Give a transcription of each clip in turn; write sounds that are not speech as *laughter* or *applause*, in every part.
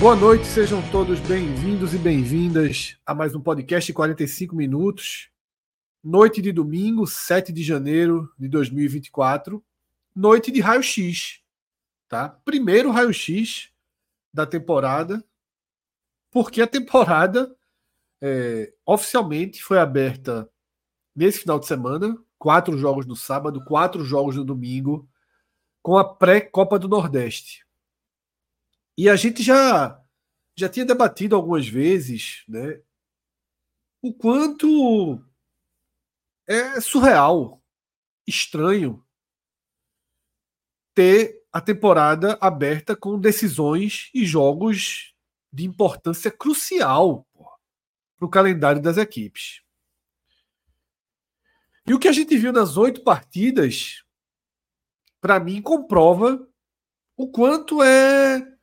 Boa noite, sejam todos bem-vindos e bem-vindas a mais um podcast 45 minutos. Noite de domingo, 7 de janeiro de 2024. Noite de raio-x, tá? Primeiro raio-x da temporada, porque a temporada é, oficialmente foi aberta nesse final de semana. Quatro jogos no sábado, quatro jogos no domingo, com a pré-Copa do Nordeste. E a gente já já tinha debatido algumas vezes, né, o quanto é surreal, estranho ter a temporada aberta com decisões e jogos de importância crucial para o calendário das equipes. E o que a gente viu nas oito partidas, para mim, comprova o quanto é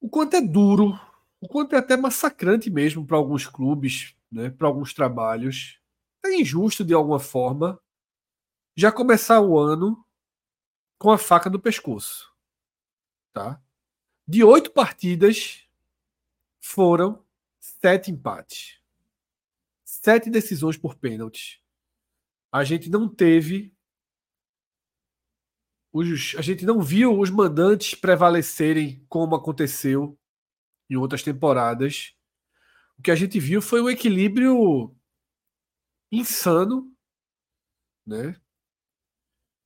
o quanto é duro, o quanto é até massacrante mesmo para alguns clubes, né, para alguns trabalhos. É injusto de alguma forma já começar o ano com a faca no pescoço. Tá? De oito partidas, foram sete empates. Sete decisões por pênalti. A gente não teve os, a gente não viu os mandantes prevalecerem como aconteceu em outras temporadas. O que a gente viu foi um equilíbrio insano, né?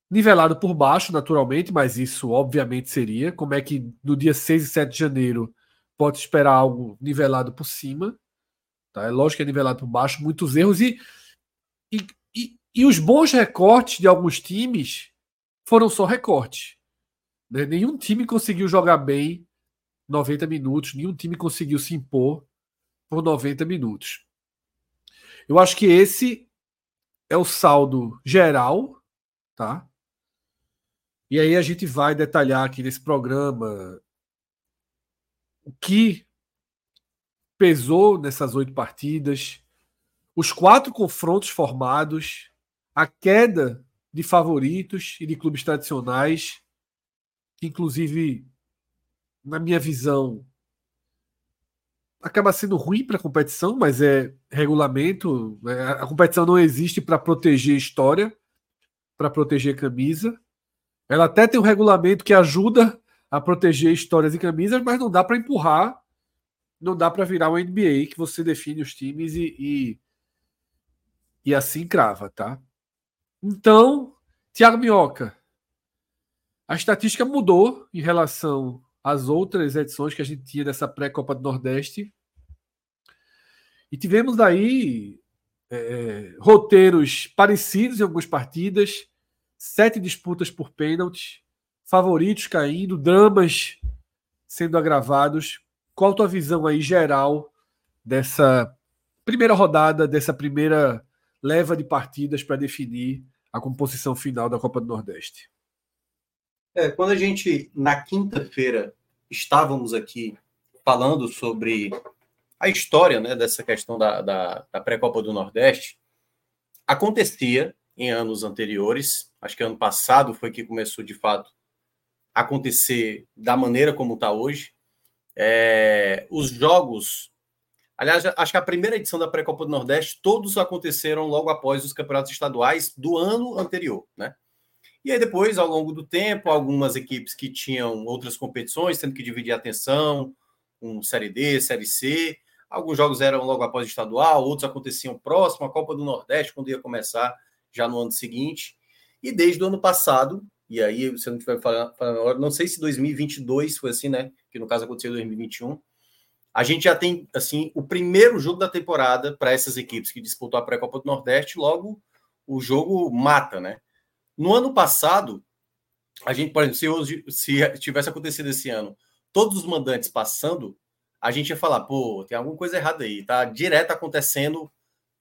Nivelado por baixo, naturalmente, mas isso obviamente seria. Como é que no dia 6 e 7 de janeiro pode esperar algo nivelado por cima? Tá? É lógico que é nivelado por baixo, muitos erros e, e, e, e os bons recortes de alguns times foram só recortes. Né? Nenhum time conseguiu jogar bem 90 minutos, nenhum time conseguiu se impor por 90 minutos. Eu acho que esse é o saldo geral, tá? E aí a gente vai detalhar aqui nesse programa o que pesou nessas oito partidas, os quatro confrontos formados, a queda de favoritos e de clubes tradicionais, que inclusive, na minha visão, acaba sendo ruim para a competição, mas é regulamento. É, a competição não existe para proteger história, para proteger camisa. Ela até tem um regulamento que ajuda a proteger histórias e camisas, mas não dá para empurrar, não dá para virar um NBA que você define os times e, e, e assim crava, tá? Então, Tiago Minhoca, a estatística mudou em relação às outras edições que a gente tinha dessa pré-Copa do Nordeste. E tivemos daí é, roteiros parecidos em algumas partidas, sete disputas por pênalti, favoritos caindo, dramas sendo agravados. Qual a tua visão aí geral dessa primeira rodada, dessa primeira leva de partidas para definir a composição final da Copa do Nordeste? É, quando a gente, na quinta-feira, estávamos aqui falando sobre a história né, dessa questão da, da, da pré-Copa do Nordeste, acontecia em anos anteriores, acho que ano passado foi que começou de fato a acontecer da maneira como está hoje. É, os jogos Aliás, acho que a primeira edição da Pré-Copa do Nordeste, todos aconteceram logo após os campeonatos estaduais do ano anterior, né? E aí depois, ao longo do tempo, algumas equipes que tinham outras competições, tendo que dividir a atenção, com Série D, Série C, alguns jogos eram logo após o estadual, outros aconteciam próximo à Copa do Nordeste, quando ia começar já no ano seguinte. E desde o ano passado, e aí, se eu não estiver falando não sei se 2022 foi assim, né? Que no caso aconteceu em 2021. A gente já tem, assim, o primeiro jogo da temporada para essas equipes que disputou a pré-copa do Nordeste, logo o jogo mata, né? No ano passado, a gente, por exemplo, se, hoje, se tivesse acontecido esse ano, todos os mandantes passando, a gente ia falar, pô, tem alguma coisa errada aí, tá direto acontecendo,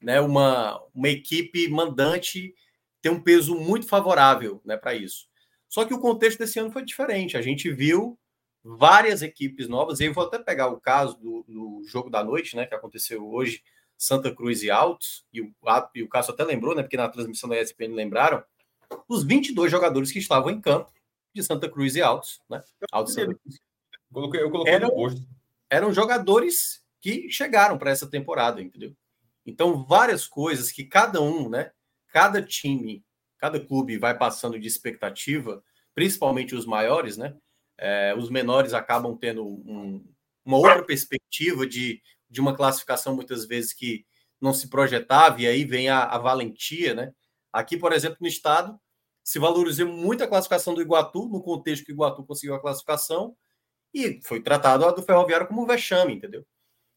né? Uma, uma equipe mandante tem um peso muito favorável, né, para isso. Só que o contexto desse ano foi diferente. A gente viu várias equipes novas, e eu vou até pegar o caso do, do jogo da noite, né, que aconteceu hoje, Santa Cruz e Altos, e o, e o Cássio até lembrou, né, porque na transmissão da ESPN lembraram, os 22 jogadores que estavam em campo de Santa Cruz e Altos, né? Altos eu coloquei, eu coloquei eram, eram jogadores que chegaram para essa temporada, entendeu? Então, várias coisas que cada um, né? Cada time, cada clube vai passando de expectativa, principalmente os maiores, né? É, os menores acabam tendo um, uma outra perspectiva de, de uma classificação, muitas vezes, que não se projetava, e aí vem a, a valentia, né? Aqui, por exemplo, no estado, se valorizou muito a classificação do Iguatu, no contexto que o Iguatu conseguiu a classificação, e foi tratado a do Ferroviário como um vexame, entendeu?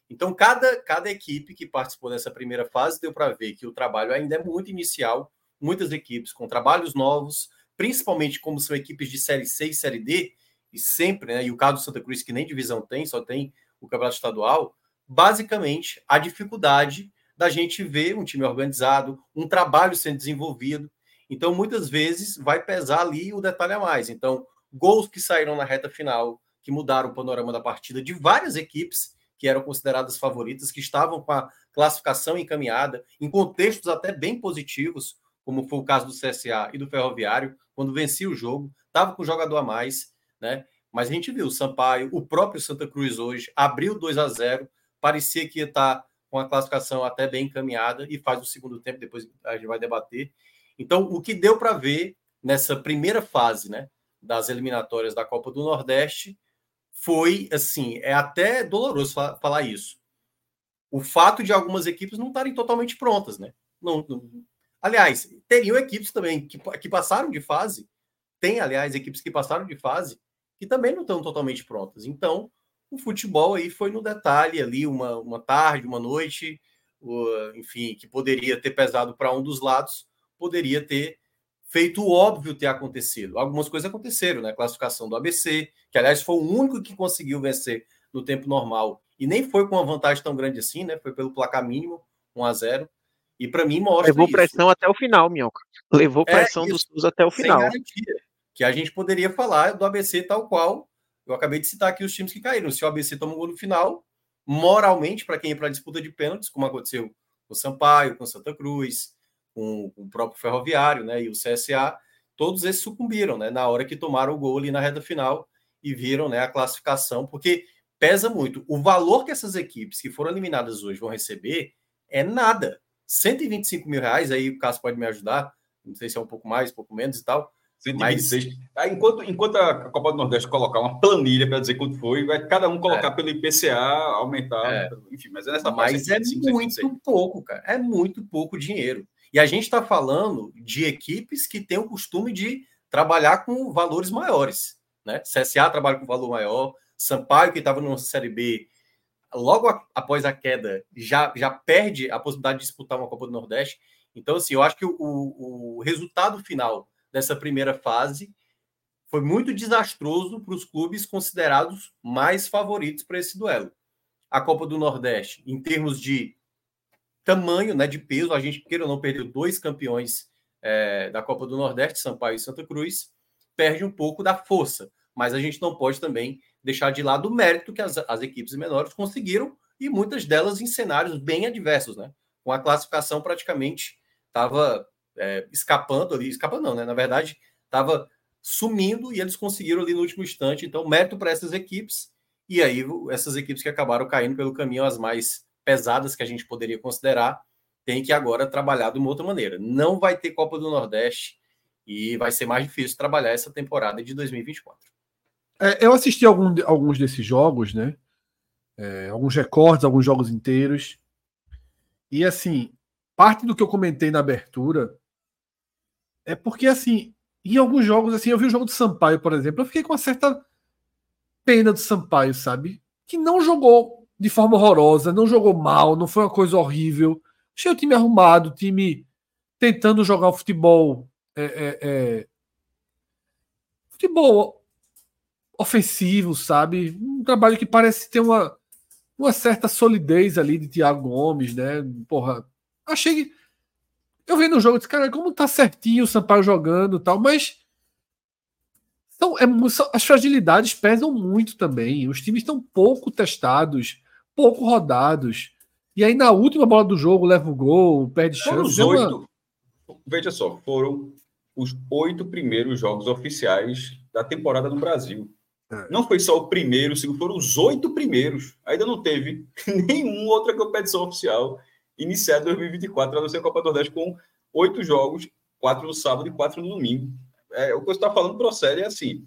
Então, cada, cada equipe que participou dessa primeira fase deu para ver que o trabalho ainda é muito inicial, muitas equipes com trabalhos novos, principalmente como são equipes de Série C e Série D, e sempre, né, e o caso do Santa Cruz, que nem divisão tem, só tem o campeonato estadual, basicamente a dificuldade da gente ver um time organizado, um trabalho sendo desenvolvido, então, muitas vezes, vai pesar ali o detalhe a mais. Então, gols que saíram na reta final, que mudaram o panorama da partida de várias equipes que eram consideradas favoritas, que estavam com a classificação encaminhada, em contextos até bem positivos, como foi o caso do CSA e do Ferroviário, quando vencia o jogo, estava com o jogador a mais, né? Mas a gente viu o Sampaio, o próprio Santa Cruz hoje, abriu 2 a 0 parecia que ia estar tá com a classificação até bem encaminhada e faz o segundo tempo, depois a gente vai debater. Então, o que deu para ver nessa primeira fase, né, das eliminatórias da Copa do Nordeste foi assim, é até doloroso falar isso. O fato de algumas equipes não estarem totalmente prontas, né? Não, não... Aliás, teriam equipes também que, que passaram de fase, tem, aliás, equipes que passaram de fase que também não estão totalmente prontas. Então, o futebol aí foi no detalhe ali, uma, uma tarde, uma noite, enfim, que poderia ter pesado para um dos lados, poderia ter feito o óbvio ter acontecido. Algumas coisas aconteceram, né? Classificação do ABC, que aliás foi o único que conseguiu vencer no tempo normal e nem foi com uma vantagem tão grande assim, né? Foi pelo placar mínimo, 1 a 0. E para mim mostra Levou isso. pressão até o final, Minhoca. Levou é, pressão é, dos SUS até o final. Garantia, que a gente poderia falar do ABC tal qual eu acabei de citar aqui os times que caíram. Se o ABC toma um gol no final, moralmente, para quem ir para a disputa de pênaltis, como aconteceu com o Sampaio, com Santa Cruz, com, o próprio Ferroviário né, e o CSA, todos esses sucumbiram né, na hora que tomaram o gol ali na reta final e viram né, a classificação, porque pesa muito. O valor que essas equipes que foram eliminadas hoje vão receber é nada. 125 mil reais, aí o Cássio pode me ajudar, não sei se é um pouco mais, um pouco menos e tal. 126. Mas... Ah, enquanto, enquanto a Copa do Nordeste colocar uma planilha para dizer quanto foi, vai cada um colocar é. pelo IPCA, aumentar, é. enfim, mas é nessa Mas é muito pouco, cara. É muito pouco dinheiro. E a gente está falando de equipes que têm o costume de trabalhar com valores maiores. Né? CSA trabalha com valor maior, Sampaio, que estava na Série B, logo a, após a queda, já, já perde a possibilidade de disputar uma Copa do Nordeste. Então, assim, eu acho que o, o resultado final dessa primeira fase foi muito desastroso para os clubes considerados mais favoritos para esse duelo. A Copa do Nordeste, em termos de tamanho, né, de peso. A gente, queira ou não, perdeu dois campeões é, da Copa do Nordeste, Sampaio e Santa Cruz, perde um pouco da força. Mas a gente não pode também deixar de lado o mérito que as, as equipes menores conseguiram, e muitas delas em cenários bem adversos, né? Com a classificação praticamente estava é, escapando ali, escapando não, né? Na verdade, estava sumindo e eles conseguiram ali no último instante. Então, mérito para essas equipes. E aí, essas equipes que acabaram caindo pelo caminho, as mais pesadas que a gente poderia considerar, tem que agora trabalhar de uma outra maneira. Não vai ter Copa do Nordeste e vai ser mais difícil trabalhar essa temporada de 2024. É, eu assisti algum, alguns desses jogos, né? É, alguns recordes, alguns jogos inteiros. E assim, parte do que eu comentei na abertura é porque, assim, em alguns jogos, assim, eu vi o jogo do Sampaio, por exemplo, eu fiquei com uma certa pena do Sampaio, sabe? Que não jogou de forma horrorosa, não jogou mal, não foi uma coisa horrível. Achei o time arrumado, o time tentando jogar futebol. É, é, é, futebol ofensivo, sabe? Um trabalho que parece ter uma, uma certa solidez ali de Thiago Gomes, né? Porra, achei. Eu vendo o jogo, disse, cara, como tá certinho o Sampaio jogando e tal, mas. São, é, são, as fragilidades pesam muito também. Os times estão pouco testados, pouco rodados. E aí, na última bola do jogo, leva o gol, perde foram chance. Os oito, uma... Veja só, foram os oito primeiros jogos oficiais da temporada no Brasil. É. Não foi só o primeiro, o segundo, foram os oito primeiros. Ainda não teve *laughs* nenhuma outra competição oficial iniciada em 2024, a não ser a Copa do Nordeste, com oito jogos, quatro no sábado e quatro no domingo. É, o que você está falando procede é assim.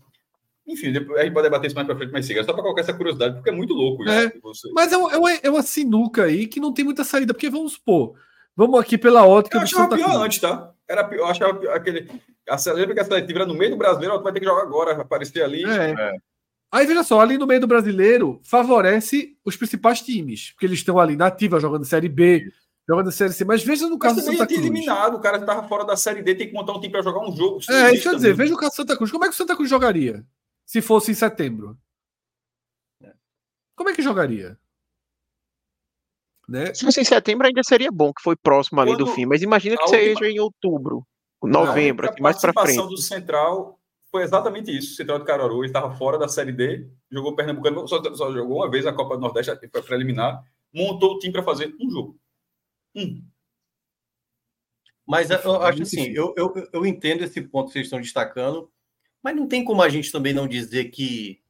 Enfim, depois, a gente pode debater isso mais para frente, mas siga. Só para colocar essa curiosidade, porque é muito louco isso. É, mas é uma, é uma sinuca aí que não tem muita saída, porque vamos supor, vamos aqui pela ótica eu achava pior Cruz. antes, tá? Era pior, eu achava aquele. A, lembra que a seletiva era no meio do brasileiro, vai ter que jogar agora, aparecer ali. É. Aí veja só, ali no meio do brasileiro favorece os principais times, porque eles estão ali na ativa jogando Série B, jogando Série C. Mas veja no caso do Santa Cruz. eliminado, o cara estava fora da Série D, tem que montar um time para jogar um jogo. É, isso quer dizer, veja o caso do Santa Cruz. Como é que o Santa Cruz jogaria se fosse em setembro? Como é que jogaria? Né? Se fosse em setembro ainda seria bom, que foi próximo ali Quando do fim, mas imagina que seja última... em outubro, novembro, aqui mais para frente. A do Central foi exatamente isso. O Central de Caruaru ele estava fora da Série D, jogou Pernambucano, só, só jogou uma vez a Copa do Nordeste para eliminar, montou o time para fazer um jogo. Um. Mas eu acho assim, eu, eu, eu entendo esse ponto que vocês estão destacando, mas não tem como a gente também não dizer que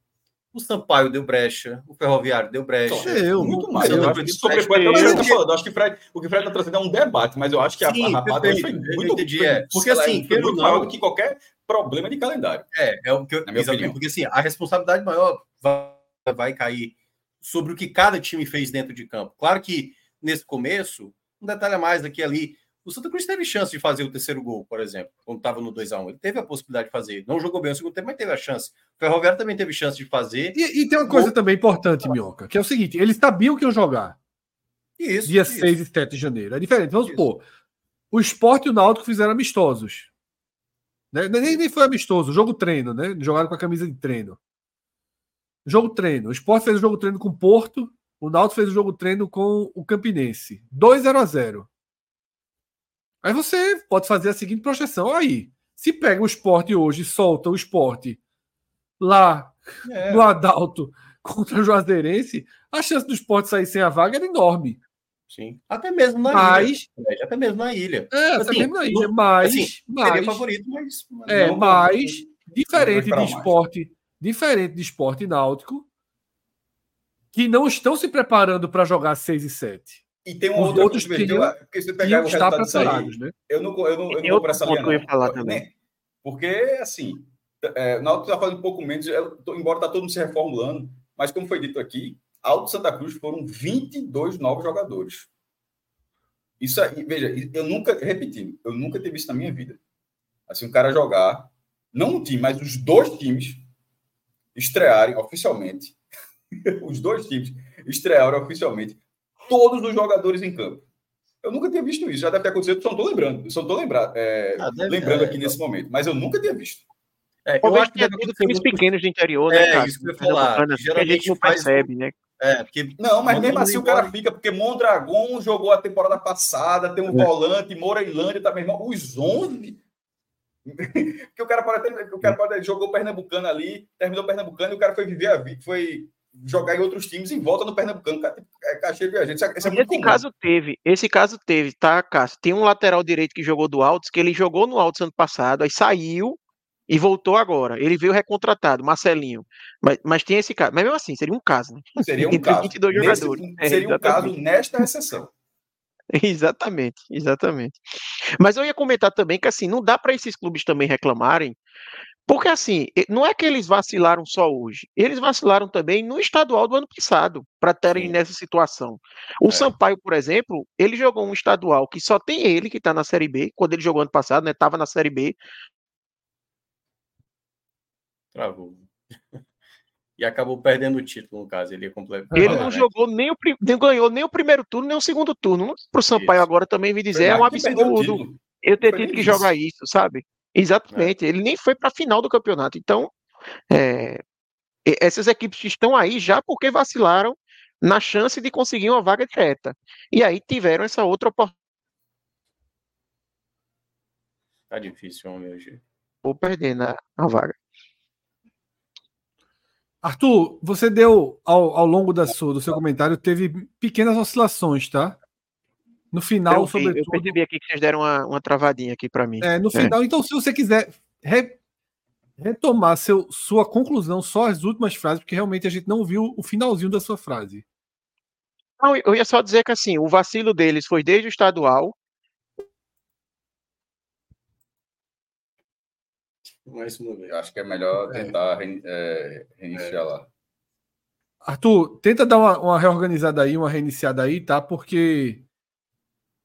o Sampaio deu brecha, o Ferroviário deu brecha. Eu, muito mais. Eu, acho que sobrepõe o que falando. Acho que Fred, o que Fred está trazendo é um debate, mas eu acho que Sim, a, a rapada foi muito. É. Porque assim, foi muito maior do que qualquer problema de calendário. É, é o que eu, exatamente, porque assim, a responsabilidade maior vai, vai cair sobre o que cada time fez dentro de campo. Claro que nesse começo, um detalhe a mais daqui ali, o Santa Cruz teve chance de fazer o terceiro gol, por exemplo, quando estava no 2 a 1 Ele teve a possibilidade de fazer. Não jogou bem o segundo tempo, mas teve a chance. O Ferroviário também teve chance de fazer. E, e tem uma coisa gol. também importante, Minhoca, que é o seguinte: eles sabiam que iam jogar. Isso. Dia isso. 6 e 7 de janeiro. É diferente. Vamos isso. supor. O esporte e o Náutico fizeram amistosos. Né? Nem, nem foi amistoso, jogo treino, né? Jogaram com a camisa de treino. Jogo treino. O esporte fez o jogo treino com o Porto, o Náutico fez o jogo treino com o Campinense. 2 0 a 0 Aí você pode fazer a seguinte projeção. Aí, se pega o esporte hoje e solta o esporte lá é. no Adalto contra o Juazeirense, a chance do esporte sair sem a vaga era enorme. Sim. Até mesmo na mas, ilha. Até mesmo na ilha. É, até assim, mesmo na ilha. Mas. Assim, mas favorito, mas. É, não, mas, diferente de esporte, diferente de esporte náutico, que não estão se preparando para jogar 6 e 7. E tem um outro outros que se pegar o preparados, né? Eu não, eu não, eu não vou para essa linha, não. Falar também. Porque, assim, é, o Náutico está fazendo um pouco menos, embora está todo mundo se reformulando, mas como foi dito aqui, Alto Santa Cruz foram 22 novos jogadores. Isso aí, veja, eu nunca, repetindo, eu nunca tive isso na minha vida. Assim, um cara jogar, não um time, mas os dois times estrearem oficialmente, *laughs* os dois times estrearam oficialmente todos os jogadores em campo. Eu nunca tinha visto isso, já deve ter acontecido, só não estou lembrando, só estou é, ah, lembrando aqui é, nesse momento, mas eu nunca tinha visto. É, eu acho que é tudo times pequenos do interior, né? É, isso que eu ia falar. Que a gente não percebe, né? É, porque. Não, mas mesmo assim o cara fica, porque Mondragon jogou a temporada passada, tem um é. volante, Moreilândia também, os 11. porque *laughs* o cara pode ter, o cara pode jogou Pernambucano ali, terminou Pernambucano e o cara foi viver a vida, foi jogar em outros times e volta no Pernambucano, é de viajante. Esse, é esse caso teve, esse caso teve, tá, Cássio? Tem um lateral direito que jogou do Altos, que ele jogou no Altos ano passado, aí saiu, e voltou agora. Ele veio recontratado, Marcelinho. Mas, mas tem esse caso. Mas mesmo assim, seria um caso, né? Seria um caso. 22 Nesse, jogadores. *laughs* Seria é, um caso nesta exceção. *laughs* exatamente, exatamente. Mas eu ia comentar também que assim, não dá para esses clubes também reclamarem, Porque assim, não é que eles vacilaram só hoje, eles vacilaram também no estadual do ano passado, para terem Sim. nessa situação. O é. Sampaio, por exemplo, ele jogou um estadual que só tem ele que está na Série B, quando ele jogou ano passado, né? Estava na Série B. Travou. e acabou perdendo o título, no caso. Ele, ele não jogou nem o não ganhou nem o primeiro turno, nem o segundo turno. Para o Sampaio Isso. agora também me dizer, é um absurdo eu ter tido que jogar isso, sabe? Exatamente. É. Ele nem foi para a final do campeonato. Então, é, essas equipes estão aí já porque vacilaram na chance de conseguir uma vaga direta. E aí tiveram essa outra oportunidade. Tá difícil, homem, hoje. Vou perder na, a vaga. Arthur, você deu ao, ao longo da sua, do seu comentário, teve pequenas oscilações, tá? No final, eu, sobretudo. Eu percebi aqui que vocês deram uma, uma travadinha aqui para mim. É, no é. final, então, se você quiser re, retomar seu, sua conclusão, só as últimas frases, porque realmente a gente não viu o finalzinho da sua frase. Não, eu ia só dizer que assim, o vacilo deles foi desde o estadual. Mais uma vez. Acho que é melhor é. tentar é. reiniciar lá. Arthur, tenta dar uma, uma, reorganizada aí, uma reiniciada aí, tá? Porque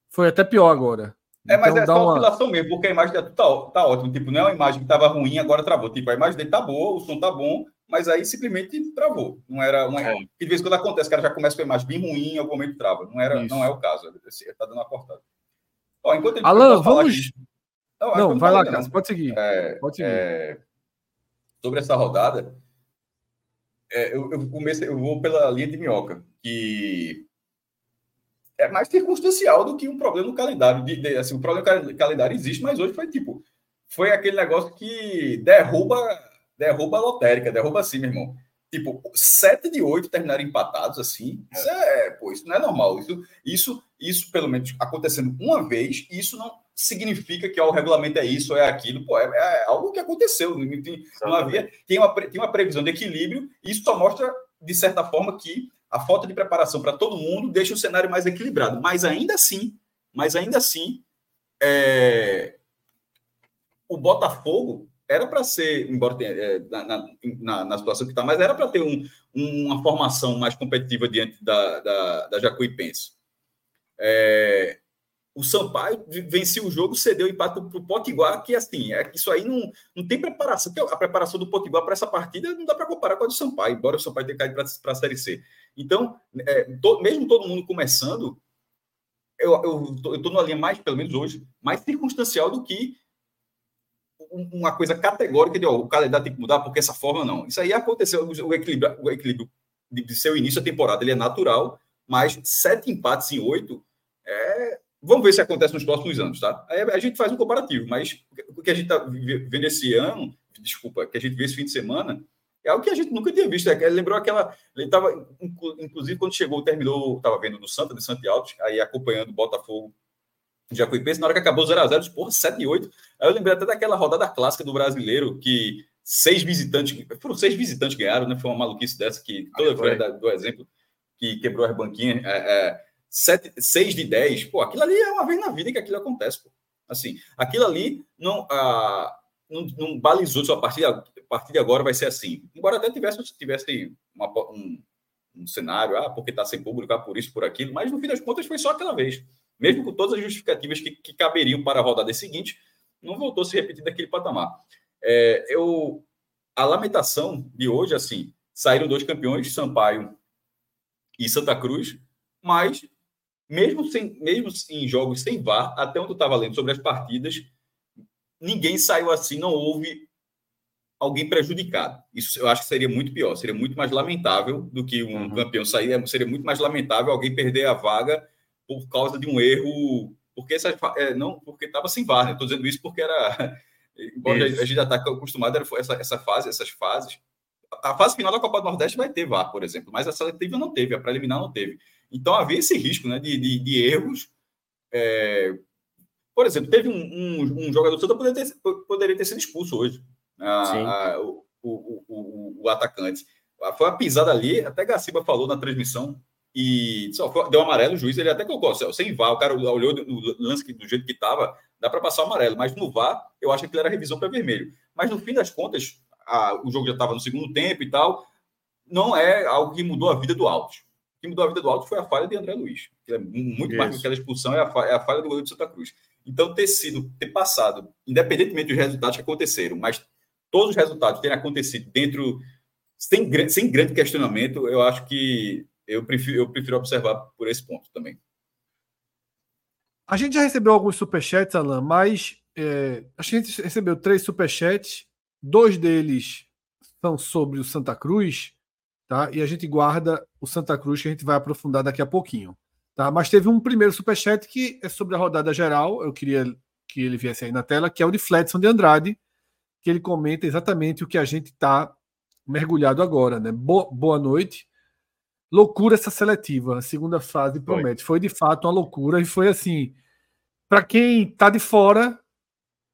foi até pior agora. É, mas então, é só uma oscilação mesmo, porque a imagem tá, tá ótima. Tipo, não é uma imagem que estava ruim, agora travou. Tipo, a imagem dele tá boa, o som tá bom, mas aí simplesmente travou. Não era. Uma... É. De vez em quando acontece, o cara já começa com a imagem bem ruim, em algum momento trava. Não, era, não é o caso. Tá dando uma cortada. Ó, enquanto ele Alan, vamos. Aqui... Não, não vai lá, Cássio, pode seguir. É, pode seguir. É... Sobre essa rodada, é, eu, eu, comecei, eu vou pela linha de minhoca, que é mais circunstancial do que um problema no calendário. De, de, assim, o problema no calendário existe, mas hoje foi tipo, foi aquele negócio que derruba, derruba a lotérica, derruba assim, meu irmão. Tipo, sete de oito terminaram empatados assim. Isso é, pô, isso não é normal. Isso, isso, isso pelo menos acontecendo uma vez, isso não significa que ó, o regulamento é isso é aquilo. Pô, é, é algo que aconteceu. Não, tem, não havia, tem uma, tem uma previsão de equilíbrio, e isso só mostra, de certa forma, que a falta de preparação para todo mundo deixa o cenário mais equilibrado. Mas ainda assim, mas ainda assim, é... o Botafogo era para ser, embora tenha, é, na, na, na, situação que está, mas era para ter um, uma formação mais competitiva diante da, da, da Jacuipense. É, o Sampaio venceu o jogo, cedeu o empate para o Potiguar, que assim, é, isso aí não, não tem preparação. A preparação do Potiguar para essa partida não dá para comparar com a do Sampaio, embora o Sampaio tenha caído para a Série C. Então, é, to, mesmo todo mundo começando, eu estou numa linha mais, pelo menos hoje, mais circunstancial do que uma coisa categórica de ó, o calendário tem que mudar porque essa forma não. Isso aí aconteceu, o equilíbrio, o equilíbrio de, seu início da temporada ele é natural, mas sete empates em oito é, Vamos ver se acontece nos próximos anos, tá? Aí a gente faz um comparativo, mas o que a gente está vendo esse ano, desculpa, que a gente vê esse fim de semana, é algo que a gente nunca tinha visto. Ele lembrou aquela. Ele estava, inclusive, quando chegou, terminou, estava vendo do Santa, de Santiago, aí acompanhando o Botafogo já foi penso, na hora que acabou 0x0, porra, 7 e 8. Aí eu lembrei até daquela rodada clássica do brasileiro, que seis visitantes, foram seis visitantes ganharam, né? Foi uma maluquice dessa que toda ah, do exemplo que quebrou as banquinhas. É, é, sete, seis de dez, pô, aquilo ali é uma vez na vida que aquilo acontece, pô. Assim, aquilo ali não, ah, não, não balizou sua partida, a partir de agora vai ser assim. Embora até tivesse, tivesse uma, um, um cenário, ah, porque está sem público, ah, por isso, por aquilo, mas no fim das contas foi só aquela vez. Mesmo com todas as justificativas que, que caberiam para a rodada seguinte, não voltou a se repetir daquele patamar. É, eu, a lamentação de hoje, assim, saíram dois campeões, Sampaio e Santa Cruz, mas mesmo, sem, mesmo em jogos sem VAR, até onde eu estava lendo sobre as partidas, ninguém saiu assim, não houve alguém prejudicado. Isso eu acho que seria muito pior, seria muito mais lamentável do que um uhum. campeão sair, é, seria muito mais lamentável alguém perder a vaga por causa de um erro, porque essa, é, não porque estava sem VAR, né? Estou dizendo isso porque era *laughs* embora isso. a gente já está acostumado a essa, essa fase, essas fases. A fase final da Copa do Nordeste vai ter VAR, por exemplo, mas a seletiva não teve, a preliminar não teve. Então havia esse risco né, de, de, de erros. É... Por exemplo, teve um, um, um jogador do Santa poderia ter, poderia ter sido expulso hoje. A, a, o, o, o, o, atacante. Foi uma pisada ali, até Gaciba falou na transmissão, e só deu amarelo o juiz, ele até colocou, sem vá, o cara olhou no lance do jeito que estava, dá para passar o amarelo, mas no VAR eu acho que ele era revisão para vermelho. Mas no fim das contas, a, o jogo já estava no segundo tempo e tal, não é algo que mudou a vida do Alto. O que mudou a vida do Alto foi a falha de André Luiz. Que é muito Isso. mais do que aquela expulsão, é a, falha, é a falha do goleiro de Santa Cruz. Então, ter sido, ter passado, independentemente dos resultados que aconteceram, mas todos os resultados terem acontecido dentro, sem, sem grande questionamento, eu acho que eu prefiro, eu prefiro observar por esse ponto também. A gente já recebeu alguns superchats, Alan, mas é, a gente recebeu três superchats, dois deles são sobre o Santa Cruz, tá? E a gente guarda o Santa Cruz que a gente vai aprofundar daqui a pouquinho, tá? Mas teve um primeiro superchat que é sobre a rodada geral, eu queria que ele viesse aí na tela, que é o de Fledson de Andrade, que ele comenta exatamente o que a gente está mergulhado agora, né? Boa, boa noite. Loucura essa seletiva, a segunda fase promete. Foi. foi de fato uma loucura e foi assim, para quem está de fora,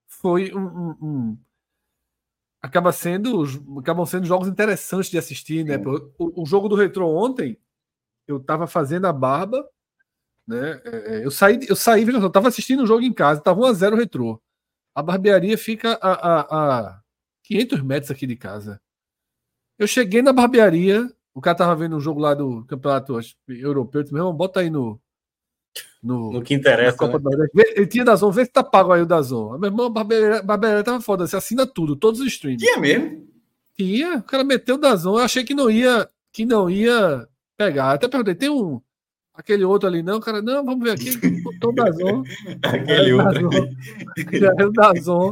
foi um, um, um, acaba sendo acabam sendo jogos interessantes de assistir, né? O, o jogo do Retro ontem, eu estava fazendo a barba, né? É, é, eu saí, eu saí, eu estava assistindo o jogo em casa, estava 1 a 0 Retro. A barbearia fica a, a, a 500 metros aqui de casa. Eu cheguei na barbearia, o cara tava vendo um jogo lá do campeonato europeu, disse, meu irmão, bota aí no. No, no que interessa. Copa né? Ele tinha Dazon, vê se tá pago aí o Dazon. Meu irmão, barbearia tava foda, você assina tudo, todos os streams. Tinha mesmo? Tinha, o cara meteu o Dazon, eu achei que não ia, que não ia pegar. Até perguntei, tem um. Aquele outro ali, não, cara, não, vamos ver aqui. Botou o Dazon. *laughs* Aquele outro. o Dazon.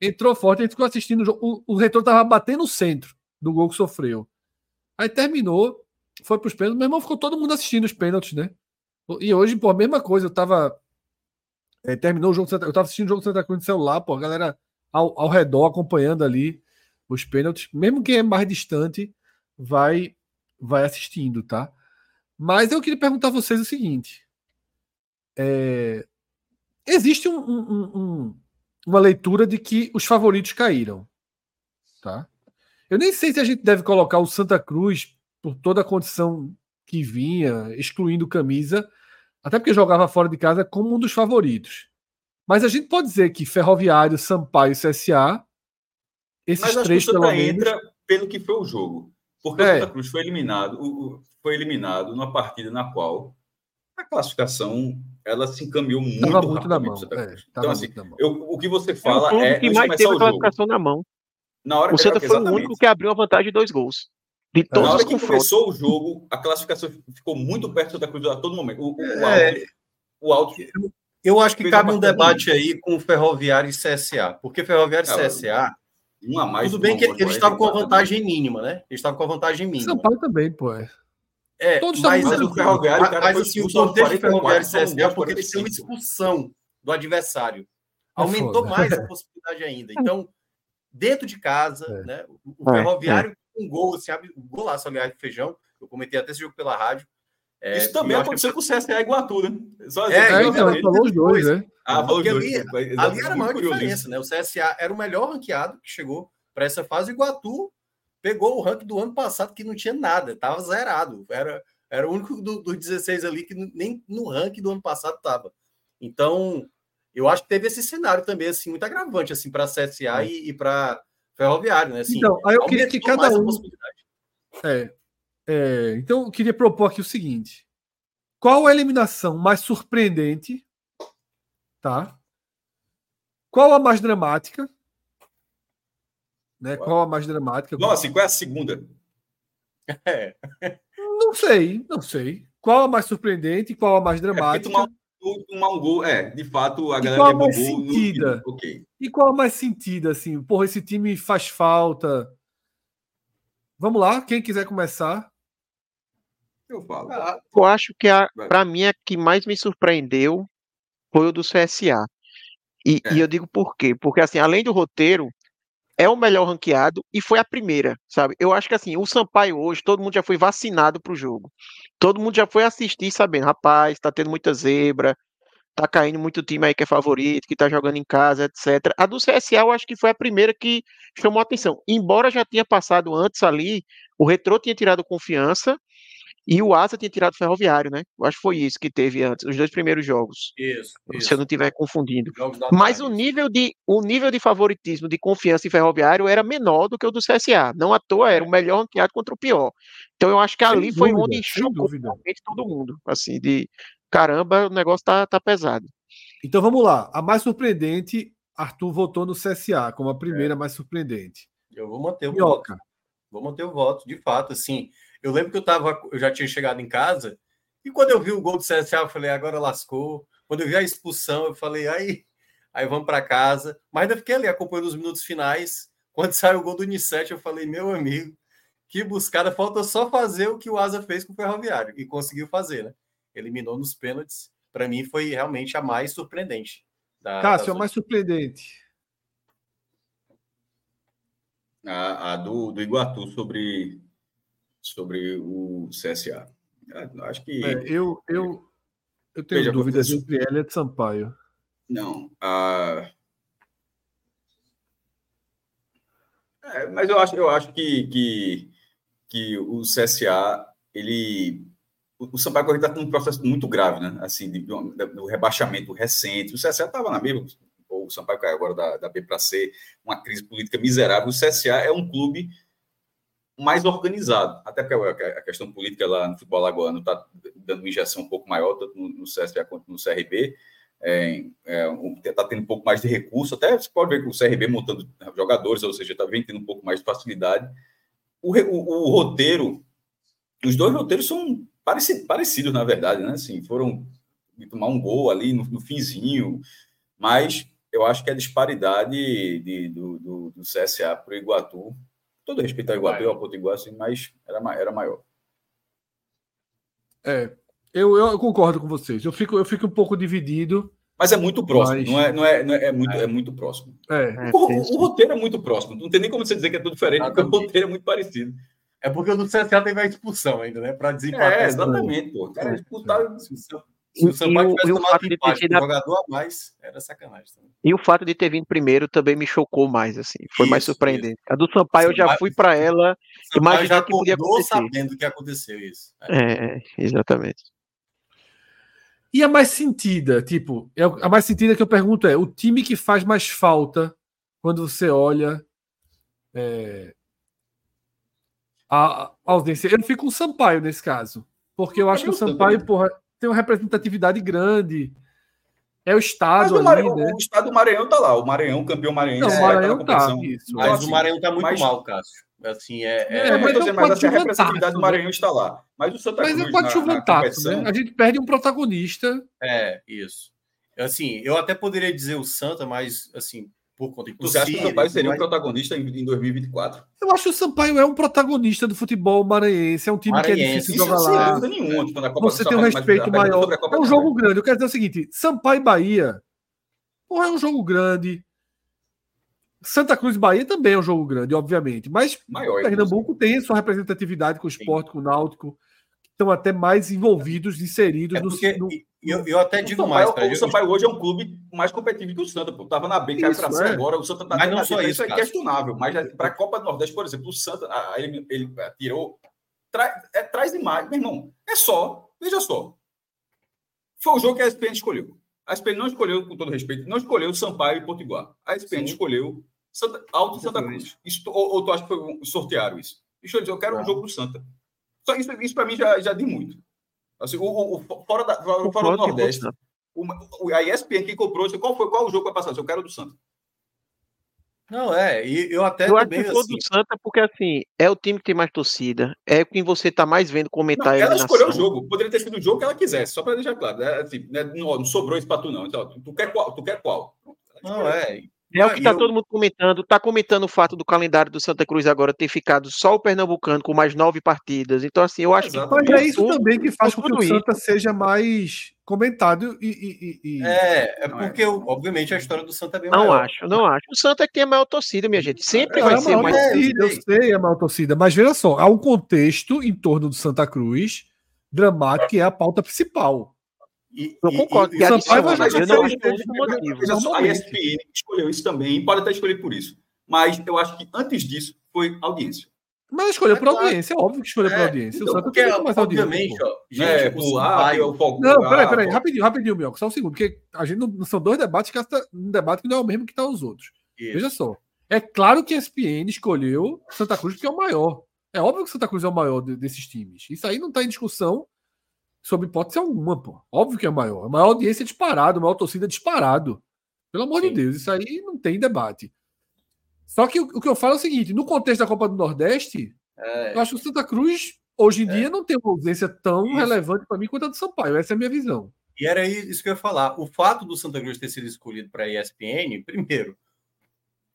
Entrou forte, a gente ficou assistindo o jogo. O, o retorno tava batendo no centro do gol que sofreu. Aí terminou, foi para os pênaltis. Meu irmão ficou todo mundo assistindo os pênaltis, né? E hoje, pô, a mesma coisa. Eu tava. É, terminou o jogo Santa, Eu tava assistindo o jogo do Santa Cruz no celular, pô, a galera ao, ao redor acompanhando ali os pênaltis. Mesmo quem é mais distante vai, vai assistindo, tá? Mas eu queria perguntar a vocês o seguinte: é, existe um, um, um, uma leitura de que os favoritos caíram, tá? Eu nem sei se a gente deve colocar o Santa Cruz por toda a condição que vinha, excluindo camisa, até porque jogava fora de casa como um dos favoritos. Mas a gente pode dizer que Ferroviário, Sampaio e CSA, esses Mas três pelo menos... entra pelo que foi o jogo. Porque é. o Santa Cruz foi eliminado, foi eliminado numa partida na qual a classificação ela se encaminhou muito, tava muito na mão. É, então, assim, eu, o que você fala é. O que mais teve a classificação na mão. Na hora o Santa foi exatamente. o único que abriu a vantagem de dois gols. De todos Na hora que começou o jogo, a classificação ficou muito perto do Santa Cruz a todo momento. O, o, é, alto, o alto. Eu acho que cabe um debate aí com o Ferroviário e CSA, porque Ferroviário e CSA. Uma mais tudo bem que eles estavam com a vantagem mínima, né? Eles estavam com a vantagem mínima. São Paulo também, pô. É, é Todos mas é o Ferroviário, mas, mas assim, o contexto de Ferroviário e CSA é porque eles têm uma expulsão do adversário. É Aumentou mais a possibilidade ainda. *laughs* Então, dentro de casa, é. né? O, é, Ferroviário é. Um gol, assim, um golaço, aliás, do Feijão. Eu comentei até esse jogo pela rádio. É, Isso também aconteceu que... com o CSA Iguatu, né? Só é, é então, ele falou os dois, né? Ah, falou ali, ali era a maior diferença, né? O CSA era o melhor ranqueado que chegou para essa fase. O Iguatu pegou o ranking do ano passado que não tinha nada, estava zerado. Era, era o único dos do 16 ali que nem no ranking do ano passado estava. Então, eu acho que teve esse cenário também, assim, muito agravante, assim, para a CSA é. e, e para Ferroviário, né? Assim, então, aí eu queria que cada um. É, é, então, eu queria propor aqui o seguinte: qual a eliminação mais surpreendente? Tá? Qual a mais dramática? Né? Qual a mais dramática? Nossa, assim, qual é a segunda? *laughs* É. Não sei, não sei. Qual a mais surpreendente? Qual a mais é dramática? É um mau gol, é, de fato, a e galera qual mais gol sentida? No... Ok. E qual mais sentido, assim? Porra, esse time faz falta. Vamos lá, quem quiser começar. Eu falo. Ah, eu acho que a, pra mim, a que mais me surpreendeu foi o do CSA. E, é. e eu digo por quê? Porque, assim, além do roteiro, é o melhor ranqueado e foi a primeira, sabe? Eu acho que assim, o Sampaio hoje, todo mundo já foi vacinado pro jogo. Todo mundo já foi assistir sabendo, rapaz, tá tendo muita zebra, tá caindo muito time aí que é favorito, que tá jogando em casa, etc. A do CSA eu acho que foi a primeira que chamou atenção. Embora já tinha passado antes ali, o Retrô tinha tirado confiança E o Asa tinha tirado o Ferroviário, né? Eu acho que foi isso que teve antes, os dois primeiros jogos. Isso. Se eu não estiver confundindo. Mas o nível, de, o nível de favoritismo, de confiança em Ferroviário era menor do que o do CSA. Não à toa era o melhor ranqueado contra o pior. Então eu acho que ali sem foi dúvida, onde chocou realmente todo mundo. Assim, de caramba, o negócio tá, tá pesado. Então vamos lá. A mais surpreendente, Arthur votou no CSA como a primeira é. mais surpreendente. Eu vou manter o Minhoca. voto. Vou manter o voto, de fato, assim. Eu lembro que eu tava, eu já tinha chegado em casa e quando eu vi o gol do CSA, eu falei, agora lascou. Quando eu vi a expulsão, eu falei, aí, aí vamos para casa. Mas ainda fiquei ali acompanhando os minutos finais. Quando *laughs* saiu o gol do Unicef, eu falei, meu amigo, que buscada, falta só fazer o que o Asa fez com o Ferroviário e conseguiu fazer, né? Eliminou nos pênaltis. Para mim foi realmente a mais surpreendente. Da, Cássio, a mais surpreendente. A, a do, do Iguatu sobre, sobre o CSA. É, acho que. É, eu, eu, eu tenho Veja, dúvidas entre ela e Sampaio. Não. A... É, mas eu acho, eu acho que, que, que o CSA, ele. O Sampaio Corrêa está num processo muito grave, né? Assim, de, do rebaixamento recente. O CSA estava na mesma, o Sampaio caiu agora da, da B para C, uma crise política miserável. O CSA é um clube mais organizado, até porque a questão política lá no futebol lagoano está dando uma injeção um pouco maior, tanto no, CSA quanto no CRB, está é, é, tá tendo um pouco mais de recurso, até você pode ver que o CRB montando jogadores, ou seja, está tendo um pouco mais de facilidade. O, o, o, roteiro, os dois roteiros são parecidos, parecidos na verdade, né? Assim, foram tomar um gol ali no, no finzinho, mas eu acho que a disparidade de, do, do, do CSA para o Iguatu todo respeito ao Iguatu, ao Potiguar, assim, mas era, era maior. É, eu, eu concordo com vocês. Eu fico, eu fico um pouco dividido. Mas é muito próximo, mas... não, é, não, é, não é, é muito, é. é muito próximo. É. O, o, o, roteiro é muito próximo. Não tem nem como você dizer que é tudo diferente, porque o roteiro é muito parecido. É porque o do CSA teve a expulsão ainda, né? Para desempatar. É, exatamente, pô. Era disputado. Se o Sampaio tivesse tomado empate jogador a mais, era sacanagem também. E o fato de ter vindo primeiro também me chocou mais, assim. Foi isso, mais surpreendente. Isso. A do Sampaio, eu já fui para ela, *laughs* imaginando que podia acontecer. sabendo que aconteceu isso. É. é, exatamente. E a mais sentida, tipo, é a mais sentida que eu pergunto é o time que faz mais falta quando você olha é, a, a audiência. Eu fico com o Sampaio nesse caso. Porque eu acho eu que o Sampaio, também. porra, tem uma representatividade grande. É o Estado o, ali, né? o Estado do Maranhão tá lá. O Maranhão, campeão maranhense. Não, o Maranhão tá, isso. Mas assim, o Maranhão tá muito mas... mal, Cássio. Assim, é, é... é mas, mas assim, a representatividade do Maranhão está lá. Mas o Santa Cruz, Mas é pode chover né? A gente perde um protagonista. É, isso. Assim, eu até poderia dizer o Santa, mas assim, por conta de Você acha que o Sampaio seria um protagonista em, 2024? Eu acho que o Sampaio é um protagonista do futebol maranhense. É um time maranhense. que é difícil jogar lá. Nenhuma, tipo, Você tem um respeito maior. É um jogo grande. Eu quero dizer o seguinte: Sampaio e Bahia. Porra, é um jogo grande. Santa Cruz e Bahia também é um jogo grande, obviamente. Mas maior, Pernambuco tem sua representatividade com o esporte, com o Náutico estão até mais envolvidos, inseridos é porque, no, eu, eu até digo Sampaio, mais. O Sampaio hoje é um clube mais competitivo que o Santa. Estava na B, caiu para C agora. O Santa está Mas não só isso, isso é questionável. Mas para a Copa do Nordeste, por exemplo, o Santa, ele, ele tirou. Tra, é, traz demais, meu irmão. É só. Veja só. Foi o jogo que a SPN escolheu. A SPN não escolheu, com todo respeito, não escolheu o Sampaio e Potiguar. A SPN Sim. escolheu Santa, Alto Santa Cruz. Isso, ou, ou tu acha que foi sortearam isso? Deixa eu dizer, eu quero um jogo do Santa. Só isso, isso para mim já, já diz muito. Assim, o, o, o fora, da, fora, fora do Nordeste, o, a ESPN que comprou, qual foi qual o jogo que vai passar? Eu quero do Santa. Não, é, e eu até eu também, acho que assim... do Santa, porque assim, é o time que tem mais torcida, é quem você tá mais vendo comentar. Não, ela escolheu o jogo, poderia ter sido o jogo que ela quisesse, só para deixar claro. Né? Assim, né? não, não, sobrou isso para tu, não. Então, tu, quer qual? Tu quer qual? Não, é. É o que está eu... todo mundo comentando. Está comentando o fato do calendário do Santa Cruz agora ter ficado só o Pernambucano com mais nove partidas. Então, assim, eu acho Exatamente. que. Mas é isso também que faz com que o Santa isso. seja mais comentado e. e, e... É, é porque, é. obviamente, a história do Santa é bem Não maior. acho, não acho. O Santa é que tem a maior torcida, minha gente. Sempre é, vai ser mais. Torcida, eu sei a maior torcida. Mas veja só, há um contexto em torno do Santa Cruz dramático que é a pauta principal. E, eu concordo. E, e, Sampaio vai jogar não. A ESPN escolheu isso também, pode até escolher por isso. Mas eu acho que antes disso foi audiência. Mas escolheu é por claro. audiência, é óbvio que escolheu é, por audiência. Então, o Santos tem mais obviamente, audiência. Ó, gente, é, o Sampaio, o foco. Não, peraí, peraí, rapidinho, rapidinho, Mioca, só um segundo, porque a gente não, são dois debates que um debate que não é o mesmo que tá os outros. Isso. Veja só. É claro que a ESPN escolheu Santa Cruz porque é o maior. É óbvio que Santa Cruz é o maior de, desses times. Isso aí não está em discussão sob hipótese alguma, pô. Óbvio que é maior. A maior audiência disparado, a maior torcida disparado. Pelo amor Sim. de Deus, isso aí não tem debate. Só que o, o, que eu falo é o seguinte: no contexto da Copa do Nordeste, é. eu acho que o Santa Cruz, hoje em é. dia, não tem uma ausência tão isso. relevante para mim quanto a do Sampaio. Essa é a minha visão. E era isso que eu ia falar. O fato do Santa Cruz ter sido escolhido para a ESPN, primeiro,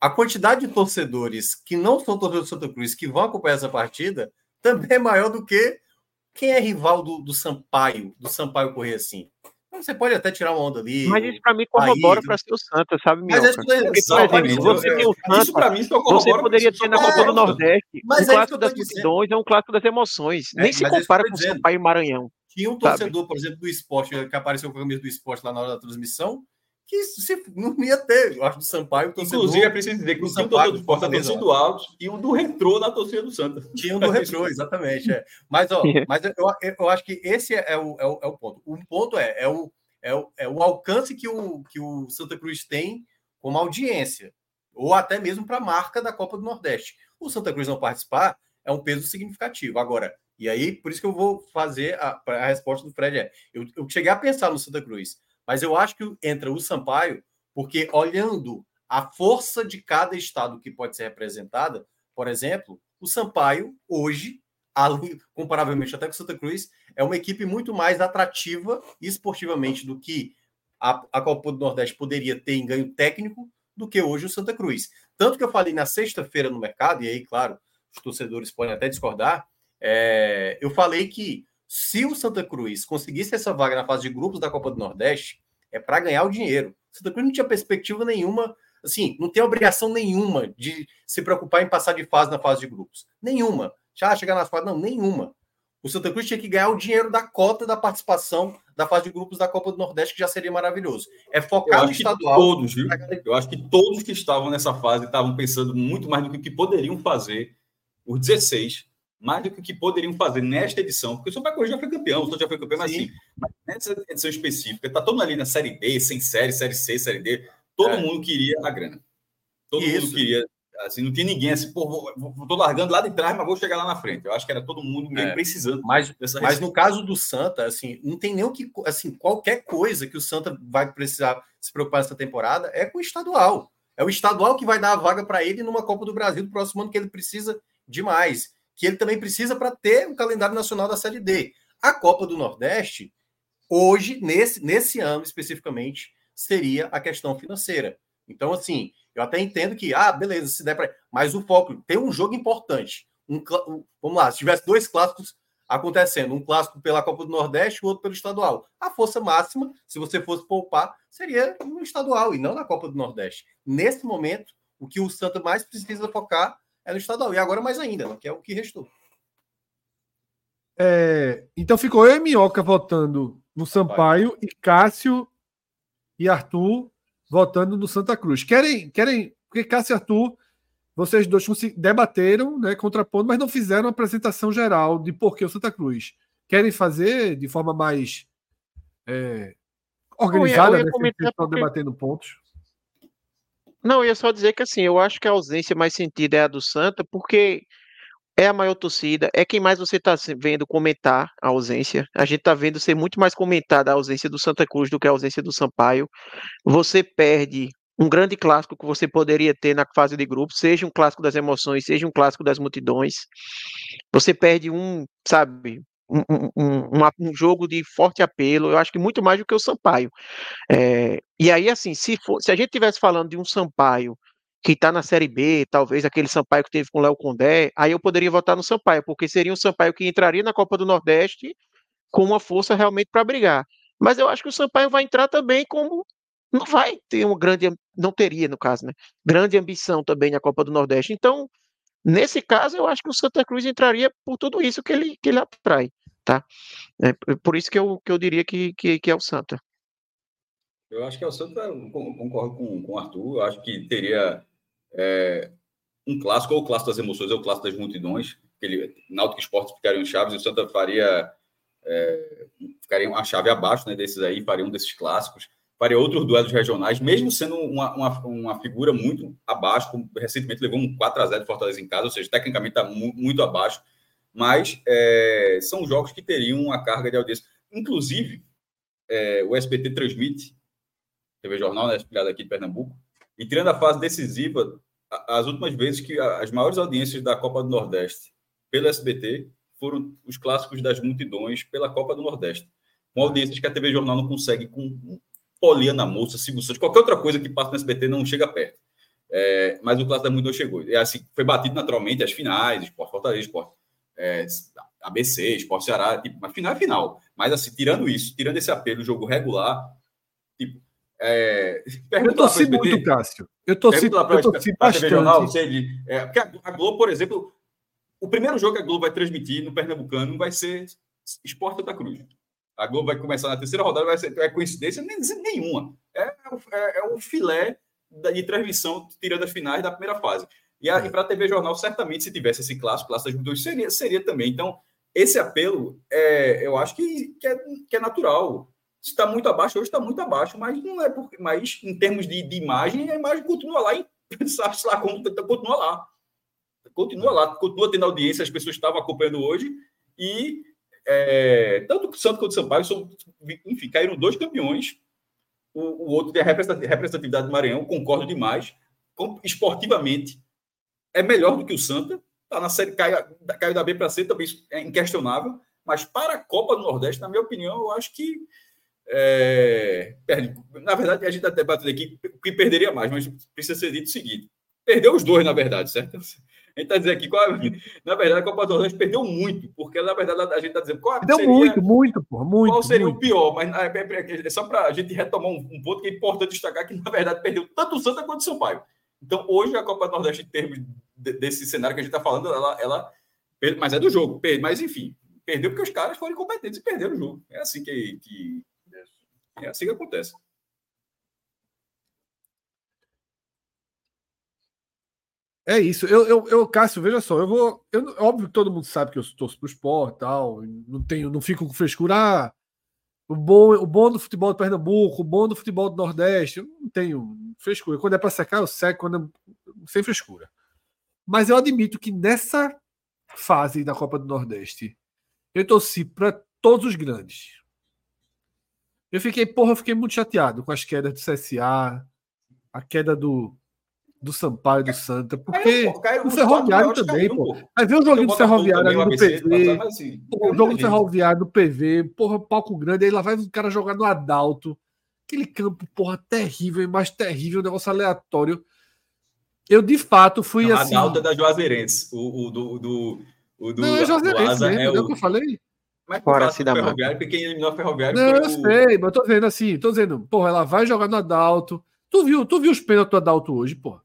a quantidade de torcedores que não são torcedores do Santa Cruz que vão acompanhar essa partida também é maior do que quem é rival do, do Sampaio, do Sampaio correr assim. Então, você pode até tirar uma onda ali. Mas isso para mim corrobora para ser o Santa, sabe, Mas isso, Porque, por exemplo, você tem o Santa, isso para mim só Você poderia ter na Copa do Nordeste mas é clássico das multidões, é um clássico das emoções. É, Nem se é compara com o Sampaio e Maranhão. Tinha um torcedor, sabe? por exemplo, do esporte, que apareceu com a camisa do esporte lá na hora da transmissão, que se, não ia ter, eu acho, do Sampaio. Inclusive, é preciso dizer que o Sampaio do Sport na torcida do Alto e o do Retrô na torcida do Santa. Tinha um do Retrô, *laughs* exatamente. É. Mas, ó, *laughs* mas eu, eu acho que esse é o, é o, é o ponto. O ponto é, é, o, é, o, é o alcance que o, que o Santa Cruz tem como audiência, ou até mesmo para a marca da Copa do Nordeste. O Santa Cruz não participar é um peso significativo. Agora, e aí, por isso que eu vou fazer a, a resposta do Fred é: eu, eu cheguei a pensar no Santa Cruz mas eu acho que entra o Sampaio, porque olhando a força de cada estado que pode ser representada, por exemplo, o Sampaio, hoje, comparavelmente até com o Santa Cruz, é uma equipe muito mais atrativa esportivamente do que a, a Copa do Nordeste poderia ter em ganho técnico do que hoje o Santa Cruz. Tanto que eu falei na sexta-feira no mercado, e aí, claro, os torcedores podem até discordar, é, eu falei que se o Santa Cruz conseguisse essa vaga na fase de grupos da Copa do Nordeste, é para ganhar o dinheiro. O Santa Cruz não tinha perspectiva nenhuma, assim, não tem obrigação nenhuma de se preocupar em passar de fase na fase de grupos. Nenhuma. Já chegar nas fases, não, nenhuma. O Santa Cruz tinha que ganhar o dinheiro da cota da participação da fase de grupos da Copa do Nordeste, que já seria maravilhoso. É focar no estadual. Todos, viu? Eu acho que todos que estavam nessa fase estavam pensando muito mais no que poderiam fazer os 16 mais do que o que poderiam fazer nesta edição, porque o São Paulo já foi campeão, o São já foi campeão, mas assim, nessa edição específica, tá todo mundo ali na Série B, sem série, Série C, Série D, todo é. mundo queria a grana. Todo Isso. mundo queria, assim, não tinha ninguém assim, pô, vou, vou, tô largando lá de trás, mas vou chegar lá na frente. Eu acho que era todo mundo meio é. precisando mas, dessa Mas no caso do Santa, assim, não tem nem o que, assim, qualquer coisa que o Santa vai precisar se preocupar nessa temporada é com o estadual. É o estadual que vai dar a vaga para ele numa Copa do Brasil do próximo ano que ele precisa demais que ele também precisa para ter o calendário nacional da Série D. A Copa do Nordeste, hoje, nesse, nesse ano especificamente, seria a questão financeira. Então, assim, eu até entendo que, ah, beleza, se der para. Mas o foco tem um jogo importante. Um, um, vamos lá, se tivesse dois clássicos acontecendo, um clássico pela Copa do Nordeste e o outro pelo estadual. A força máxima, se você fosse poupar, seria no estadual e não na Copa do Nordeste. Nesse momento, o que o Santa mais precisa focar é no estadual. E agora mais ainda, que é o que restou. É, então ficou eu e Minhoca votando no Sampaio e Cássio e Arthur votando no Santa Cruz. Querem, querem, porque Cássio e Arthur, vocês dois debateram, né, contrapondo, mas não fizeram a apresentação geral de por que o Santa Cruz. Querem fazer de forma mais é, organizada, eu ia, eu ia né, porque... debatendo pontos? Não, eu ia só dizer que assim, eu acho que a ausência mais sentida é a do Santa, porque é a maior torcida, é quem mais você está vendo comentar a ausência. A gente está vendo ser muito mais comentada a ausência do Santa Cruz do que a ausência do Sampaio. Você perde um grande clássico que você poderia ter na fase de grupos, seja um clássico das emoções, seja um clássico das multidões. Você perde um, sabe, um, um, um, jogo de forte apelo, eu acho que muito mais do que o Sampaio. É, e aí, assim, se, for, se a gente estivesse falando de um Sampaio que está na Série B, talvez aquele Sampaio que teve com o Léo Condé, aí eu poderia votar no Sampaio, porque seria um Sampaio que entraria na Copa do Nordeste com uma força realmente para brigar. Mas eu acho que o Sampaio vai entrar também como não vai ter uma grande, não teria no caso, né? Grande ambição também na Copa do Nordeste. Então, nesse caso, eu acho que o Santa Cruz entraria por tudo isso que ele, que ele atrai tá? É por isso que eu, que eu diria que, que, que é o Santa. Eu acho que é o Santa, concordo com, com o Arthur, eu acho que teria é, um clássico, ou o clássico das emoções, ou o clássico das multidões. aquele Náutico Esporte ficaria em Chaves e o Santa faria é, ficaria uma chave abaixo né, desses aí, faria um desses clássicos, faria outros duelos regionais, mesmo sendo uma, uma, uma figura muito abaixo, como recentemente levou um 4 a 0 de Fortaleza em casa, ou seja, tecnicamente está mu muito abaixo, mas é, são jogos que teriam uma carga de audiência. Inclusive, é, o SBT transmite, TV Jornal, né, aqui de Pernambuco, e tirando a fase decisiva, as últimas vezes que as maiores audiências da Copa do Nordeste pelo SBT foram os clássicos das multidões pela Copa do Nordeste. Com audiências que a TV Jornal não consegue com Poliana Moça, Silvio Santos, qualquer outra coisa que passa no SBT não chega perto. É, mas o clássico da multidão chegou. É assim, foi batido naturalmente as finais, Esporte Fortaleza, Esporte é, ABC, Esporte Ceará, tipo, mas final é final. Mas assim, tirando isso, tirando esse apelo, jogo regular, tipo, é, eu torci muito, Cássio. Eu torci, eu torci bastante. Jornal, sei, é, porque a Globo, por exemplo, o primeiro jogo que a Globo vai transmitir no Pernambucano vai ser Esporte da Cruz. A Globo vai começar na terceira rodada, vai ser é coincidência nenhuma. É, é, é o filé de transmissão tirando as finais da primeira fase. E, e para a TV Jornal, certamente, se tivesse esse clássico, clássico das dois, seria, seria também. Então, esse apelo, é, eu acho que, que, é, que é natural está muito abaixo, hoje está muito abaixo, mas não é porque, mas em termos de, de imagem, a imagem continua lá e *laughs* sabe lá como continua lá. Continua lá, continua tendo audiência, as pessoas estavam acompanhando hoje, e é, tanto o Santos quanto o Sampaio são, enfim, caíram dois campeões. O, o outro tem a representatividade do Maranhão, concordo demais. esportivamente, é melhor do que o Santa. Tá na série, caiu, caiu da B para C, também é inquestionável. Mas para a Copa do Nordeste, na minha opinião, eu acho que é, na verdade, a gente está debatendo aqui que perderia mais, mas precisa ser dito o seguinte: perdeu os dois, na verdade, certo? A gente está dizendo aqui, qual, *laughs* na verdade, a Copa do Nordeste perdeu muito, porque na verdade a gente está dizendo qual Perdeu seria, muito, muito, porra, muito. Qual seria muito. o pior? Mas é, é, é só para a gente retomar um, um, ponto que é importante destacar: que na verdade perdeu tanto o Santa quanto o Sampaio. Então, hoje a Copa do Nordeste, em termos de, desse cenário que a gente está falando, ela, ela. Mas é do jogo, mas enfim, perdeu porque os caras foram incompetentes e perderam o jogo. É assim que, que é assim que acontece. É isso. Eu, eu, eu, Cássio, veja só, eu vou. Eu, óbvio que todo mundo sabe que eu torço pro esporte tal. Não tenho, não fico com frescura. Ah, o bom, o bom do futebol do Pernambuco, o bom do futebol do Nordeste. Eu não tenho frescura. Quando é para secar, eu seco, quando é... sem frescura. Mas eu admito que nessa fase da Copa do Nordeste, eu torci para todos os grandes. Eu fiquei, porra, eu fiquei muito chateado com as quedas do CSA, a queda do, do Sampaio do Santa, porque caiu, o Ferroviário também, pô. Aí vê o joguinho do Ferroviário ali no PV, assim, o jogo do Ferroviário no PV, porra, palco grande, aí lá vai o cara jogar no Adalto, aquele campo, porra, terrível, mais terrível, um negócio aleatório. Eu, de fato, fui Não, assim... Adalto é da Juazeirense, o, o do... do o do, Não, é Juazeirense mesmo, é, é o que eu falei. Mas Fora assim da Ferroviário, porque quem eliminou a Ferroviário Não, eu o... sei, mas eu tô dizendo assim, tô dizendo, porra, ela vai jogar no Adalto. Tu viu, tu viu os pênaltis do Adalto hoje, porra?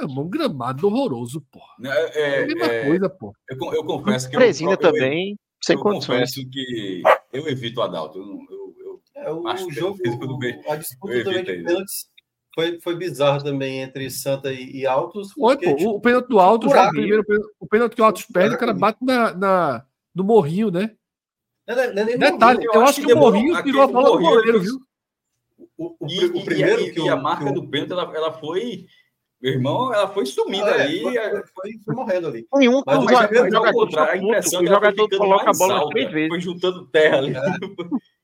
É um gramado horroroso, porra. É, é, é a mesma é, coisa, porra. Eu, eu confesso que. Presina também, eu, sem eu condições. confesso que eu evito o Adalto. Eu, eu, eu é, o, o jogo, *laughs* o, a disputa também de pênaltis foi, foi bizarro também entre Santa e, e Altos. Foi, pô, tipo, o pênalti do Altos, o, primeiro, o pênalti que o Altos perde, o cara bate na, na, no morrinho, né? Não, não, não Detalhe, eu, eu acho que, que o Morrinho tirou a bola do goleiro, viu? O, o, e, o primeiro e, que e a marca do pênalti, ela, ela foi. Meu irmão, ela foi sumida ah, é, ali. Foi, foi, foi, morrendo ali. Nenhum Mas o jogador, jogador, a impressão o jogador coloca a bola umas três vezes. Foi juntando terra ali. É.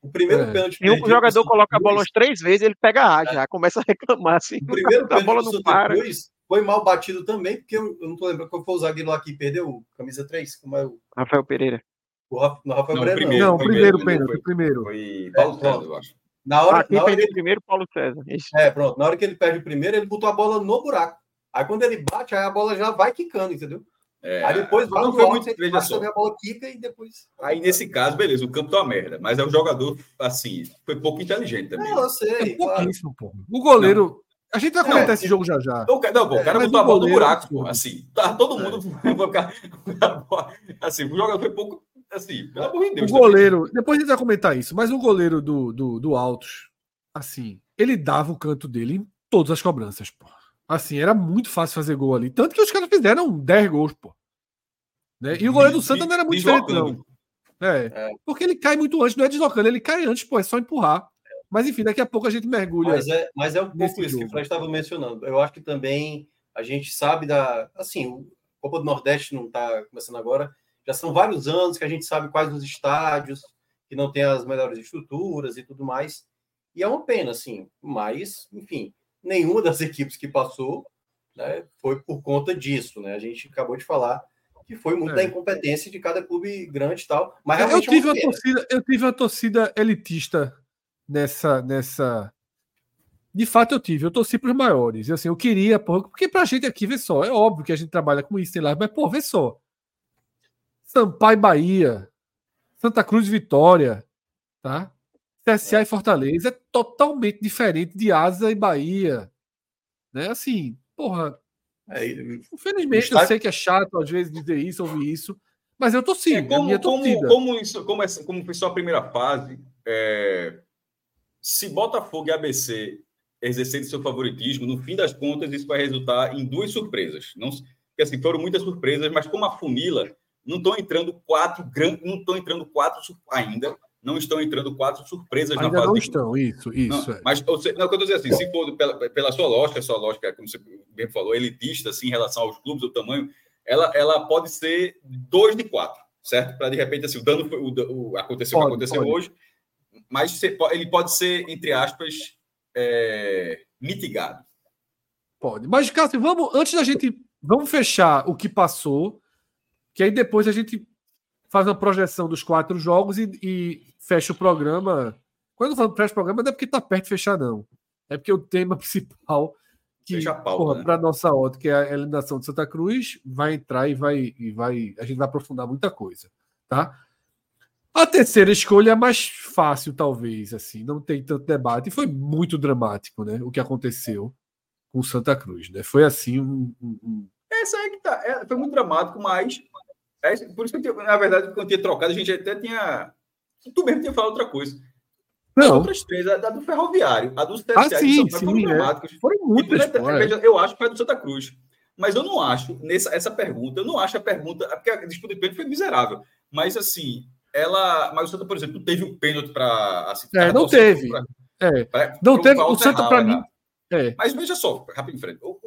O primeiro é. pênalti. E o jogador coloca a bola umas três vezes, ele pega a já, começa a reclamar assim. O primeiro *laughs* a bola não para. Depois, foi mal batido também, porque eu, eu não tô lembrando qual foi o zagueiro lá que perdeu, camisa 3, como é o. Rafael Pereira. O Rafael não, Pereira, primeiro, não. não primeiro pênalti, primeiro. Foi Paulo é, eu acho. Na hora, ah, quem na hora ele... primeiro, Paulo César. Isso. É, pronto. Na hora que ele perde o primeiro, ele botou a bola no buraco. Aí quando ele bate, aí a bola já vai quicando, entendeu? É, aí depois vai não foi muito, veja só. a bola quica e depois. Aí nesse caso, beleza, o campo tá uma merda, mas é o jogador assim, foi pouco inteligente também. Não, eu sei. É pouquíssimo, pô. O goleiro, não. A gente vai comentar não, esse jogo já já. Não, não pô, o cara é, botou a bola no buraco, pô, assim. Tá todo mundo. *laughs* É. assim, o jogador foi pouco. Assim, pelo amor de Deus. O goleiro, também. depois a gente vai comentar isso, mas o goleiro do, do, do Altos, assim, ele dava o canto dele em todas as cobranças, pô. Assim, era muito fácil fazer gol ali. Tanto que os caras fizeram 10 gols, pô. Né? E o goleiro do Santa não era muito diferente, não. É, é, Porque ele cai muito antes, não é deslocando, ele cai antes, pô, é só empurrar. Mas enfim, daqui a pouco a gente mergulha. Mas é, mas é um pouco isso jogo. que o Fred estava mencionando. Eu acho que também a gente sabe da. Assim, o Copa do Nordeste não está começando agora. Já são vários anos que a gente sabe quais os estádios, que não tem as melhores estruturas e tudo mais. E é uma pena, assim. Mas, enfim, nenhuma das *laughs* equipes que passou né, foi por conta disso, né? A gente acabou de falar que foi muito é. da incompetência de cada clube grande e tal. Mas eu é tive, uma torcida, eu tive uma torcida elitista nessa, nessa. De fato, eu tive. Eu torci para os maiores. E, assim, eu queria, porra, porque para a gente aqui, vê só, é óbvio que a gente trabalha com isso, sei lá, mas, pô, vê só. Sampaio Bahia, Santa Cruz Vitória, tá? CSA e Fortaleza é totalmente diferente de Asa e Bahia. Né? Assim, porra. É, infelizmente, está... eu sei que é chato às vezes dizer isso, ouvir isso, mas eu torci. É como, como, como, isso, como, essa, como foi só a primeira fase, é, se Botafogo e ABC exercerem seu favoritismo, no fim das contas, isso vai resultar em duas surpresas. Não, porque assim, foram muitas surpresas, mas como a funila, não estão entrando quatro grandes, não estão entrando quatro ainda, não estão entrando quatro surpresas ainda na fase. Não estão, isso, isso. Não, é. Mas você, não, eu estou dizendo assim, se for pela, pela sua lógica, sua lógica, como você bem falou, elitista, assim, em relação aos clubes, o tamanho, ela, ela pode ser dois de quatro, certo? Para de repente, assim, o dano foi, o, o aconteceu o que aconteceu pode. hoje, mas ele pode ser, entre aspas, é, mitigado. Pode. Mas, Cássio, vamos, antes da gente. Vamos fechar o que passou, que aí depois a gente faz uma projeção dos quatro jogos e, e fecha o programa. Quando eu falo fecha o programa, não é porque está perto de fechar, não. É porque o tema *laughs* principal, que né? para nossa ótica é a eliminação de Santa Cruz, vai entrar e vai, e vai. A gente vai aprofundar muita coisa. Tá? A terceira escolha é mais fácil, talvez, assim, não tem tanto debate. E foi muito dramático, né? O que aconteceu com Santa Cruz, né? Foi assim um. um... Essa é que tá. É, foi muito dramático, mas. É, por isso que, eu, na verdade, quando eu tinha trocado, a gente até tinha. Tu mesmo tinha falado outra coisa. Não. As outras três, a, a do Ferroviário, a do CSA, ah, sim, sim, foram é. dramáticos. Foram muito Eu acho que foi a do Santa Cruz. Mas eu não acho, nessa essa pergunta, eu não acho a pergunta. Porque a disputa de pênalti foi miserável. Mas assim, ela. Mas o Santa, por exemplo, teve o pênalti para. Assim, é, não teve. Pra, é. Pra, não teve. O Santa, para mim. É. Mas veja só, rápido em frente. O,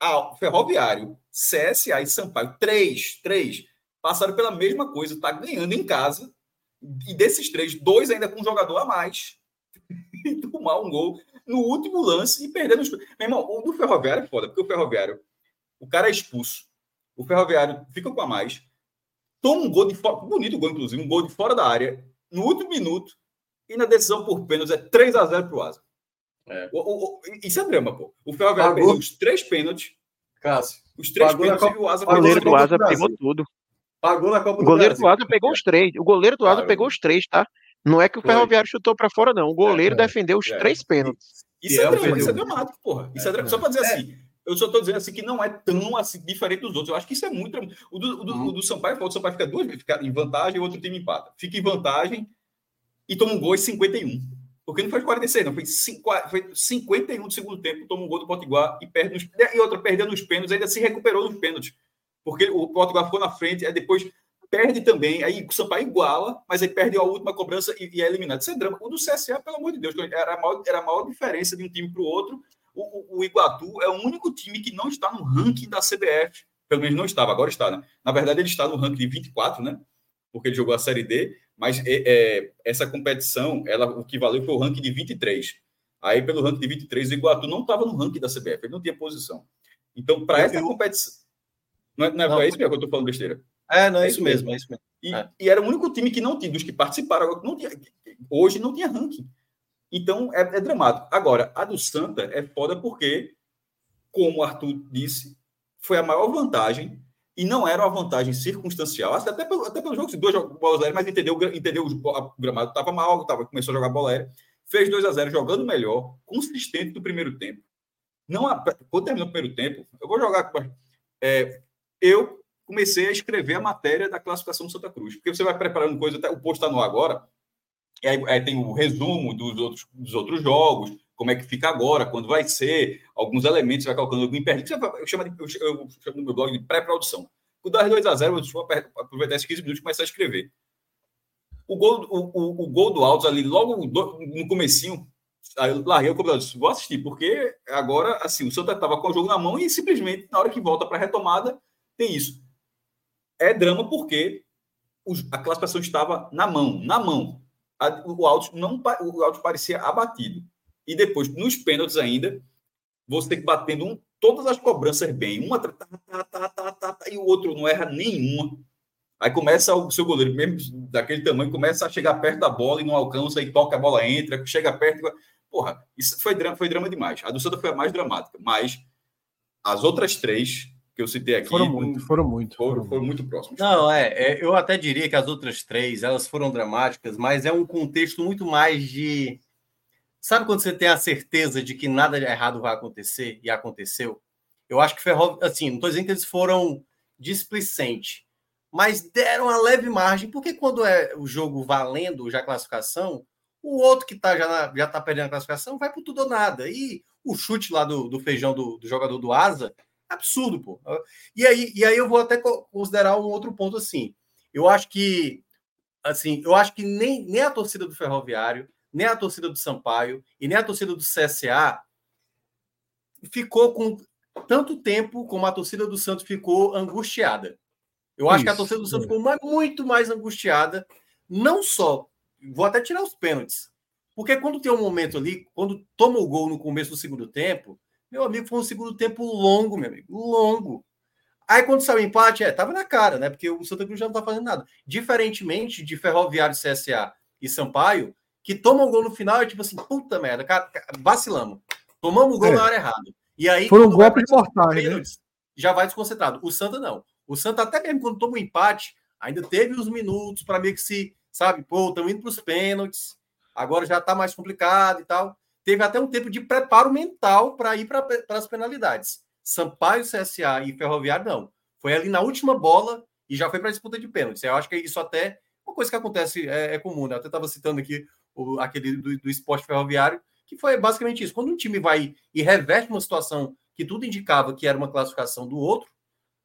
a Ferroviário, CSA e Sampaio, três, três, passaram pela mesma coisa, tá ganhando em casa. E desses três, dois ainda com um jogador a mais. *laughs* e tomar um gol no último lance e perder nos. Meu irmão, o do Ferroviário é foda, porque o Ferroviário, o cara é expulso. O Ferroviário fica com a mais toma um gol de fora, bonito gol, inclusive, um gol de fora da área, no último minuto, e na decisão por pênaltis é 3 a 0 para o Asa. É. O, o, o, isso é drama, pô. O Ferroviário pegou os três pênaltis. Cássio. Os três pênaltis Copa, e o Asa O goleiro do Asa pegou tudo. Pagou na Copa o goleiro do, do Asa pegou os três. O goleiro do Asa pegou os três, tá? Não é que o Ferroviário chutou para fora, não. O goleiro é, é, defendeu os é. três pênaltis. Isso, é, é drama, isso é dramático, porra. Isso é, é Só para dizer assim, eu só estou dizendo assim que não é tão assim, diferente dos outros. Eu acho que isso é muito. O do, o do, uhum. o do Sampaio, o Sampaio fica duas vezes, fica em vantagem e o outro time empata. Fica em vantagem e toma um gol em 51. Porque não foi 46, não. Foi, 5, foi 51 do segundo tempo, toma um gol do Potiguar e perde nos, E outra, perdendo nos pênaltis, ainda se recuperou nos pênaltis. Porque o Potiguar ficou na frente, aí depois perde também, aí o Sampaio iguala, mas aí perde a última cobrança e, e é eliminado. Isso é drama. O do CSA, pelo amor de Deus, era a maior, era a maior diferença de um time para o outro o, o, Iguatu é o único time que não está no ranking da CBF. Pelo menos não estava, agora está, né? Na verdade, ele está no ranking de 24, né? Porque ele jogou a Série D, mas é, é, essa competição, ela, o que valeu foi o ranking de 23. Aí, pelo ranking de 23, o Iguatu não estava no ranking da CBF, ele não tinha posição. Então, para essa competição. Não é, não é, não, é isso mesmo que eu estou falando besteira? É, não é, é isso mesmo, mesmo, é isso mesmo. E, é. e, era o único time que não tinha, dos que participaram, não tinha, hoje não tinha ranking. Então, é, é, dramático. Agora, a do Santa é foda porque, como o Arthur disse, foi a maior vantagem e não era uma vantagem circunstancial. Até pelo, até pelo jogo, dois bolas aéreas, mas entendeu, entendeu o gramado estava mal, tava, começou a jogar bola aérea, fez 2 a 0 jogando melhor, consistente no primeiro tempo. Não, quando terminou o primeiro tempo, eu vou jogar. É, eu comecei a escrever a matéria da classificação do Santa Cruz, porque você vai preparando coisa, até o post está no agora e aí, aí, tem o resumo dos outros, dos outros jogos, como é que fica agora, quando vai ser, alguns elementos, vai colocando algum imperdível. Eu chamo, de, eu chamo no meu blog de pré-produção. O das 2x0, deixa eu aproveitar esses 15 minutos e começar a escrever. O gol, o, o, o gol do Altos ali, logo no comecinho, aí eu larguei o computador, disse, vou assistir, porque agora, assim, o Santa estava com o jogo na mão e simplesmente, na hora que volta para a retomada, tem isso. É drama porque a classificação estava na mão, na mão. o Altos não o Altos parecia abatido. E depois, nos pênaltis ainda, você tem que batendo um, todas as cobranças bem. Uma tá, tá, tá, tá, tá, tá, e o outro não erra nenhuma. Aí começa o seu goleiro, mesmo daquele tamanho, começa a chegar perto da bola e não alcança, e toca a bola, entra, chega perto. Porra, isso foi drama, foi drama demais. A do Santa foi a mais dramática, mas as outras três que eu citei aqui. Foram muito, foram muito. Foram, foram, foram muito próximos. Não, é, é, eu até diria que as outras três, elas foram dramáticas, mas é um contexto muito mais de. Sabe quando você tem a certeza de que nada de errado vai acontecer e aconteceu? Eu acho que assim, não estou dizendo que eles foram displicentes, mas deram a leve margem, porque quando é o jogo valendo já a classificação, o outro que tá, já, já tá perdendo a classificação vai por tudo ou nada. E o chute lá do, do feijão do, do jogador do Asa, absurdo, pô. E aí, e aí eu vou até considerar um outro ponto assim. Eu acho que assim, eu acho que nem, nem a torcida do Ferroviário, nem a torcida do Sampaio e nem a torcida do CSA ficou com tanto tempo como a torcida do Santos ficou angustiada. Eu acho Isso, que a torcida do Santos é. ficou mais, muito mais angustiada, não só, vou até tirar os pênaltis, porque quando tem um momento ali, quando toma o gol no começo do segundo tempo, meu amigo, foi um segundo tempo longo, meu amigo, longo. Aí quando saiu o empate, é, tava na cara, né? Porque o Santa Cruz já não tá fazendo nada. Diferentemente de Ferroviário, CSA e Sampaio, que tomam o gol no final, é tipo assim, puta merda, cara, vacilamos. Tomamos o gol é. na hora errada. E aí, Foram golpes mortais, né? Já vai desconcentrado. O Santa não. O Santa, até mesmo quando toma um empate, ainda teve uns minutos para meio que se, sabe, pô, estamos indo para os pênaltis, agora já está mais complicado e tal. Teve até um tempo de preparo mental para ir para as penalidades. Sampaio, CSA e Ferroviário, não. Foi ali na última bola e já foi para a disputa de pênaltis. Eu acho que isso até uma coisa que acontece é, é comum, né? Eu até estava citando aqui o, aquele do, do esporte ferroviário, que foi basicamente isso. Quando um time vai e reverte uma situação que tudo indicava que era uma classificação do outro,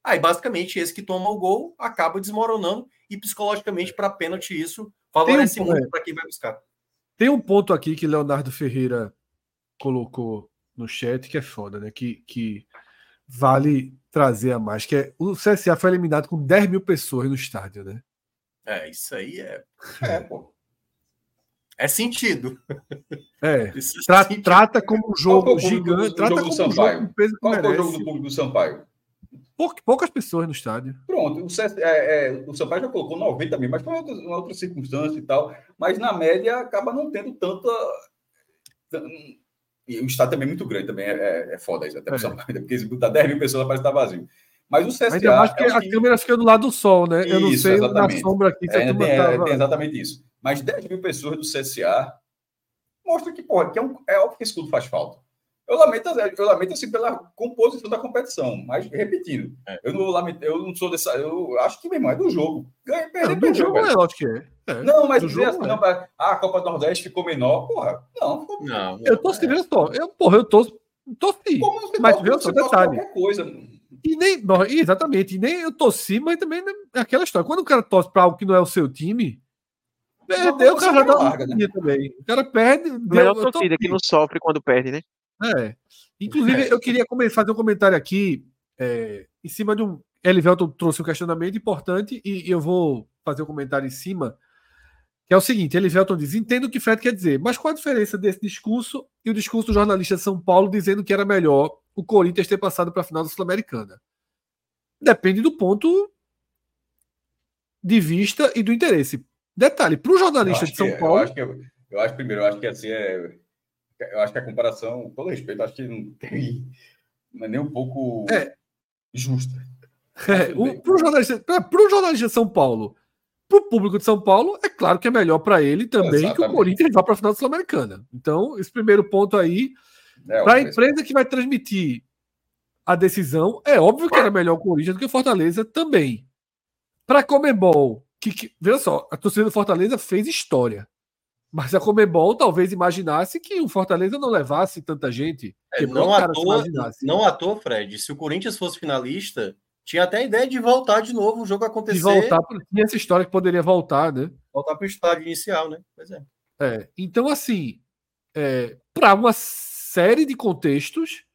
aí basicamente esse que toma o gol acaba desmoronando e psicologicamente para pênalti isso favorece um, muito para quem vai buscar. Tem um ponto aqui que Leonardo Ferreira colocou no chat que é foda, né? Que, que vale trazer a mais, que é o CSA foi eliminado com 10 mil pessoas no estádio, né? É, isso aí é. *laughs* É, pô. É sentido. É. Tra sentido. Trata como um jogo gigante. Do, trata jogo como um jogo peso Qual é o jogo do público do Sampaio? poucas pessoas no estádio. Pronto, o, CS, é, é, o Sampaio já colocou 90 mil, mas foi outra, uma outra circunstância e tal. Mas na média acaba não tendo tanta. E o estado também é muito grande, também é, é, é foda isso, até é. Sampaio, porque se botar 10 mil pessoas parece estar vazio. Mas o CSA. Ainda mais que a que... câmera fica do lado do sol, né? Eu não sei exatamente. na sombra aqui se é, tem, tava... tem exatamente isso. Mas 10 mil pessoas do CSA mostra que, porra, que é, um, é óbvio que esse tudo faz falta. Eu lamento, eu lamento assim pela composição da competição, mas repetindo, é. eu não lamento, eu não sou dessa, eu acho que meu irmão é do jogo. Ganha, perder, do jogo é lógico que é. é. Não, mas dizer assim, é. não, ah, a Copa do Nordeste ficou menor, porra. Não, ficou não, Eu tô se só, eu, porra, eu tô torci. Mas viu só detalhe. Coisa. E nem, exatamente, e nem eu torci, mas também é aquela história. Quando o cara torce para algo que não é o seu time, perdeu, o cara já dá larga, né? também. O cara perde. Melhor torcida que não sofre quando perde, né? É. Inclusive, eu queria fazer um comentário aqui é, em cima de um. Elivelton trouxe um questionamento importante e eu vou fazer um comentário em cima, que é o seguinte: Elivelton diz: entendo o que Fred quer dizer, mas qual a diferença desse discurso e o discurso do jornalista de São Paulo dizendo que era melhor o Corinthians ter passado para a final da Sul-Americana? Depende do ponto de vista e do interesse. Detalhe, para o jornalista de São que, Paulo. Eu acho, que, eu acho primeiro, eu acho que assim é eu acho que a comparação, com todo respeito, acho que não tem não é nem um pouco é. justa. É, para o jornalista, jornalista de São Paulo, para o público de São Paulo, é claro que é melhor para ele também Exatamente. que o Corinthians vá para a final da Sul-Americana. Então, esse primeiro ponto aí, é, para a empresa que vai transmitir a decisão, é óbvio que era melhor o Corinthians do que o Fortaleza também. Para a Comebol, que, que, veja só, a torcida do Fortaleza fez história. Mas a Comebol talvez imaginasse que o Fortaleza não levasse tanta gente. É, não, à toa, não à toa, Fred. Se o Corinthians fosse finalista, Tinha até a ideia de voltar de novo, o jogo acontecer. De voltar, tinha essa história que poderia voltar, né? Voltar para o estádio inicial, né? Pois é. é então, assim, é, para uma série de contextos,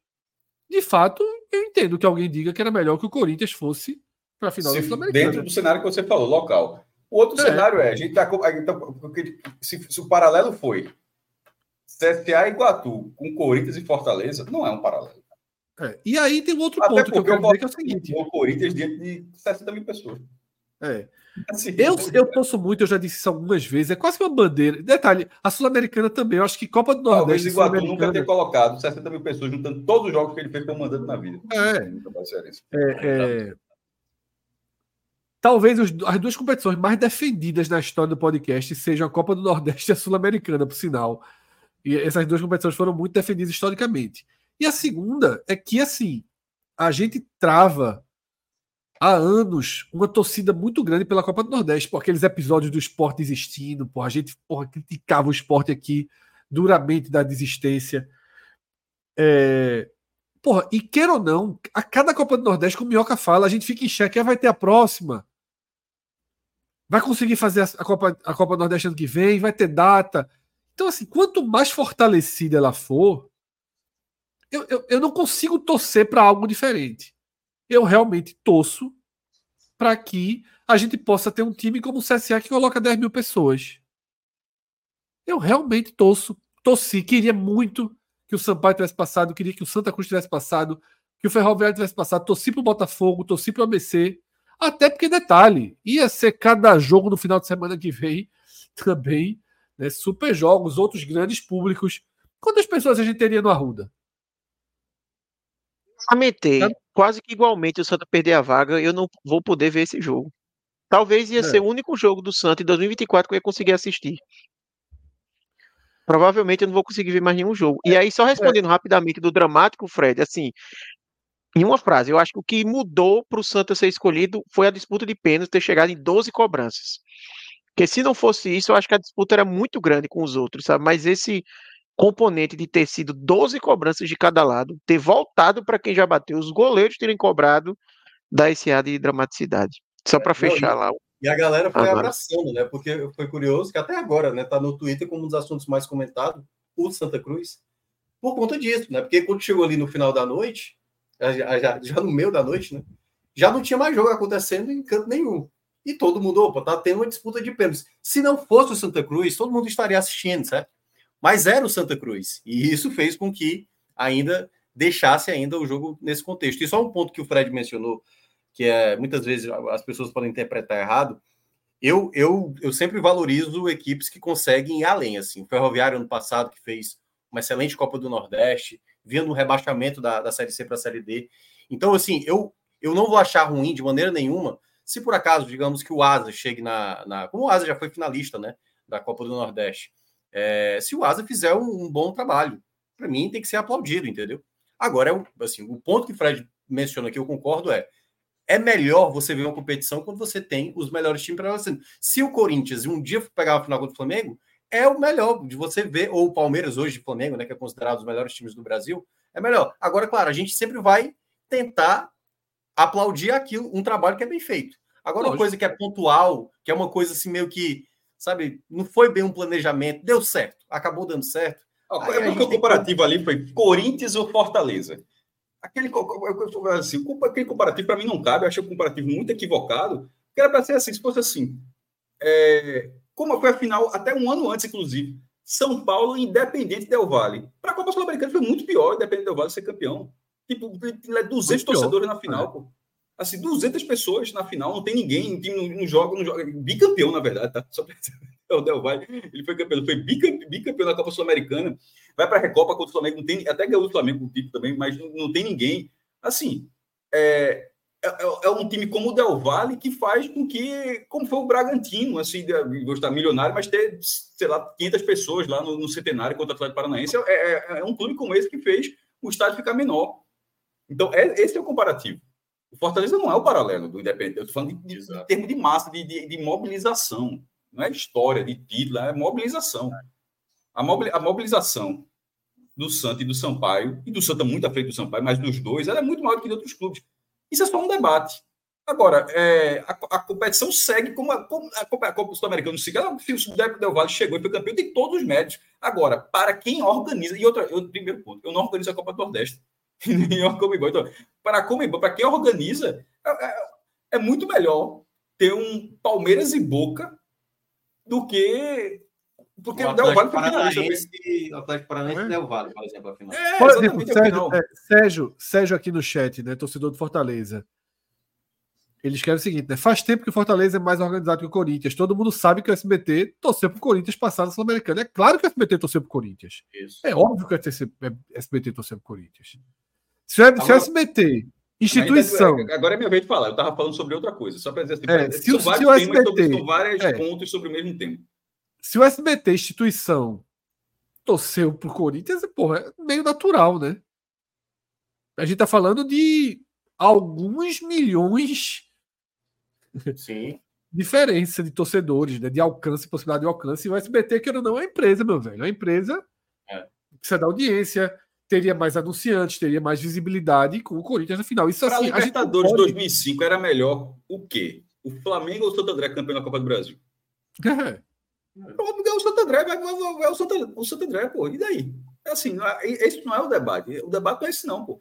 de fato, eu entendo que alguém diga que era melhor que o Corinthians fosse para a final se. Dentro do cenário que você falou, local. O outro é. cenário é, a gente tá, se, se, o paralelo foi CSA e Iguatu com Corinthians e Fortaleza, não é um paralelo. É. E aí tem um outro Até ponto que eu quero dizer que é o seguinte. O Corinthians diante de 60 mil pessoas. É. Assim, eu, eu torço muito, eu já disse isso algumas vezes, é quase uma bandeira. Detalhe, a Sul-Americana também, eu acho que Copa do Nordeste. Talvez Iguatu nunca ter colocado 60 mil pessoas juntando todos os jogos que ele fez comandando na vida. É. É, é, Talvez os, as duas competições mais defendidas na história do podcast sejam a Copa do Nordeste e a Sul-Americana, por sinal. E essas duas competições foram muito defendidas historicamente. E a segunda é que, assim, a gente trava há anos uma torcida muito grande pela Copa do Nordeste, por aqueles episódios do esporte existindo, por a gente porra, criticava o esporte aqui duramente da desistência. É... Porra, e queira ou não, a cada Copa do Nordeste, como o Minhoca fala, a gente fica em xeque, vai ter a próxima. Vai conseguir fazer a Copa, a Copa Nordeste ano que vem, vai ter data. Então, assim, quanto mais fortalecida ela for, eu, eu, eu não consigo torcer para algo diferente eu realmente torço para que a gente possa ter um time como o CSA que coloca 10 mil pessoas. Eu realmente torço, torci, queria muito que o Sampaio tivesse passado, queria que o Santa Cruz tivesse passado, que o Ferroviário tivesse passado, torci para o Botafogo, torci para o ABC, até porque, detalhe, ia ser cada jogo no final de semana que vem *laughs* também, né, super jogos, outros grandes públicos. Quantas pessoas a gente teria no Arruda? Lamentei quase que igualmente o Santa perder a vaga, eu não vou poder ver esse jogo. Talvez ia é. ser o único jogo do Santa em 2024 que eu ia conseguir assistir. Provavelmente eu não vou conseguir ver mais nenhum jogo. E é, aí, só é. respondendo é. rapidamente do dramático, Fred, assim, em uma frase, eu acho que o que mudou para o Santa ser escolhido foi a disputa de pênalti ter chegado em 12 cobranças. Porque se não fosse isso, eu acho que a disputa era muito grande com os outros, sabe? Mas esse componente de ter sido 12 cobranças de cada lado, ter voltado para quem já bateu, os goleiros terem cobrado, dá esse ar de dramaticidade. Só para é, fechar lá. E a galera foi agora. abraçando, né? Porque foi curioso que até agora, né, tá no Twitter como um dos assuntos mais comentados, o Santa Cruz, por conta disso, né? Porque quando chegou ali no final da noite, já, já, já no meio da noite, né? Já não tinha mais jogo acontecendo em canto nenhum. E todo mundo, opa, tá tendo uma disputa de pênaltis. Se não fosse o Santa Cruz, todo mundo estaria assistindo, certo? mas era o Santa Cruz. E isso fez com que ainda deixasse ainda o jogo nesse contexto. E só um ponto que o Fred mencionou, que é muitas vezes as pessoas podem interpretar errado. Eu, eu, eu sempre valorizo equipes que conseguem ir além. Assim, o Ferroviário ano passado que fez uma excelente Copa do Nordeste, vinha no rebaixamento da, da Série C para a Série D. Então, assim, eu, eu não vou achar ruim de maneira nenhuma se por acaso, digamos que o Asa chegue na, na. Como o Asa já foi finalista, né? Da Copa do Nordeste é, se o Asa fizer um, um bom trabalho. Para mim, tem que ser aplaudido, entendeu? Agora, é assim, o ponto que o Fred menciona que eu concordo é é melhor você ver uma competição quando você tem os melhores times para você. Se o Corinthians um dia pegar a final contra o Flamengo, é o melhor de você ver, ou o Palmeiras hoje de Flamengo, né, que é considerado os melhores times do Brasil, é melhor. Agora, claro, a gente sempre vai tentar aplaudir aquilo, um trabalho que é bem feito. Agora, Lógico. uma coisa que é pontual, que é uma coisa assim meio que sabe? Não foi bem um planejamento, deu certo, acabou dando certo. Ah, é porque o comparativo que... ali foi Corinthians ou Fortaleza. Aquele, assim, aquele comparativo para mim não cabe, eu achei o comparativo muito equivocado, que era para ser assim, se fosse assim. É, como foi a final, até um ano antes, inclusive. São Paulo, Independente Del Vale. Para a Copa Sul-Americana foi muito pior, Independente Del Vale ser campeão. Tipo, 200 torcedores na final, é. pô assim, 200 pessoas na final, não tem ninguém, o time não, joga, não joga, bicampeão, na verdade, tá? Só *laughs* o Del Valle, ele foi campeão, foi bicampeão, bicampeão da Copa Sul-Americana, vai para a Recopa contra o Flamengo, não tem, até ganhou o Flamengo com o título também, mas não, não, tem ninguém. Assim, é, é, é, é, um time como o Del Valle que faz com que, como foi o Bragantino, assim, gostar milionário, mas ter, sei lá, 500 pessoas lá no, no Centenário contra o Atlético Paranaense, é, é, é um clube como esse que fez o estádio ficar menor. Então, é, esse é o comparativo. O Fortaleza não é o paralelo do Independente. Eu estou falando de, de, de termo de massa, de, de, de, mobilização. Não é história, de título, é mobilização. A, a mobilização do Santa e do Sampaio, e do Santa muito à frente do Sampaio, mas dos dois, ela é muito maior do que de outros clubes. Isso é só um debate. Agora, é, a, a, competição segue como a, como a, a Copa Sul-Americana segue. O Del Valle chegou e foi campeão, tem todos os méritos. Agora, para quem organiza, e outra, eu, primeiro ponto, eu não organizo a Copa do Nordeste. *laughs* então, para, Comebol, para quem organiza, é, é, é, muito melhor ter um Palmeiras e Boca do que porque o, o Del Valle foi finalista. O Atlético Paranaense e Del Valle, por exemplo, a final. É, por exemplo, Sérgio, é, Sérgio, Sérgio aqui no chat, né, torcedor do Fortaleza. Eles querem o seguinte, né? Faz tempo que o Fortaleza é mais organizado que o Corinthians. Todo mundo sabe que o SBT torceu pro Corinthians passar na Sul-Americana. É claro que o SBT torceu pro Corinthians. Isso. É óbvio que o SBT torceu pro Corinthians. Se o, se o SBT, instituição. Agora é minha vez de falar. Eu estava falando sobre outra coisa. Só para dizer assim, é, se, são se o SBT, sobre, são vários é, pontos sobre o mesmo tema. Se o SBT, instituição, torceu pro Corinthians, porra, é meio natural, né? A gente tá falando de alguns milhões *laughs* Sim. diferença de torcedores, né? de alcance, possibilidade de alcance. E o SBT, que não é uma empresa, meu velho. É uma empresa é. precisa da audiência, teria mais anunciantes, teria mais visibilidade com o Corinthians no final. Isso pra assim, Libertadores pode... 2005 era melhor o quê? O Flamengo ou o Santo André campeão da Copa do Brasil? *laughs* É. Pronto, o Santo André, vai, vai, vai o, Santo, o Santo André, pô. E daí? É assim, é, esse não é o debate. O debate não é esse, não, pô.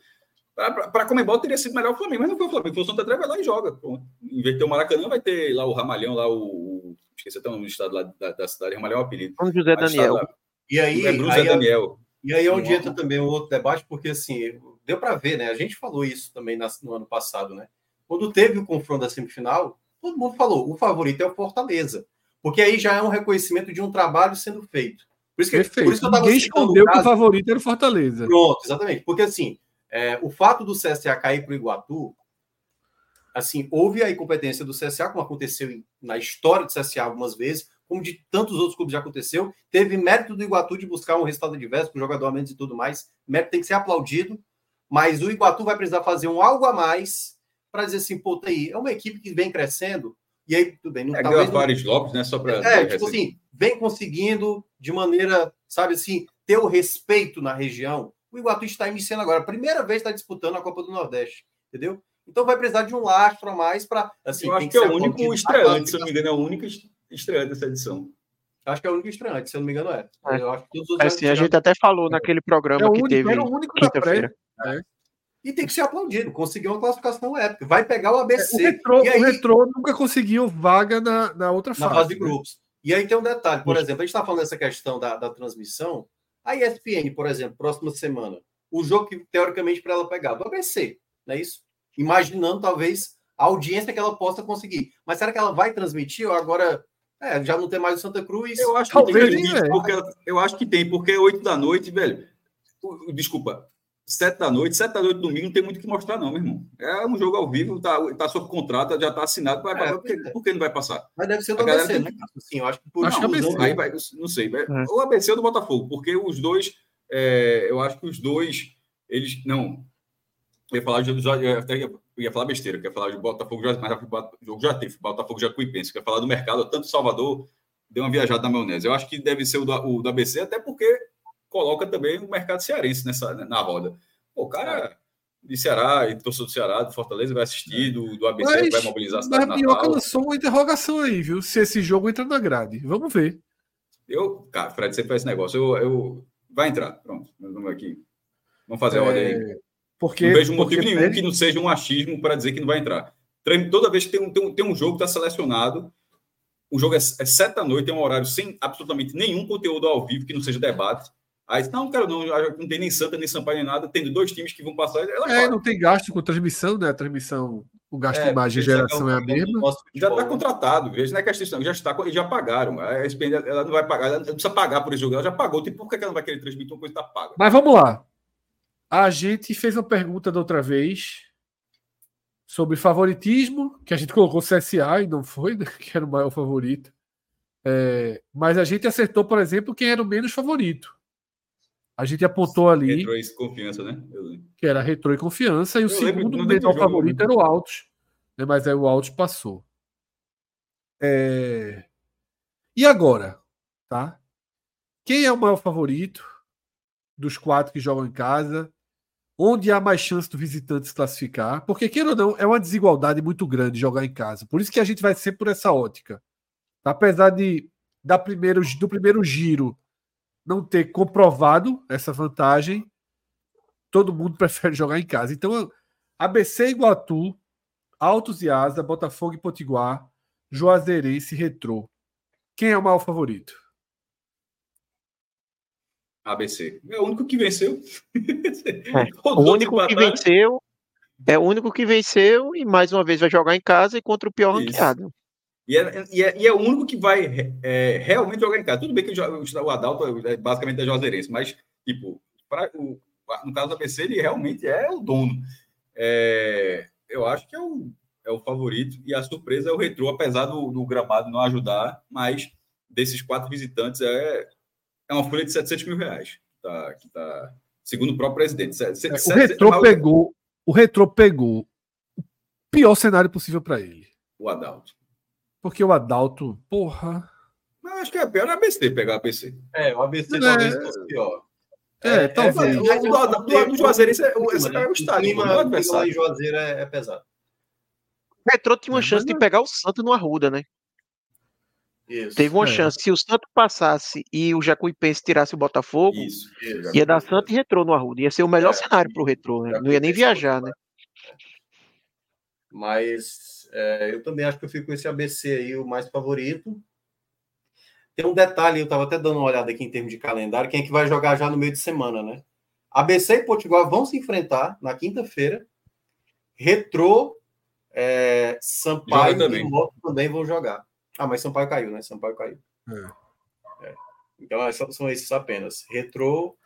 Para a Comembol teria sido melhor o Flamengo, mas não foi o Flamengo. Foi o Santo André, vai lá e joga. Pronto. Em vez de ter o Maracanã, vai ter lá o Ramalhão, lá o. Esqueci até o nome do estado lá da, da cidade. Ramalhão é o apelido. São José Daniel. E aí, é Bruno aí, Daniel. E aí é onde entra também um outro debate, porque assim, deu para ver, né? A gente falou isso também no ano passado, né? Quando teve o confronto da semifinal, todo mundo falou: o favorito é o Fortaleza. Porque aí já é um reconhecimento de um trabalho sendo feito. Por isso que, Perfeito. por isso que eu Ninguém escondeu que o favorito era o Fortaleza. Pronto, exatamente. Porque assim, é, o fato do CSA cair para o Iguatu, assim, houve a incompetência do CSA, como aconteceu na história do CSA algumas vezes, como de tantos outros clubes já aconteceu. Teve mérito do Iguatu de buscar um resultado adverso com o jogador a menos e tudo mais. Mérito tem que ser aplaudido, mas o Iguatu vai precisar fazer um algo a mais para dizer assim, pô, tá aí, é uma equipe que vem crescendo, e aí, tudo bem. Não, é talvez Fares não... Lopes, né? Só para. É, tipo assim, vem conseguindo de maneira, sabe assim, ter o respeito na região o Iguatu está iniciando agora. Primeira vez está disputando a Copa do Nordeste, entendeu? Então vai precisar de um lastro a mais para. Assim, Eu acho que, é o único estreante, se eu não me engano, é o único estreante dessa edição. Acho que é o único estreante, se eu não me engano, é. é. Eu acho que todos os é, assim, a gente até falou naquele programa é que único, teve. Era o único quinta-feira. É. E tem que ser aplaudido, conseguiu uma classificação épica. Vai pegar o ABC. O Retrô, aí, o Retrô nunca conseguiu vaga na, na outra fase. Na fase de né? grupos. E aí tem um detalhe, por exemplo, a gente está falando dessa questão da, da transmissão. A ESPN, por exemplo, próxima semana, o jogo que teoricamente para ela pegar do ABC, não é isso? Imaginando talvez a audiência que ela possa conseguir. Mas será que ela vai transmitir ou agora é, já não tem mais o Santa Cruz? Eu acho que talvez, tem, é. porque eu acho que tem, porque é 8 da noite, velho. Desculpa, sete da noite, sete da noite domingo não tem muito o que mostrar, não, meu irmão. É um jogo ao vivo, tá, tá sob contrato, já tá assinado, vai, é, por, que, é. por que não vai passar? Mas deve ser do ABC, tem... né? Sim, eu acho que por acho não, que ABC. Aí vai, não sei, é. o ABC ou do Botafogo, porque os dois é, eu acho que os dois, eles. Não. Eu ia falar, de, eu ia, ia falar besteira, eu ia falar de Botafogo, mas o jogo já teve, Botafogo já Jacuipense, eu ia falar do mercado, tanto Salvador deu uma viajada na maionese. Eu acho que deve ser o do, o do ABC, até porque coloca também o mercado cearense nessa, na roda. Pô, o cara de Ceará, e torcedor do Ceará, do Fortaleza, vai assistir, do, do ABC mas, vai mobilizar a cidade Mas a Minhoca lançou uma interrogação aí, viu? Se esse jogo entra na grade. Vamos ver. Eu, cara, Fred, você faz esse negócio. Eu, eu, Vai entrar, pronto. Vamos aqui. Vamos fazer a ordem aí. É, porque, não vejo motivo nenhum que não seja um achismo para dizer que não vai entrar. Toda vez que tem um, tem um, tem um jogo que está selecionado, o jogo é, é sete da noite, tem um horário sem absolutamente nenhum conteúdo ao vivo que não seja debate. Aí, não, cara, não, não tem nem Santa, nem Sampaio, nem nada, tendo dois times que vão passar. é, não tem gasto com transmissão, né? A transmissão, o gasto é, de imagem e geração é a mesma. Já está contratado, veja, não é questão, já está, eles já pagaram. A ESPN, ela não vai pagar, ela não precisa pagar por esse jogo, ela já pagou. Tipo, por que ela não vai querer transmitir uma coisa que está paga? Mas vamos lá. A gente fez uma pergunta da outra vez sobre favoritismo, que a gente colocou CSA e não foi, né? *laughs* que era o maior favorito. É, mas a gente acertou, por exemplo, quem era o menos favorito. A gente apontou ali. Retrô e confiança, né? Que era retrô e confiança. E o segundo menor favorito era o Altos. Né? Mas aí o Altos passou. É... E agora? Tá? Quem é o maior favorito dos quatro que jogam em casa? onde há mais chance do visitante se classificar, porque, queira ou não, é uma desigualdade muito grande jogar em casa. Por isso que a gente vai ser por essa ótica. Apesar de da primeiro, do primeiro giro não ter comprovado essa vantagem, todo mundo *laughs* prefere jogar em casa. Então, ABC Iguatu, Altos e Asa, Botafogo e Potiguar, Juazeirense e Retrô. Quem é o maior favorito? ABC. É o único que venceu. É, *laughs* o único que venceu é o único que venceu e mais uma vez vai jogar em casa e contra o pior Isso. ranqueado. E é, e, é, e é, o único que vai é, realmente casa. Tudo bem que o, o Adalto é basicamente é Juazeirense, mas, tipo, pra, o, no caso do ABC, ele realmente é o dono. É, eu acho que é o, é o favorito e a surpresa é o Retrô, apesar do, do gramado não ajudar, mas desses quatro visitantes é, é uma folha de 700 mil reais, tá, que tá, segundo o próprio presidente. É, o Retrô pegou, o Retrô pegou o pior cenário possível para ele. O Adalto. Porque o Adalto, porra. Mas acho que é pior o ABC pegar o ABC. É, o ABC é. talvez fosse pior. É, é talvez. É, o do, do, do Juazeiro, esse é, esse é o estádio. O clima, em Juazeiro é, é pesado. O Retro tinha uma é, chance de pegar o Santo no Arruda, né? Isso, Teve uma é. chance. Se o Santo passasse e o Jacuipense tirasse o Botafogo, isso, isso, ia dar Santo e Retrô no Arruda. Ia ser o melhor é, cenário para o Retrô, né? Não ia nem viajar, né? Mas é, eu também acho que eu fico com esse ABC aí, o mais favorito. Tem um detalhe, eu estava até dando uma olhada aqui em termos de calendário, quem é que vai jogar já no meio de semana, né? ABC e Potiguar vão se enfrentar na quinta-feira. Retrô, é, Sampaio também. e Moto também vão jogar. Ah, mas Sampaio caiu, né? Sampaio caiu. É. É. Então é são esses apenas. Retrô,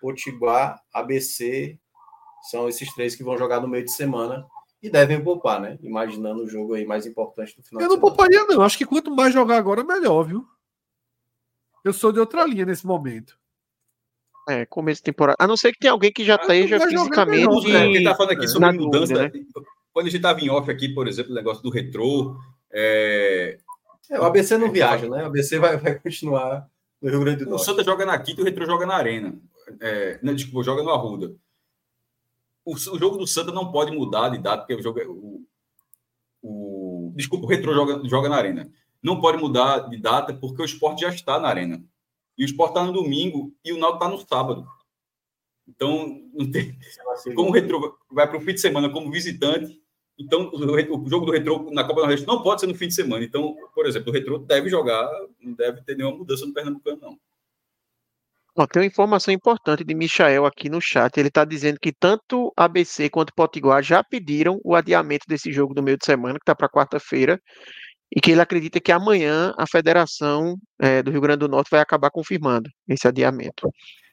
Potiguar, ABC, são esses três que vão jogar no meio de semana e devem poupar, né? Imaginando o jogo aí mais importante do final. Eu não pouparia, não. Acho que quanto mais jogar agora, melhor, viu? Eu sou de outra linha nesse momento. É, começo de temporada. A não ser que tenha alguém que já ah, esteja fisicamente. Melhor, né? Quem tá falando aqui sobre mudança. Dúvida, né? Quando a gente estava em off aqui, por exemplo, o negócio do retrô. É... É, o ABC não viaja, né? O ABC vai, vai continuar no Rio Grande do Norte. O Santa joga na Quinta e o Retrô joga na Arena. É, não, desculpa, joga no Arruda. O, o, jogo do Santa não pode mudar de data, porque o jogo é. O, o, desculpa, o Retrô joga, joga na Arena não pode mudar de data porque o esporte já está na arena. E o esporte está no domingo e o Náutico está no sábado. Então, não tem... como o Retro vai para o fim de semana como visitante, então o jogo do Retro na Copa do Nordeste não pode ser no fim de semana. Então, por exemplo, o Retro deve jogar, não deve ter nenhuma mudança no Pernambucano, não. Ó, tem uma informação importante de Michael aqui no chat. Ele está dizendo que tanto ABC quanto Potiguar já pediram o adiamento desse jogo do meio de semana, que está para quarta-feira, e que ele acredita que amanhã a Federação é, do Rio Grande do Norte vai acabar confirmando esse adiamento.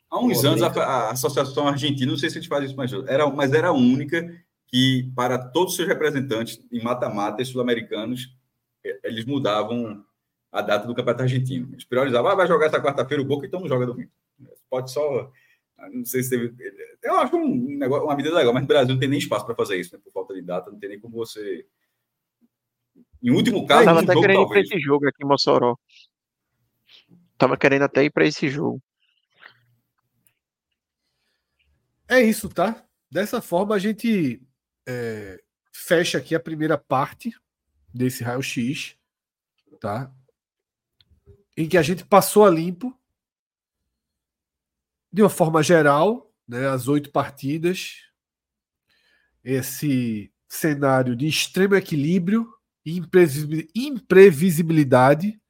Há uns anos a, a, Associação Argentina, não sei se a gente faz isso mais, era, mas era a única que, para todos os seus representantes em mata-mata sul-americanos, eles mudavam a data do Campeonato Argentino. Eles priorizavam, ah, vai jogar essa quarta-feira o Boca, então não joga domingo. Pode só. Não sei se teve. Eu acho um negócio, uma medida legal, mas no Brasil não tem nem espaço para fazer isso, né? Por falta de data, não tem nem como você em último caso, tava até jogo, querendo talvez. ir para esse jogo aqui em Mossoró. Tava querendo até ir para esse jogo. É isso, tá? Dessa forma a gente é, fecha aqui a primeira parte desse raio-x, tá? Em que a gente passou a limpo de uma forma geral, né, as oito partidas, esse cenário de extremo equilíbrio imprevisibilidade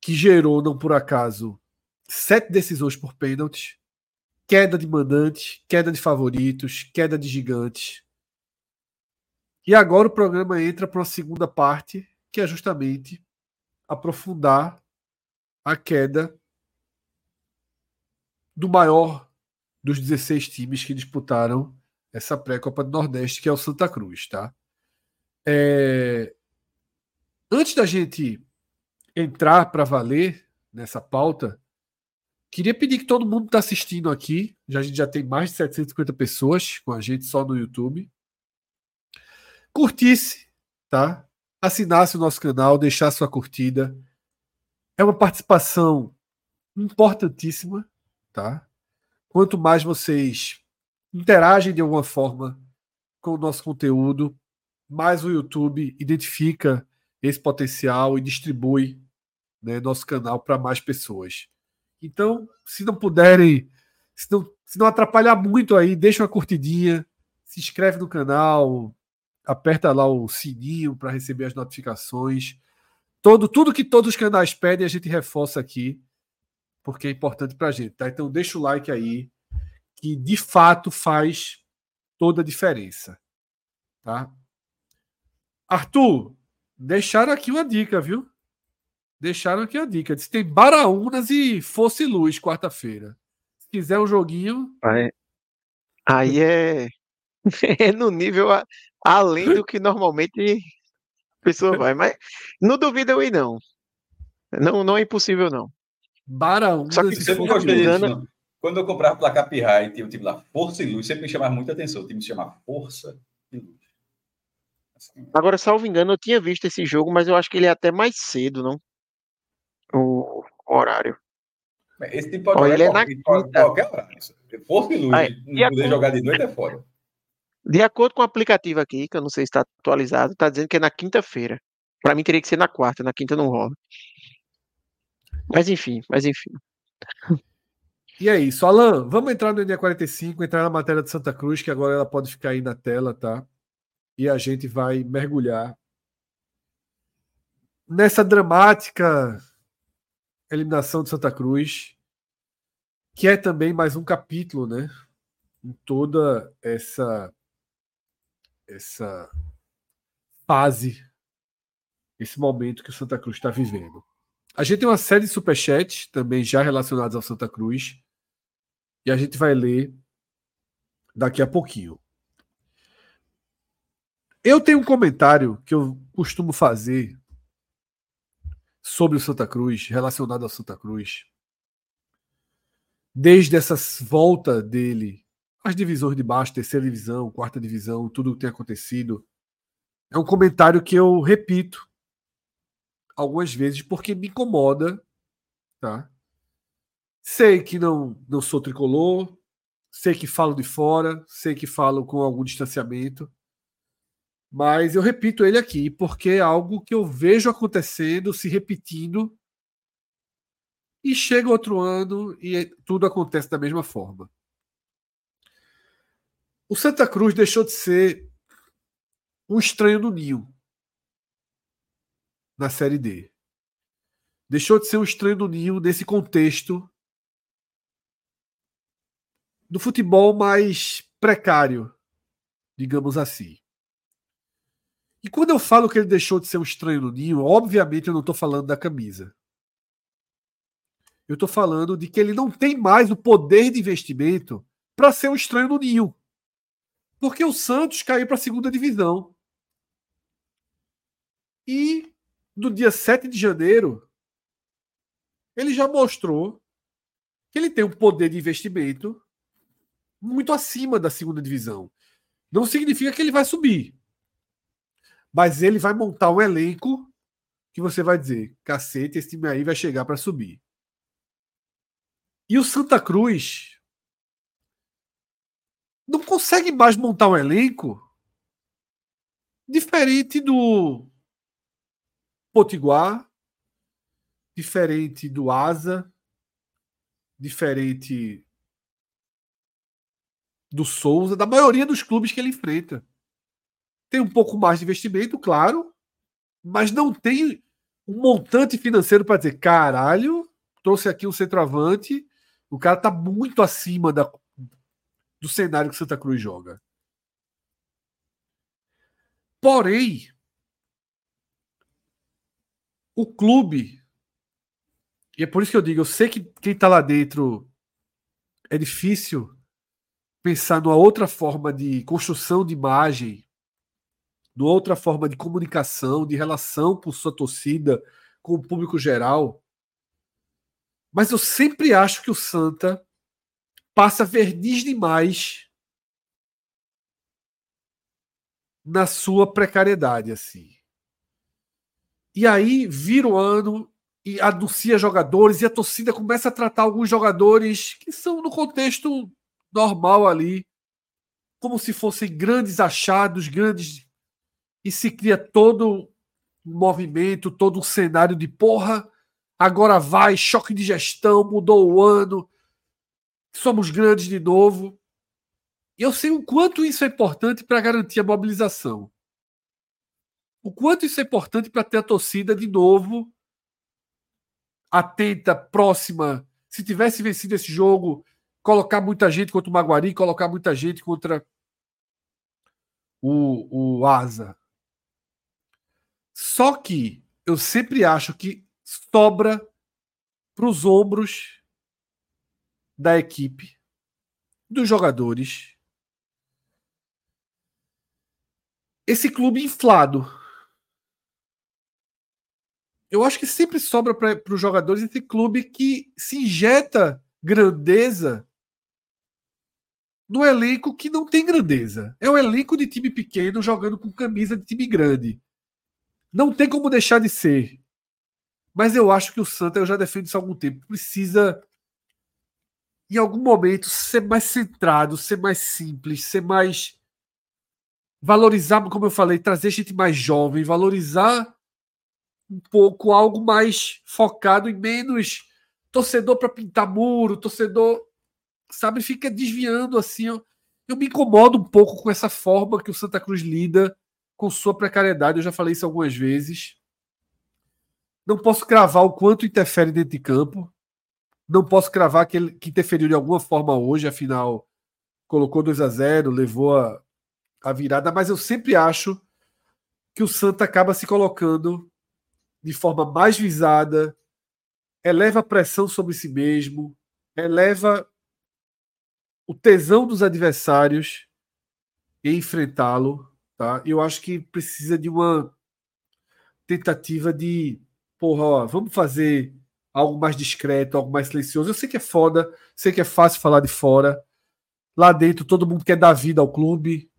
que gerou, não por acaso, sete decisões por pênalti, queda de mandantes, queda de favoritos, queda de gigantes. E agora o programa entra para uma segunda parte, que é justamente aprofundar a queda do maior dos 16 times que disputaram essa pré-copa do Nordeste, que é o Santa Cruz, tá? É, Antes da gente entrar para valer nessa pauta, queria pedir que todo mundo está assistindo aqui, já, a gente já tem mais de 750 pessoas com a gente só no YouTube, curtisse, tá? Assinasse o nosso canal, deixasse sua curtida. É uma participação importantíssima, tá? Quanto mais vocês interagem de alguma forma com o nosso conteúdo, mais o YouTube identifica esse potencial e distribui né, nosso canal para mais pessoas. Então, se não puderem, se não, se não atrapalhar muito aí, deixa uma curtidinha, se inscreve no canal, aperta lá o sininho para receber as notificações. Todo, tudo que todos os canais pedem, a gente reforça aqui, porque é importante para a gente. Tá? Então, deixa o like aí, que de fato faz toda a diferença. Tá? Arthur, deixaram aqui uma dica, viu? Deixaram aqui a dica. Diz tem Baraunas e Fosse Luz quarta-feira. Se quiser um joguinho. Aí, aí é, *laughs* é no nível a, além do que normalmente a pessoa vai. Mas não duvida eu ir, não. Não, não é impossível, não. Baraunas Só que sempre gostei disso, Quando eu comprava placar Pirra e tinha o time lá Força e Luz, sempre me chamava muita atenção. O time se chamava Força e Luz. Assim. Agora, salvo engano, eu tinha visto esse jogo, mas eu acho que ele é até mais cedo, não? o horário. Esse tipo pode ele é na quinta. qualquer horário. Força e luz, Aí, não poder jogar de noite é fora. De acordo com o aplicativo aqui, que eu não sei se está atualizado, está dizendo que é na quinta-feira. Para mim teria que ser na quarta, na quinta não rola. Mas enfim, mas enfim. E é isso. Alan, vamos entrar no NE45, entrar na matéria de Santa Cruz, que agora ela pode ficar aí na tela, tá? E a gente vai mergulhar nessa dramática eliminação de Santa Cruz, que é também mais um capítulo, né? Em toda essa essa fase, esse momento que o Santa Cruz está vivendo. A gente tem uma série de superchats também já relacionados ao Santa Cruz e a gente vai ler daqui a pouquinho. Eu tenho um comentário que eu costumo fazer sobre o Santa Cruz, relacionado ao Santa Cruz, desde essa volta dele às divisões de baixo, terceira divisão, quarta divisão, tudo o que tem acontecido, é um comentário que eu repito algumas vezes porque me incomoda, tá? Sei que não não sou tricolor, sei que falo de fora, sei que falo com algum distanciamento, mas eu repito ele aqui porque é algo que eu vejo acontecendo, se repetindo. E chega outro ano e tudo acontece da mesma forma. O Santa Cruz deixou de ser um estranho no ninho na Série D. Deixou de ser um estranho no ninho nesse contexto do futebol mais precário, digamos assim. E quando eu falo que ele deixou de ser um estranho no ninho, obviamente eu não estou falando da camisa. Eu estou falando de que ele não tem mais o poder de investimento para ser um estranho no ninho. Porque o Santos caiu para a segunda divisão. E no dia 7 de janeiro, ele já mostrou que ele tem um poder de investimento muito acima da segunda divisão. Não significa que ele vai subir. Mas ele vai montar um elenco que você vai dizer: cacete, esse time aí vai chegar para subir. E o Santa Cruz não consegue mais montar um elenco diferente do Potiguar, diferente do Asa, diferente do Souza, da maioria dos clubes que ele enfrenta. Tem um pouco mais de investimento, claro, mas não tem um montante financeiro para dizer, caralho, trouxe aqui um centroavante, o cara está muito acima da, do cenário que Santa Cruz joga. Porém, o clube, e é por isso que eu digo, eu sei que quem está lá dentro é difícil pensar numa outra forma de construção de imagem de outra forma de comunicação, de relação com sua torcida, com o público geral. Mas eu sempre acho que o Santa passa verniz demais na sua precariedade, assim. E aí vira o ano e anuncia jogadores e a torcida começa a tratar alguns jogadores que são no contexto normal ali como se fossem grandes achados, grandes. E se cria todo um movimento, todo um cenário de porra, agora vai, choque de gestão, mudou o ano, somos grandes de novo. E eu sei o quanto isso é importante para garantir a mobilização. O quanto isso é importante para ter a torcida de novo atenta, próxima. Se tivesse vencido esse jogo, colocar muita gente contra o Maguari, colocar muita gente contra o, o Asa. Só que eu sempre acho que sobra para os ombros da equipe, dos jogadores, esse clube inflado. Eu acho que sempre sobra para os jogadores esse clube que se injeta grandeza no elenco que não tem grandeza. É um elenco de time pequeno jogando com camisa de time grande. Não tem como deixar de ser. Mas eu acho que o Santa, eu já defendo isso há algum tempo, precisa, em algum momento, ser mais centrado, ser mais simples, ser mais. Valorizar, como eu falei, trazer gente mais jovem, valorizar um pouco algo mais focado em menos torcedor para pintar muro, torcedor sabe, fica desviando assim. Eu, eu me incomodo um pouco com essa forma que o Santa Cruz lida com sua precariedade. Eu já falei isso algumas vezes. Não posso cravar o quanto interfere dentro de campo. Não posso cravar que ele que interferiu de alguma forma hoje, afinal, colocou 2 a 0 levou a, a virada, mas eu sempre acho que o Santa acaba se colocando de forma mais visada, eleva a pressão sobre si mesmo, eleva o tesão dos adversários em enfrentá-lo, tá? Eu acho que precisa de uma tentativa de, porra, ó, vamos fazer algo mais discreto, algo mais silencioso. Eu sei que é foda, sei que é fácil falar de fora. Lá dentro todo mundo quer dar vida ao clube,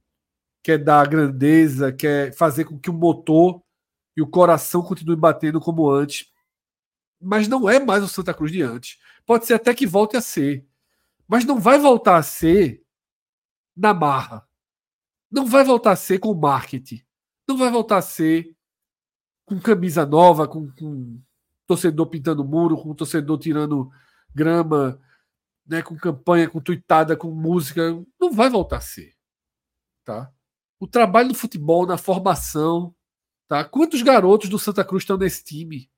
quer dar grandeza, quer fazer com que o motor e o coração continue batendo como antes. Mas não é mais o Santa Cruz de antes. Pode ser até que volte a ser. Mas não vai voltar a ser na marra. Não vai voltar a ser com marketing. Não vai voltar a ser com camisa nova, com, com torcedor pintando muro, com torcedor tirando grama, né, com campanha, com tuitada, com música. Não vai voltar a ser. Tá? O trabalho do futebol, na formação. Tá? Quantos garotos do Santa Cruz estão nesse time?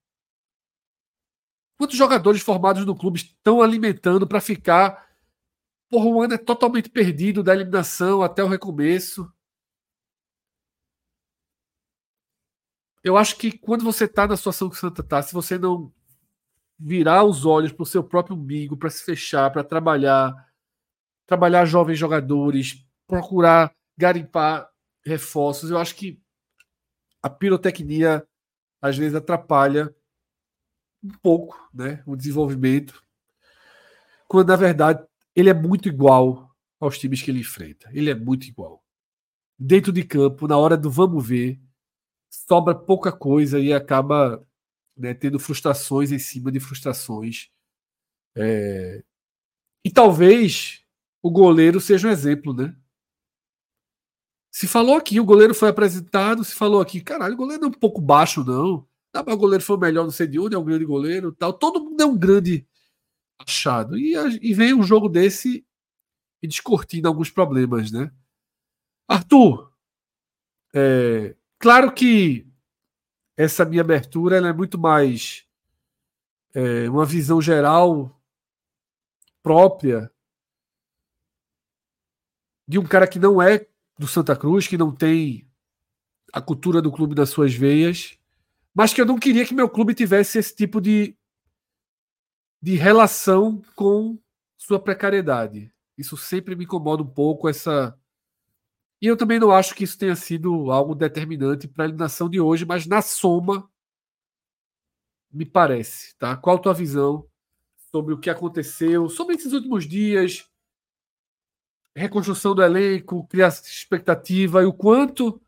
Quantos jogadores formados no clube estão alimentando para ficar Porra, o ano é totalmente perdido da eliminação até o recomeço. Eu acho que quando você está na situação que o Santa está, se você não virar os olhos para o seu próprio umbigo, para se fechar, para trabalhar, trabalhar jovens jogadores, procurar garimpar reforços, eu acho que a pirotecnia às vezes atrapalha um pouco né, o desenvolvimento, quando na verdade ele é muito igual aos times que ele enfrenta. Ele é muito igual. Dentro de campo, na hora do vamos ver, sobra pouca coisa e acaba né, tendo frustrações em cima de frustrações. É... E talvez o goleiro seja um exemplo, né? Se falou aqui, o goleiro foi apresentado, se falou aqui, caralho, o goleiro é um pouco baixo, não. Dá para o goleiro foi melhor, não sei de onde, é um grande goleiro tal. Todo mundo é um grande achado. E, e vem um jogo desse e descortina alguns problemas, né? Arthur, é, claro que essa minha abertura é muito mais é, uma visão geral própria de um cara que não é do Santa Cruz, que não tem a cultura do clube nas suas veias, mas que eu não queria que meu clube tivesse esse tipo de de relação com sua precariedade. Isso sempre me incomoda um pouco, essa. E eu também não acho que isso tenha sido algo determinante para a eliminação de hoje, mas na soma, me parece. Tá? Qual a tua visão sobre o que aconteceu, sobre esses últimos dias, reconstrução do elenco, criar expectativa e o quanto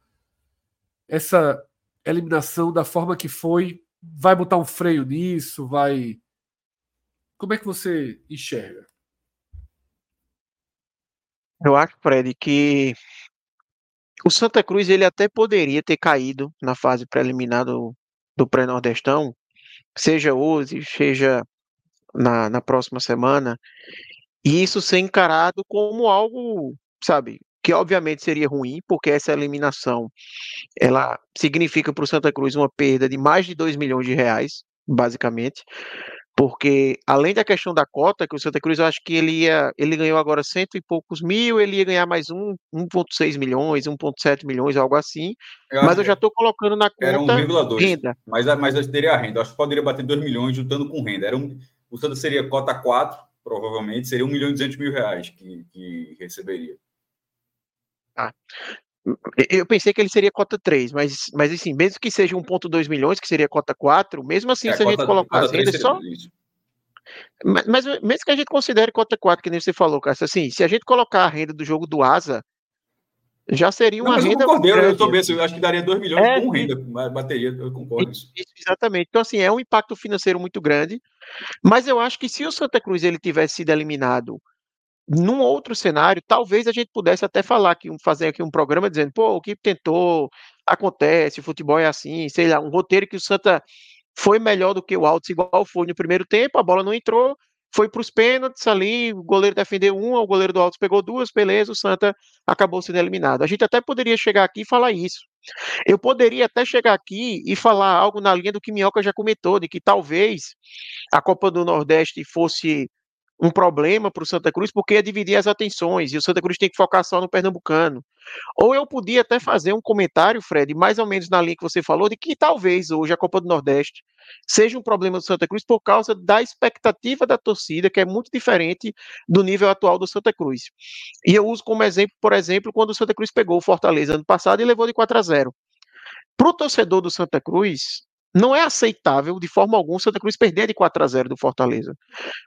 essa eliminação da forma que foi vai botar um freio nisso, vai como é que você enxerga? Eu acho, Fred, que o Santa Cruz ele até poderia ter caído na fase preliminar do, do pré-nordestão, seja hoje, seja na, na próxima semana, e isso ser encarado como algo, sabe, que obviamente seria ruim, porque essa eliminação ela significa para o Santa Cruz uma perda de mais de 2 milhões de reais, basicamente, porque além da questão da cota, que o Santa Cruz eu acho que ele ia, ele ganhou agora cento e poucos mil, ele ia ganhar mais um 1,6 milhões, 1,7 milhões, algo assim. Eu mas eu já estou colocando na conta era 1,2, renda. Mas, mas eu teria a renda. Eu acho que poderia bater 2 milhões juntando com renda. Era um, o Santa seria cota 4, provavelmente, seria 1 milhão e 200 mil reais que, que receberia. Ah, eu pensei que ele seria cota 3, mas, mas assim, mesmo que seja 1,2 milhões, que seria cota 4, mesmo assim, é, se a gente colocar as rendas só. Mas, mas, mesmo que a gente considere cota 4, que nem você falou, Cássio, assim, se a gente colocar a renda do jogo do Asa, já seria uma não, renda. Eu concordo, eu tô bem, eu acho que daria 2 milhões é, com renda, bateria, eu concordo. Isso, exatamente. Então, assim, é um impacto financeiro muito grande, mas eu acho que se o Santa Cruz ele tivesse sido eliminado num outro cenário, talvez a gente pudesse até falar que fazer aqui um programa dizendo, pô, o que tentou, acontece, o futebol é assim, sei lá, um roteiro que o Santa foi melhor do que o Altos, igual foi no primeiro tempo, a bola não entrou, foi para os pênaltis ali, o goleiro defendeu um, o goleiro do Altos pegou duas, beleza, o Santa acabou sendo eliminado. A gente até poderia chegar aqui e falar isso. Eu poderia até chegar aqui e falar algo na linha do que Minhoca já comentou, de que talvez a Copa do Nordeste fosse um problema para o Santa Cruz, porque ia dividir as atenções, e o Santa Cruz tem que focar só no Pernambucano. Ou eu podia até fazer um comentário, Fred, mais ou menos na linha que você falou, de que talvez hoje a Copa do Nordeste seja um problema do Santa Cruz por causa da expectativa da torcida, que é muito diferente do nível atual do Santa Cruz. E eu uso como exemplo, por exemplo, quando o Santa Cruz pegou o Fortaleza ano passado e levou de 4 a 0. Para o torcedor do Santa Cruz, não é aceitável de forma alguma o Santa Cruz perder de 4 a 0 do Fortaleza.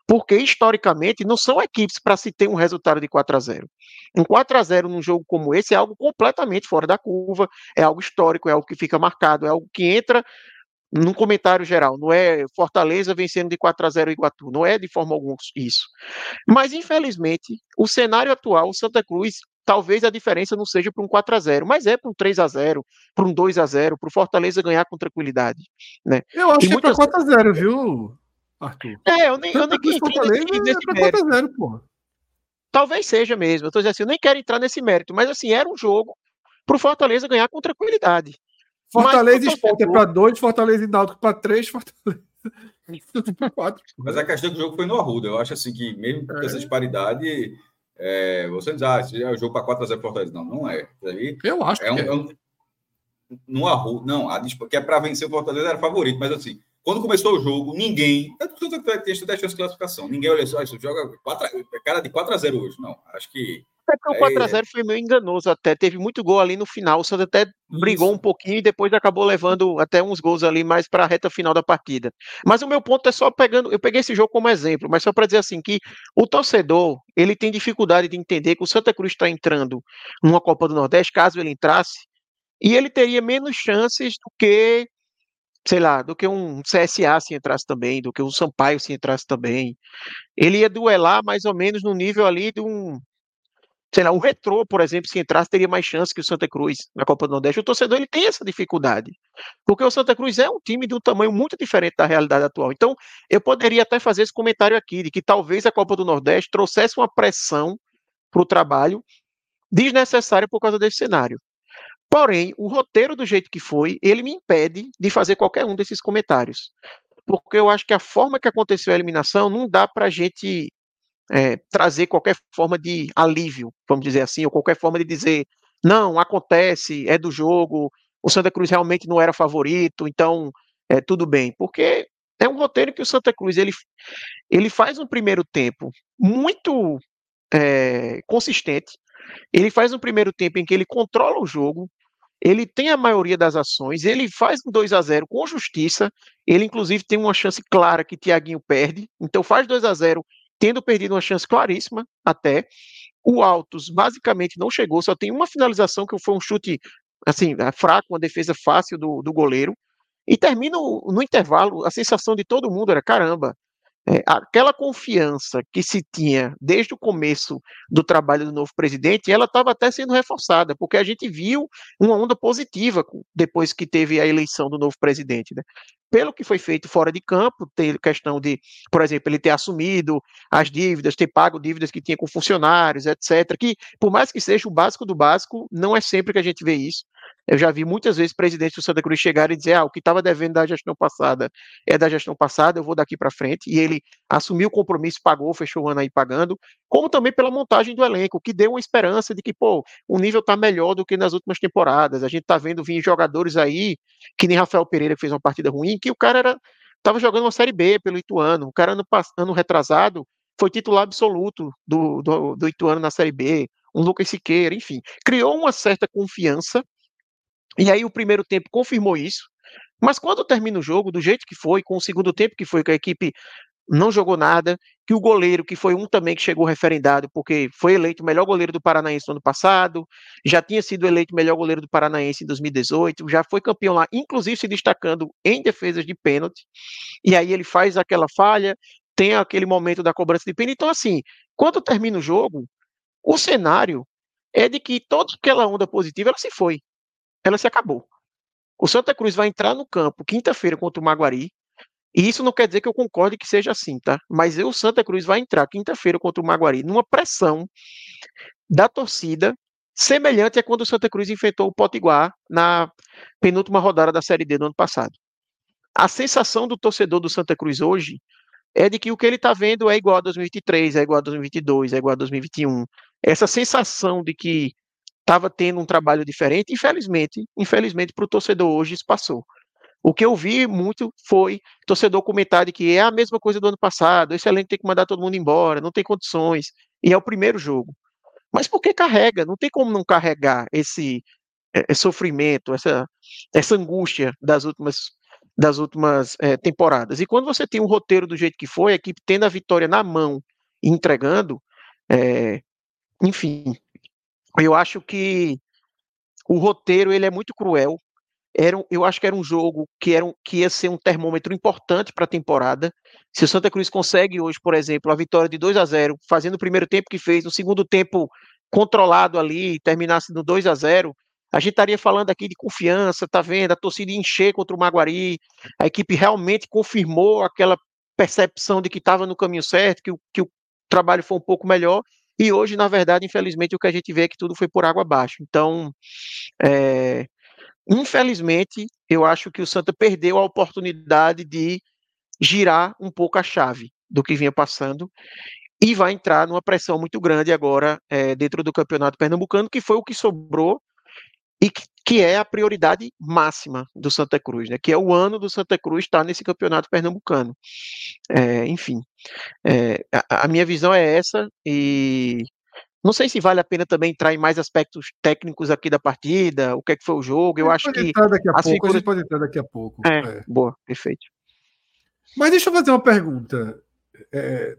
Porque historicamente não são equipes para se ter um resultado de 4 a 0. Um 4 a 0 num jogo como esse é algo completamente fora da curva, é algo histórico, é algo que fica marcado, é algo que entra num comentário geral, não é Fortaleza vencendo de 4 a 0 Iguatu, não é de forma alguma isso. Mas infelizmente, o cenário atual, o Santa Cruz talvez a diferença não seja para um 4 a 0 mas é para um 3 a 0 para um 2 a 0 para o Fortaleza ganhar com tranquilidade. Né? Eu acho e que muitas... é para 4 a 0 viu, Arthur? É, eu nem, eu nem quis Fortaleza nesse, é 4 a 0 porra. Talvez seja mesmo, eu tô dizendo assim, eu nem quero entrar nesse mérito, mas assim, era um jogo para o Fortaleza ganhar com tranquilidade. Fortaleza e Sport é para 2, Fortaleza e Náutico para 3, Fortaleza. *laughs* Mas a questão do jogo foi no Arruda. Eu acho assim que, mesmo com é. essa disparidade, é, você diz, ah, esse é o jogo para 4x0 Fortaleza. Não, não é. Aí eu acho é um, é. é um, no Arruda, não, a, que é para vencer o Fortaleza era favorito, mas assim, quando começou o jogo, ninguém. Tudo que tem chance de classificação. Ninguém olha só, isso joga 4, cara de 4 a 0 hoje. Não, acho que até o 4x0 foi meio enganoso até. Teve muito gol ali no final. O Santos até brigou um pouquinho e depois acabou levando até uns gols ali mais para a reta final da partida. Mas o meu ponto é só pegando. Eu peguei esse jogo como exemplo, mas só para dizer assim que o torcedor ele tem dificuldade de entender que o Santa Cruz está entrando numa Copa do Nordeste, caso ele entrasse, e ele teria menos chances do que sei lá, do que um CSA se entrasse também, do que um Sampaio se entrasse também. Ele ia duelar mais ou menos no nível ali de um sei lá, o Retrô, por exemplo, se entrasse, teria mais chance que o Santa Cruz na Copa do Nordeste. O torcedor ele tem essa dificuldade, porque o Santa Cruz é um time de um tamanho muito diferente da realidade atual. Então, eu poderia até fazer esse comentário aqui, de que talvez a Copa do Nordeste trouxesse uma pressão para o trabalho desnecessária por causa desse cenário. Porém, o roteiro do jeito que foi, ele me impede de fazer qualquer um desses comentários. Porque eu acho que a forma que aconteceu a eliminação não dá para a gente é, trazer qualquer forma de alívio, vamos dizer assim, ou qualquer forma de dizer, não, acontece, é do jogo, o Santa Cruz realmente não era favorito, então é tudo bem, porque é um roteiro que o Santa Cruz ele, ele faz um primeiro tempo muito é, consistente, ele faz um primeiro tempo em que ele controla o jogo, ele tem a maioria das ações, ele faz um 2 a 0 com justiça, ele inclusive tem uma chance clara que Thiaguinho perde, então faz 2 a 0 tendo perdido uma chance claríssima até. O Altos basicamente não chegou, só tem uma finalização que foi um chute assim, é, fraco, uma defesa fácil do, do goleiro. E termina no intervalo, a sensação de todo mundo era: caramba, é, aquela confiança que se tinha desde o começo do trabalho do novo presidente, ela estava até sendo reforçada, porque a gente viu uma onda positiva depois que teve a eleição do novo presidente. Né? Pelo que foi feito fora de campo, tem questão de, por exemplo, ele ter assumido as dívidas, ter pago dívidas que tinha com funcionários, etc. Que, por mais que seja o básico do básico, não é sempre que a gente vê isso. Eu já vi muitas vezes presidentes do Santa Cruz chegarem e dizer: ah, o que estava devendo da gestão passada é da gestão passada, eu vou daqui para frente. E ele assumiu o compromisso, pagou, fechou o ano aí pagando, como também pela montagem do elenco, que deu uma esperança de que, pô, o nível está melhor do que nas últimas temporadas. A gente está vendo vir jogadores aí, que nem Rafael Pereira, que fez uma partida ruim, que o cara era. Estava jogando uma Série B pelo Ituano. O cara, ano, ano retrasado, foi titular absoluto do, do, do Ituano na Série B. Um Lucas Siqueira, enfim. Criou uma certa confiança e aí o primeiro tempo confirmou isso. Mas quando termina o jogo, do jeito que foi, com o segundo tempo que foi, que a equipe não jogou nada, que o goleiro, que foi um também que chegou referendado, porque foi eleito o melhor goleiro do Paranaense no ano passado, já tinha sido eleito o melhor goleiro do Paranaense em 2018, já foi campeão lá, inclusive se destacando em defesas de pênalti, e aí ele faz aquela falha, tem aquele momento da cobrança de pênalti, então assim, quando termina o jogo, o cenário é de que toda aquela onda positiva, ela se foi, ela se acabou. O Santa Cruz vai entrar no campo quinta-feira contra o Maguari. E isso não quer dizer que eu concorde que seja assim, tá? Mas o Santa Cruz vai entrar quinta-feira contra o Maguari numa pressão da torcida semelhante a quando o Santa Cruz enfrentou o Potiguar na penúltima rodada da Série D do ano passado. A sensação do torcedor do Santa Cruz hoje é de que o que ele está vendo é igual a 2023, é igual a 2022, é igual a 2021. Essa sensação de que estava tendo um trabalho diferente. Infelizmente, infelizmente para o torcedor hoje isso passou. O que eu vi muito foi torcedor comentar de que é a mesma coisa do ano passado, esse elenco tem que mandar todo mundo embora, não tem condições, e é o primeiro jogo. Mas por que carrega? Não tem como não carregar esse, esse é, é sofrimento, essa, essa angústia das últimas, das últimas é, temporadas. E quando você tem um roteiro do jeito que foi, a equipe tendo a vitória na mão e entregando, é, enfim, eu acho que o roteiro ele é muito cruel. Era, eu acho que era um jogo que, era um, que ia ser um termômetro importante para a temporada. Se o Santa Cruz consegue hoje, por exemplo, a vitória de 2 a 0 fazendo o primeiro tempo que fez, o segundo tempo controlado ali, terminasse no 2 a 0 a gente estaria falando aqui de confiança, tá vendo? A torcida encher contra o Maguari, a equipe realmente confirmou aquela percepção de que estava no caminho certo, que que o trabalho foi um pouco melhor, e hoje, na verdade, infelizmente, o que a gente vê é que tudo foi por água abaixo. Então, é, infelizmente, eu acho que o Santa perdeu a oportunidade de girar um pouco a chave do que vinha passando e vai entrar numa pressão muito grande agora é, dentro do campeonato pernambucano, que foi o que sobrou e que, que, é a prioridade máxima do Santa Cruz, né? Que é o ano do Santa Cruz estar nesse campeonato pernambucano. É, enfim, é, a, a, minha visão é essa e não sei se vale a pena também entrar em mais aspectos técnicos aqui da partida, o que é que foi o jogo. Eu acho que daqui a pouco, figuras... a gente pode entrar daqui a pouco. É, é. boa, perfeito. Mas deixa eu fazer uma pergunta. É,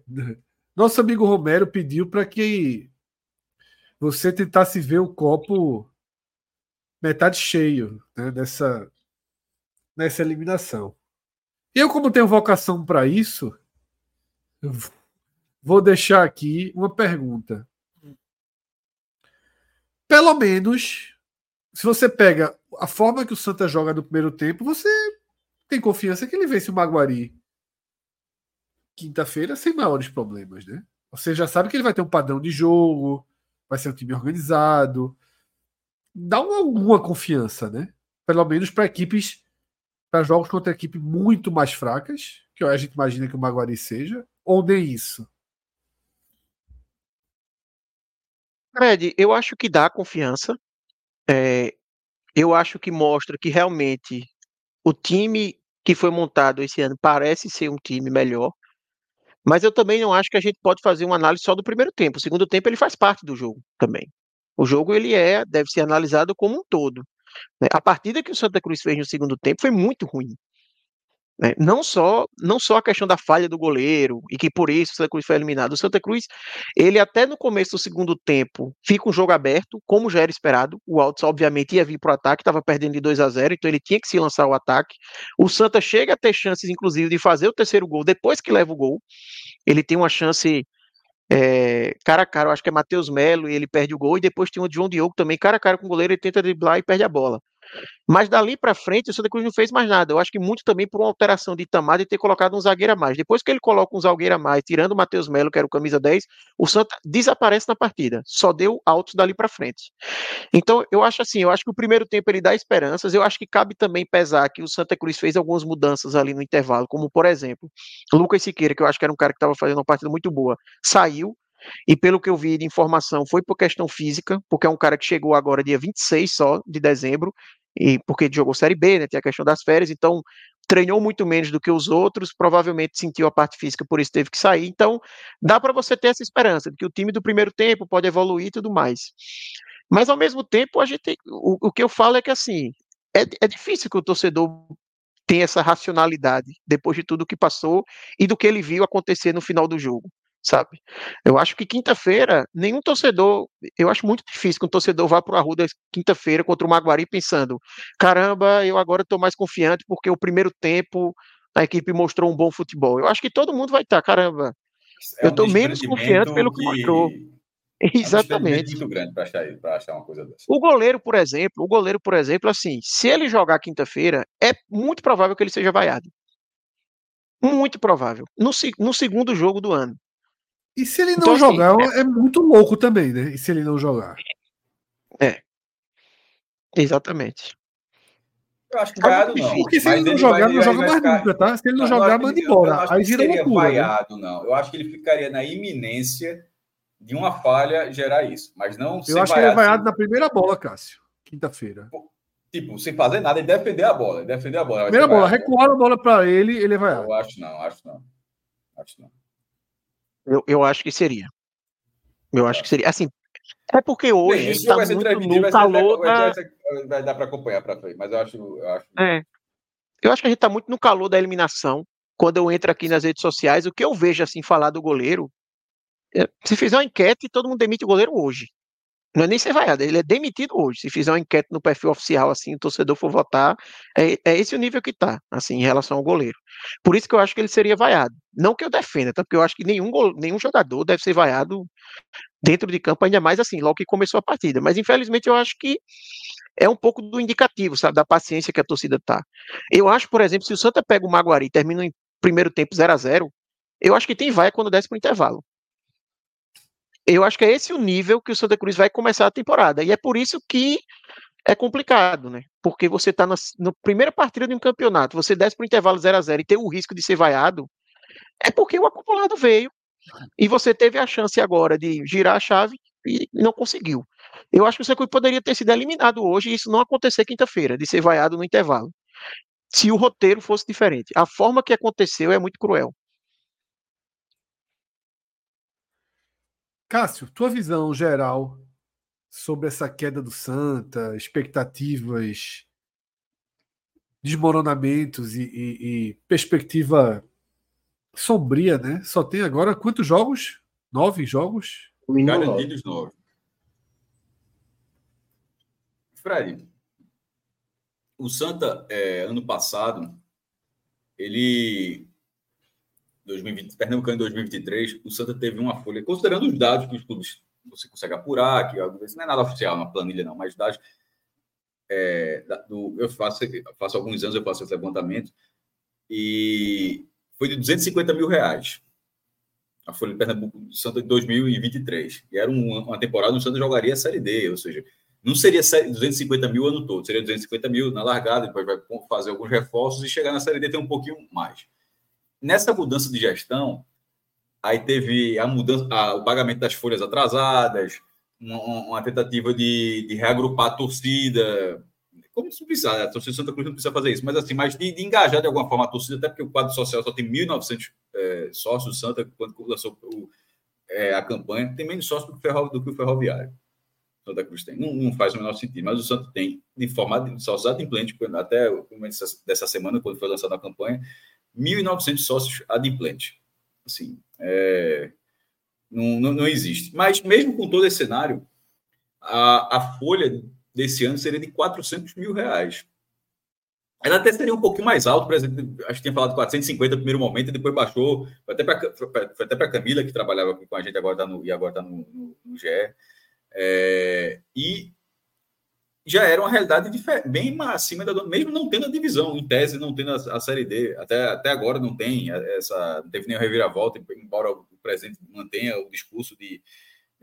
nosso amigo Romero pediu para que você tentasse ver o copo metade cheio né, nessa, nessa eliminação. Eu, como tenho vocação para isso, vou deixar aqui uma pergunta. Pelo menos, se você pega a forma que o Santa joga no primeiro tempo, você tem confiança que ele vence o Maguari quinta-feira sem maiores problemas, né? Você já sabe que ele vai ter um padrão de jogo, vai ser um time organizado, dá alguma confiança, né? Pelo menos para equipes, para jogos contra equipes muito mais fracas, que a gente imagina que o Maguari seja, ou nem isso? Fred, eu acho que dá confiança. É, eu acho que mostra que realmente o time que foi montado esse ano parece ser um time melhor. Mas eu também não acho que a gente pode fazer uma análise só do primeiro tempo. O segundo tempo ele faz parte do jogo também. O jogo ele é, deve ser analisado como um todo. Né? A partida que o Santa Cruz fez no segundo tempo foi muito ruim. Né? Não só não só a questão da falha do goleiro e que por isso o Santa Cruz foi eliminado. O Santa Cruz, ele até no começo do segundo tempo fica um jogo aberto, como já era esperado. O Altos obviamente ia vir para o ataque, estava perdendo de 2 a 0, então ele tinha que se lançar ao ataque. O Santa chega a ter chances, inclusive, de fazer o terceiro gol depois que leva o gol. Ele tem uma chance é, cara a cara, eu acho que é Matheus Melo e ele perde o gol, e depois tem o João Diogo também, cara a cara com o goleiro, ele tenta driblar e perde a bola. Mas dali para frente, o Santa Cruz não fez mais nada. Eu acho que muito também por uma alteração de Tamar e ter colocado um zagueiro a mais. Depois que ele coloca um zagueiro a mais, tirando o Matheus Melo, que era o camisa 10, o Santa desaparece na partida. Só deu altos dali para frente. Então, eu acho assim, eu acho que o primeiro tempo ele dá esperanças. Eu acho que cabe também pesar que o Santa Cruz fez algumas mudanças ali no intervalo, como por exemplo, Lucas Siqueira, que eu acho que era um cara que estava fazendo uma partida muito boa, saiu, e pelo que eu vi de informação, foi por questão física, porque é um cara que chegou agora dia 26 só de dezembro, e porque jogou Série B, né, tem a questão das férias, então treinou muito menos do que os outros, provavelmente sentiu a parte física, por isso teve que sair. Então, dá para você ter essa esperança de que o time do primeiro tempo pode evoluir e tudo mais. Mas ao mesmo tempo, a gente o, o que eu falo é que assim, é, é difícil que o torcedor tenha essa racionalidade depois de tudo que passou e do que ele viu acontecer no final do jogo sabe? Eu acho que quinta-feira, nenhum torcedor, eu acho muito difícil que um torcedor vá para a rua quinta-feira contra o Maguari pensando, caramba, eu agora estou mais confiante porque o primeiro tempo a equipe mostrou um bom futebol. Eu acho que todo mundo vai estar, caramba, é eu estou um menos confiante pelo que, que mostrou. Exatamente. É um muito grande para achar, achar uma coisa dessa. O goleiro, por exemplo, o goleiro, por exemplo, assim, se ele jogar quinta-feira, é muito provável que ele seja vaiado. Muito provável. No, no segundo jogo do ano. E se ele não então, assim, jogar, assim, é... é... muito louco também, né? E se ele não jogar? É. Exatamente. Eu acho que vaiado não. Porque se ele não jogar, vai, não joga mais ficar... nunca, tá? Se ele não, não jogar, manda embora. Aí vira loucura. Né? Vaiado, né? não. Eu acho que ele ficaria na iminência de uma falha gerar isso. Mas não Eu acho que ele é vaiado assim. na primeira bola, Cássio. Quinta-feira. Tipo, sem fazer nada, ele defender a bola. Defender a bola. Primeira bola, recuar a bola para ele, ele é vaiado. Eu acho não, acho não. Acho não. Eu, eu acho que seria. Eu acho que seria. Assim, é porque hoje está muito no calor da... Vai dar para acompanhar para frente, mas eu acho... Eu acho... É. eu acho que a gente está muito no calor da eliminação. Quando eu entro aqui nas redes sociais, o que eu vejo assim falar do goleiro, é, se fizer uma enquete, todo mundo demite o goleiro hoje. Não é nem ser vaiado, ele é demitido hoje. Se fizer uma enquete no perfil oficial, assim, o torcedor for votar, é, é esse o nível que está, assim, em relação ao goleiro. Por isso que eu acho que ele seria vaiado. Não que eu defenda, tá? porque eu acho que nenhum, nenhum jogador deve ser vaiado dentro de campo, ainda mais assim, logo que começou a partida. Mas infelizmente eu acho que é um pouco do indicativo, sabe, da paciência que a torcida tá. Eu acho, por exemplo, se o Santa pega o Maguari e termina em primeiro tempo 0 a 0 eu acho que tem vai quando desce para o intervalo. Eu acho que é esse o nível que o Santa Cruz vai começar a temporada. E é por isso que é complicado, né? Porque você está na, na, primeira partida de um campeonato, você desce para o intervalo 0 a 0 e tem o risco de ser vaiado, é porque o acumulado veio e você teve a chance agora de girar a chave e não conseguiu. Eu acho que o Santa Cruz poderia ter sido eliminado hoje e isso não acontecer quinta-feira, de ser vaiado no intervalo. Se o roteiro fosse diferente. A forma que aconteceu é muito cruel. Cássio, tua visão geral sobre essa queda do Santa, expectativas, desmoronamentos e, e, e perspectiva sombria, né? Só tem agora quantos jogos? Nove jogos? Garantidos nove. Fred, o Santa, é, ano passado, ele 2020, Pernambucano em 2023, o Santa teve uma folha, considerando os dados que os clubes você consegue apurar, que não é nada oficial na planilha, não, mas dados. É, do, eu faço, faço alguns anos, eu faço esse levantamento, e foi de 250 mil reais. A Folha de Pernambuco do Santa de 2023. E era uma, uma temporada onde o Santa jogaria a Série D, ou seja, não seria 250 mil o ano todo, seria 250 mil na largada, depois vai fazer alguns reforços e chegar na Série D ter um pouquinho mais nessa mudança de gestão, aí teve a mudança, a, o pagamento das folhas atrasadas, uma, uma tentativa de, de, reagrupar a torcida. Como se precisar, a torcida Santa Cruz não precisa fazer isso, mas assim, mas de, de, engajar de alguma forma a torcida, até porque o quadro social só tem 1.900 é, sócios Santa quando lançou o, é, a campanha, tem menos sócios do que, o, do que o ferroviário. Santa Cruz tem. Não, não, faz o menor sentido, mas o Santo tem, de forma sócios adimplente, até o começo dessa semana, quando foi lançada a campanha, 1.900 sócios adimplentes. Assim, é, não, não, não, existe. Mas mesmo com todo esse cenário, a, a folha desse ano seria de 400 mil reais. Ela até seria um pouquinho mais alto, por exemplo, acho que tinha falado 450 no primeiro momento, e depois baixou, foi até para a Camila, que trabalhava com a gente agora tá no, e agora está no, no, no, GE. É, e já era uma realidade bem acima da mesmo não tendo a divisão, em tese, não tendo a, a Série D. Até, até agora não tem essa, não teve nenhuma reviravolta, embora o presidente mantenha o discurso de,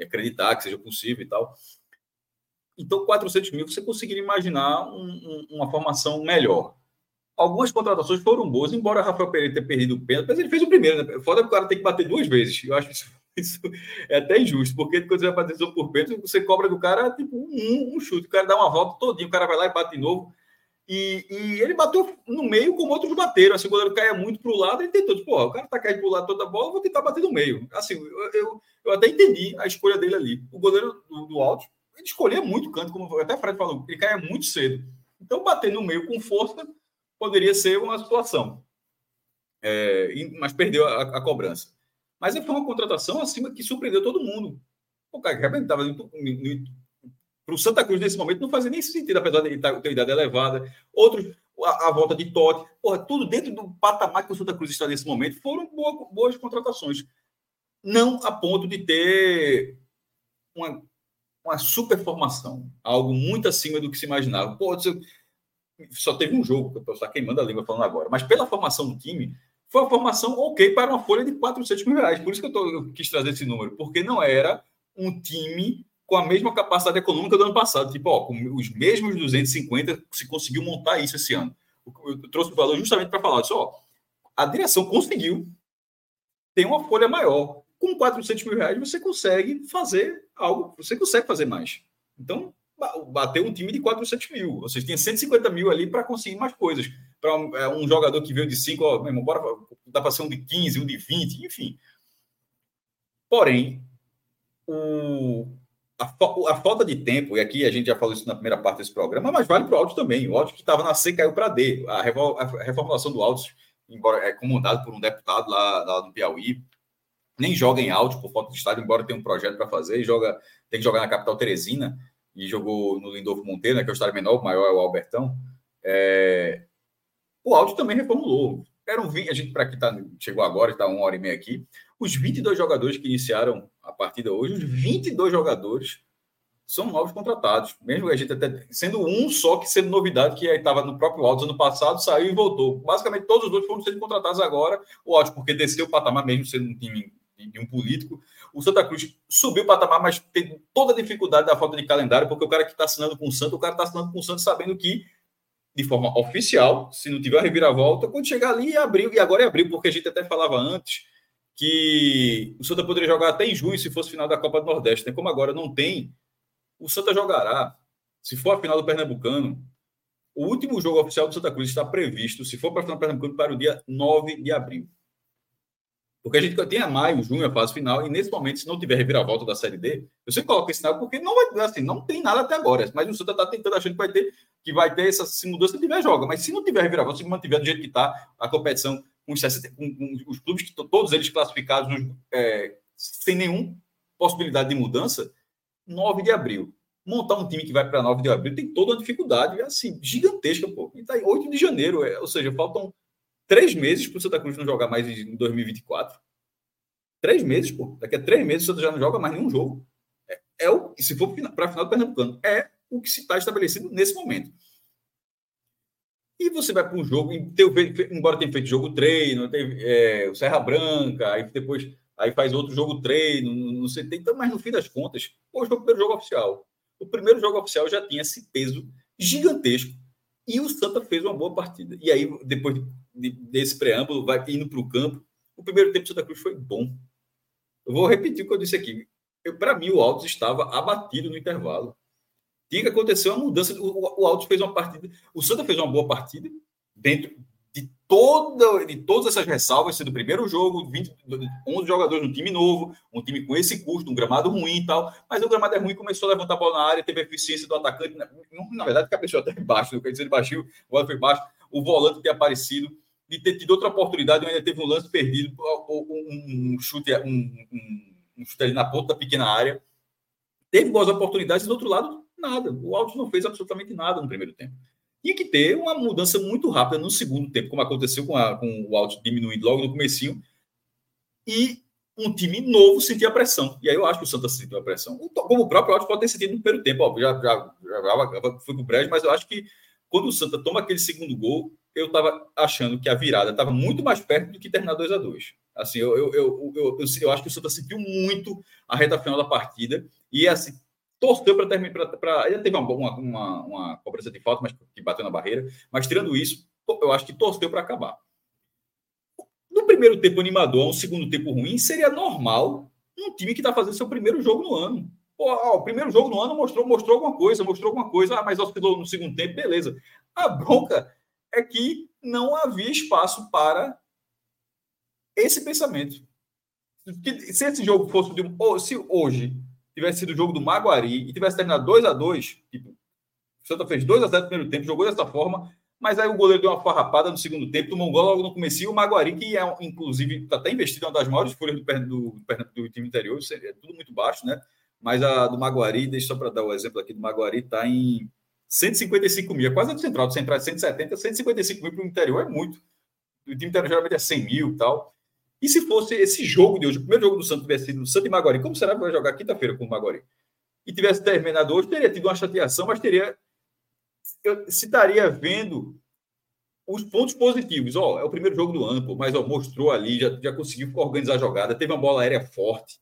acreditar que seja possível e tal. Então, 400 mil, você conseguiria imaginar um, um, uma formação melhor. Algumas contratações foram boas, embora Rafael Pereira tenha perdido o pênalti, mas ele fez o primeiro, né? Foda que o cara tem que bater duas vezes. Eu acho isso, isso é até injusto, porque quando você vai fazer decisão por pênalti, você cobra do cara tipo um, um chute. O cara dá uma volta todinho, o cara vai lá e bate de novo. E, e, ele bateu no meio como outros bateram. Assim, o goleiro caia muito para o lado, ele tentou, tipo, o cara tá caindo para o lado toda a bola, vou tentar bater no meio. Assim, eu, eu, eu, até entendi a escolha dele ali. O goleiro do, do alto ele escolhia muito canto, como até o Fred falou, ele caia muito cedo. Então, bater no meio com força poderia ser uma situação. É, mas perdeu a, a, cobrança. Mas foi uma contratação acima que surpreendeu todo mundo. O cara que estava para o Santa Cruz nesse momento não fazia nem sentido, apesar de tá, ter idade elevada. Outros, a, a, volta de Totti, porra, tudo dentro do patamar que o Santa Cruz está nesse momento, foram boas, boas contratações. Não a ponto de ter uma uma super formação, algo muito acima do que se imaginava. Pô, só teve um jogo, eu estou queimando a língua falando agora, mas pela formação do time, foi uma formação ok para uma folha de 400 mil reais. Por isso que eu, tô, eu quis trazer esse número, porque não era um time com a mesma capacidade econômica do ano passado. Tipo, ó, com os mesmos 250 se conseguiu montar isso esse ano. Eu trouxe o valor justamente para falar disso, ó, a direção conseguiu ter uma folha maior com 400 mil reais você consegue fazer algo, você consegue fazer mais. Então, bateu um time de 400 mil. Vocês têm 150 mil ali para conseguir mais coisas. Para um, é, um, jogador que veio de 5, ó, meu irmão, bora, dá para ser um de 15, um de 20, enfim. Porém, o, a, a, falta de tempo, e aqui a gente já falou isso na primeira parte desse programa, mas vale para o áudio também. O áudio que estava na C caiu para D. A, reformulação do áudio, embora é comandado por um deputado lá, lá no Piauí, nem joga em áudio por falta de estádio, embora tenha um projeto para fazer, joga, tem que jogar na capital Teresina, e jogou no Lindolfo Monteiro, né, que é o estádio menor, o maior é o Albertão. É... O áudio também reformulou. Eram 20, a gente, para que tá, chegou agora, está uma hora e meia aqui, os 22 jogadores que iniciaram a partida hoje, os 22 jogadores são novos contratados. Mesmo a gente até sendo um só que sendo novidade, que estava no próprio Altos ano passado, saiu e voltou. Basicamente, todos os dois foram sendo contratados agora. O Altos, porque desceu o patamar, mesmo sendo um time de um político. O Santa Cruz subiu o patamar, mas tem toda a dificuldade da falta de calendário, porque o cara que está assinando com o Santos, o cara está assinando com o Santos sabendo que, de forma oficial, se não tiver a reviravolta, quando chegar ali e abriu, e agora é abril, porque a gente até falava antes que o Santa poderia jogar até em junho se fosse final da Copa do Nordeste. Né? Como agora não tem, o Santa jogará, se for a final do Pernambucano, o último jogo oficial do Santa Cruz está previsto, se for para a final do Pernambucano, para o dia 9 de abril. Porque a gente tem a maio, junho, a fase final, e nesse momento, se não tiver reviravolta da Série D, eu sempre coloco esse sinal porque não vai assim, não tem nada até agora. Mas o Santa está tentando, achando que vai ter, que vai ter essa se mudança, se tiver, joga. Mas se não tiver reviravolta, se mantiver do jeito que está, a competição com os, 60, com, com os clubes, todos eles classificados é, sem nenhuma possibilidade de mudança, 9 de abril. Montar um time que vai para 9 de abril tem toda uma dificuldade, assim, gigantesca, pô. E tá em 8 de janeiro, é, ou seja, faltam três meses para o Santa Cruz não jogar mais em 2024. Três meses, pô. Daqui a três meses o Santa já não joga mais nenhum jogo. É, é o se for para a final do Pernambucano, é o que se está estabelecido nesse momento. E você vai para um jogo, embora tenha feito jogo treino, teve é, o Serra Branca, aí depois aí faz outro jogo treino, não sei, então, mas no fim das contas, hoje foi o primeiro jogo oficial. O primeiro jogo oficial já tinha esse peso gigantesco e o Santa fez uma boa partida. E aí, depois de, desse preâmbulo, vai indo para o campo. O primeiro tempo do Santa Cruz foi bom. Eu vou repetir o que eu disse aqui. Para mim, o Altos estava abatido no intervalo. Tinha que acontecer uma mudança. O, o Altos fez uma partida. O Santa fez uma boa partida dentro de, toda, de todas essas ressalvas, sendo o primeiro jogo, 20, 11 jogadores no time novo, um time com esse custo, um gramado ruim e tal. Mas o gramado é ruim, começou a levantar a bola na área, teve a eficiência do atacante. Na, na verdade, cabeçou até embaixo, quer dizer, baixinho, o bola foi baixo. O volante tem aparecido de ter tido outra oportunidade, ainda teve um lance perdido, um, um chute, um, um, um, chute ali na ponta da pequena área. Teve boas oportunidades, e do outro lado, nada. O Alto não fez absolutamente nada no primeiro tempo. Tinha que ter uma mudança muito rápida no segundo tempo, como aconteceu com, a, com o Alto diminuindo logo no comecinho, e um time novo sentir a pressão. E aí eu acho que o Santa sentiu a pressão. Como o próprio Alto pode ter sentido no primeiro tempo. Ó, já, já, já, já foi pro Brejo, mas eu acho que quando o Santa toma aquele segundo gol, eu estava achando que a virada estava muito mais perto do que terminar 2 a 2 Assim, eu, eu, eu, eu, acho que o Santa sentiu muito a reta final da partida e assim, torceu para terminar. Ainda teve uma, uma, uma, cobrança de falta, mas que bateu na barreira. Mas tirando isso, eu acho que torceu para acabar. No primeiro tempo animador, um segundo tempo ruim, seria normal um time que está fazendo seu primeiro jogo no ano. Pô, ó, o primeiro jogo no ano mostrou, mostrou alguma coisa, mostrou alguma coisa, ah, mas oscilou no segundo tempo, beleza. A bronca é que não havia espaço para esse pensamento. Se esse jogo fosse de se hoje tivesse sido o jogo do Maguari e tivesse terminado 2 a 2 tipo, o Santa fez 2 a 0 no primeiro tempo, jogou dessa forma, mas aí o goleiro deu uma farrapada no segundo tempo, tomou um gol logo no começo, e o Maguari, que é, inclusive, está até investido em uma das maiores folhas do, do, do, do time interior, é tudo muito baixo, né? Mas a do Maguari, deixa só para dar o um exemplo aqui do Maguari, está em 155 mil, é quase a do Central, do Central é 170, 155 mil para o interior é muito. O time interior geralmente é 100 mil e tal. E se fosse esse jogo de hoje, o primeiro jogo do Santos tivesse sido no Santo e Maguari, como será que vai jogar quinta-feira com o Maguari? E tivesse terminado hoje, teria tido uma chateação, mas teria. Eu, estaria vendo os pontos positivos. Ó, é o primeiro jogo do ano, pô, mas ó, mostrou ali, já, já conseguiu organizar a jogada, teve uma bola aérea forte.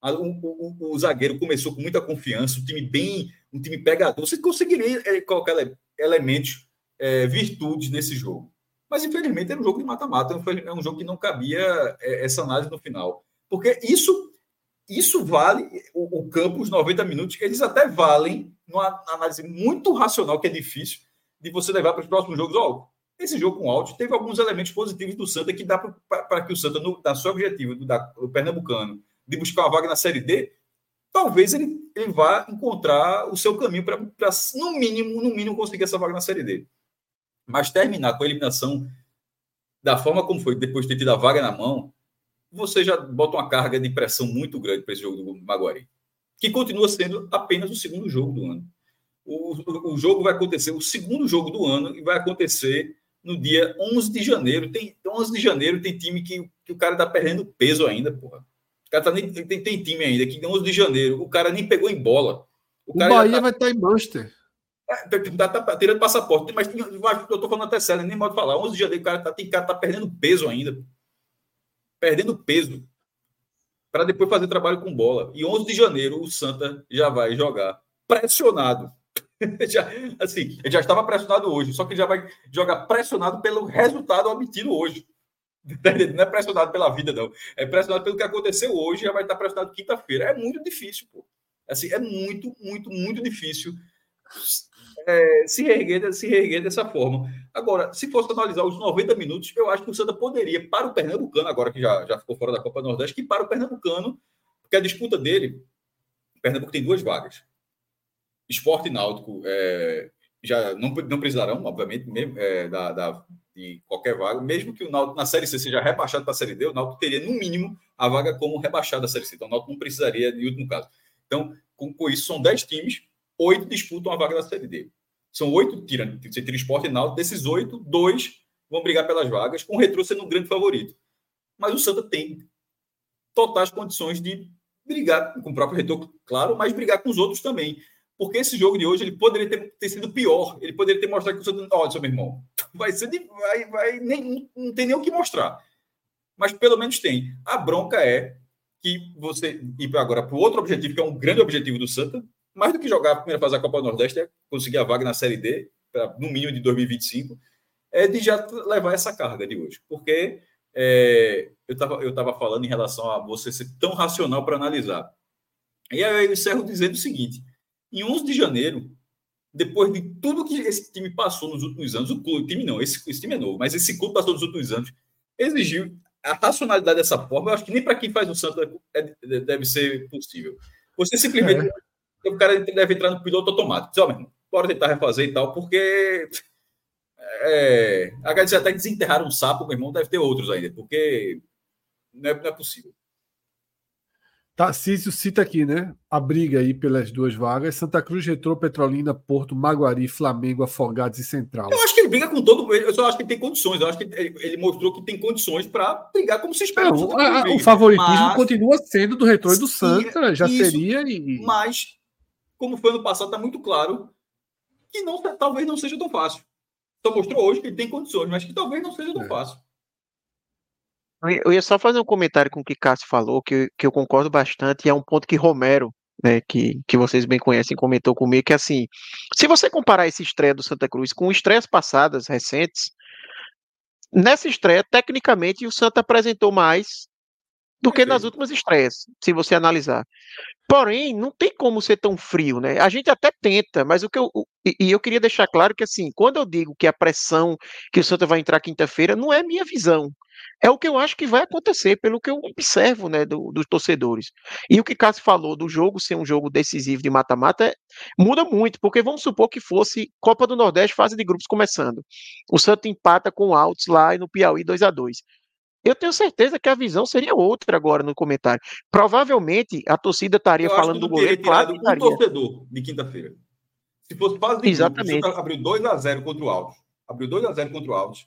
O, o, o, o, zagueiro começou com muita confiança, um time bem, um time pegador. Você conseguiria é, colocar elementos, é, virtudes nesse jogo. Mas, infelizmente, era um jogo de mata-mata, é um jogo que não cabia é, essa análise no final. Porque isso isso vale, o, o campo, os 90 minutos, eles até valem numa análise muito racional, que é difícil, de você levar para os próximos jogos. Ó, esse jogo com Alto teve alguns elementos positivos do Santa que dá para que o Santa, no, na seu objetivo, do, da, do Pernambucano, de buscar uma vaga na Série D, talvez ele, ele vá encontrar o seu caminho para, no mínimo, no mínimo, conseguir essa vaga na Série D. Mas terminar com a eliminação da forma como foi, depois de ter tido a vaga na mão, você já bota uma carga de pressão muito grande para esse jogo do Maguari, que continua sendo apenas o segundo jogo do ano. O, o, jogo vai acontecer, o segundo jogo do ano, e vai acontecer no dia 11 de janeiro. Tem 11 de janeiro tem time que, que o cara tá perdendo peso ainda, porra. O cara tá nem, tem, tem time ainda que 11 de janeiro o cara nem pegou em bola. O, o Bahia tá, vai estar tá em Manchester. Tá, tá, tá, tirando passaporte, mas eu tô falando até sério, nem modo falar. 11 de janeiro o cara tá, tem cara tá perdendo peso ainda. Perdendo peso para depois fazer trabalho com bola. E 11 de janeiro o Santa já vai jogar pressionado *laughs* já, assim, ele já estava pressionado hoje, só que já vai jogar pressionado pelo resultado obtido hoje. *laughs* Não é pressionado pela vida, não. É pressionado pelo que aconteceu hoje, já vai estar pressionado quinta-feira. É muito difícil, pô. Assim, é muito, muito, muito difícil é, se, reerguer, se reerguer dessa forma. Agora, se fosse analisar os 90 minutos, eu acho que o Santa poderia, para o Pernambucano, agora que já, já ficou fora da Copa Nordeste, que para o Pernambucano, porque a disputa dele, Pernambuco tem duas vagas. Esporte Náutico é, já não, não precisarão, obviamente, mesmo, é, da, da, de qualquer vaga, mesmo que o Náutico na Série C seja rebaixado para a Série D, o Náutico teria, no mínimo, a vaga como rebaixado da Série C. Então, o Náutico não precisaria, de último caso. Então, com, com isso, são 10 times, oito disputam a vaga da Série D. São oito, tirando, você tira Esporte e Náutico, desses oito, dois vão brigar pelas vagas, com o Retrô sendo um grande favorito. Mas o Santa tem totais condições de brigar com o próprio Retrô, claro, mas brigar com os outros também. Porque esse jogo de hoje ele poderia ter, ter sido pior. Ele poderia ter mostrado que o Santos. Olha, meu irmão, *laughs* vai ser. De, vai, vai, nem, não tem nem o que mostrar. Mas pelo menos tem. A bronca é que você ir agora para o outro objetivo, que é um grande objetivo do Santa, mais do que jogar a primeira fase da Copa do Nordeste, é conseguir a vaga na Série D, pra, no mínimo de 2025, é de já levar essa carga de hoje. Porque é, eu estava eu tava falando em relação a você ser tão racional para analisar. E aí eu encerro dizendo o seguinte: em 11 de janeiro, depois de tudo que esse time passou nos últimos anos, o clube, o time não, esse, esse time é novo, mas esse clube passou nos últimos anos, exigiu a racionalidade dessa forma. Eu acho que nem para quem faz o Santos é, é, deve ser possível. Você simplesmente. É. O cara deve entrar no piloto automático. Diz, oh, meu irmão, bora tentar refazer e tal, porque é, agradecer até desenterrar um sapo, meu irmão, deve ter outros ainda, porque não é, não é possível. Tarcísio cita aqui, né? A briga aí pelas duas vagas: Santa Cruz, Retrô, Petrolina, Porto, Maguari, Flamengo, Afogados e Central. Eu acho que ele briga com todo. Eu só acho que ele tem condições. Eu acho que ele, mostrou que tem condições para brigar como se espera. Não, a, a, o favoritismo mas, continua sendo do Retrô e do Santa, já isso, seria. E... Mas, como foi ano passado, está muito claro que não, talvez não seja tão fácil. Só mostrou hoje que ele tem condições, mas que talvez não seja tão é. fácil. Eu ia só fazer um comentário com o que Cássio falou, que, que eu concordo bastante, e é um ponto que Romero, né, que, que vocês bem conhecem, comentou comigo, que assim, se você comparar esse estreia do Santa Cruz com estreias passadas, recentes, nessa estreia, tecnicamente, o Santa apresentou mais do que nas últimas estreias, se você analisar. Porém, não tem como ser tão frio, né? A gente até tenta, mas o que eu. E eu queria deixar claro que, assim, quando eu digo que a pressão que o Santa vai entrar quinta-feira, não é minha visão. É o que eu acho que vai acontecer, pelo que eu observo, né, do, dos torcedores. E o que Cássio falou do jogo ser um jogo decisivo de mata-mata muda muito, porque vamos supor que fosse Copa do Nordeste, fase de grupos começando. O Santa empata com o Altos lá no Piauí 2 a 2 eu tenho certeza que a visão seria outra agora no comentário. Provavelmente a torcida estaria falando do goleiro. Claro um torcedor de quinta-feira. Se fosse fase de Exatamente. Grupo, abriu 2 a 0 contra o Altos. Abriu 2 a 0 contra o Altos.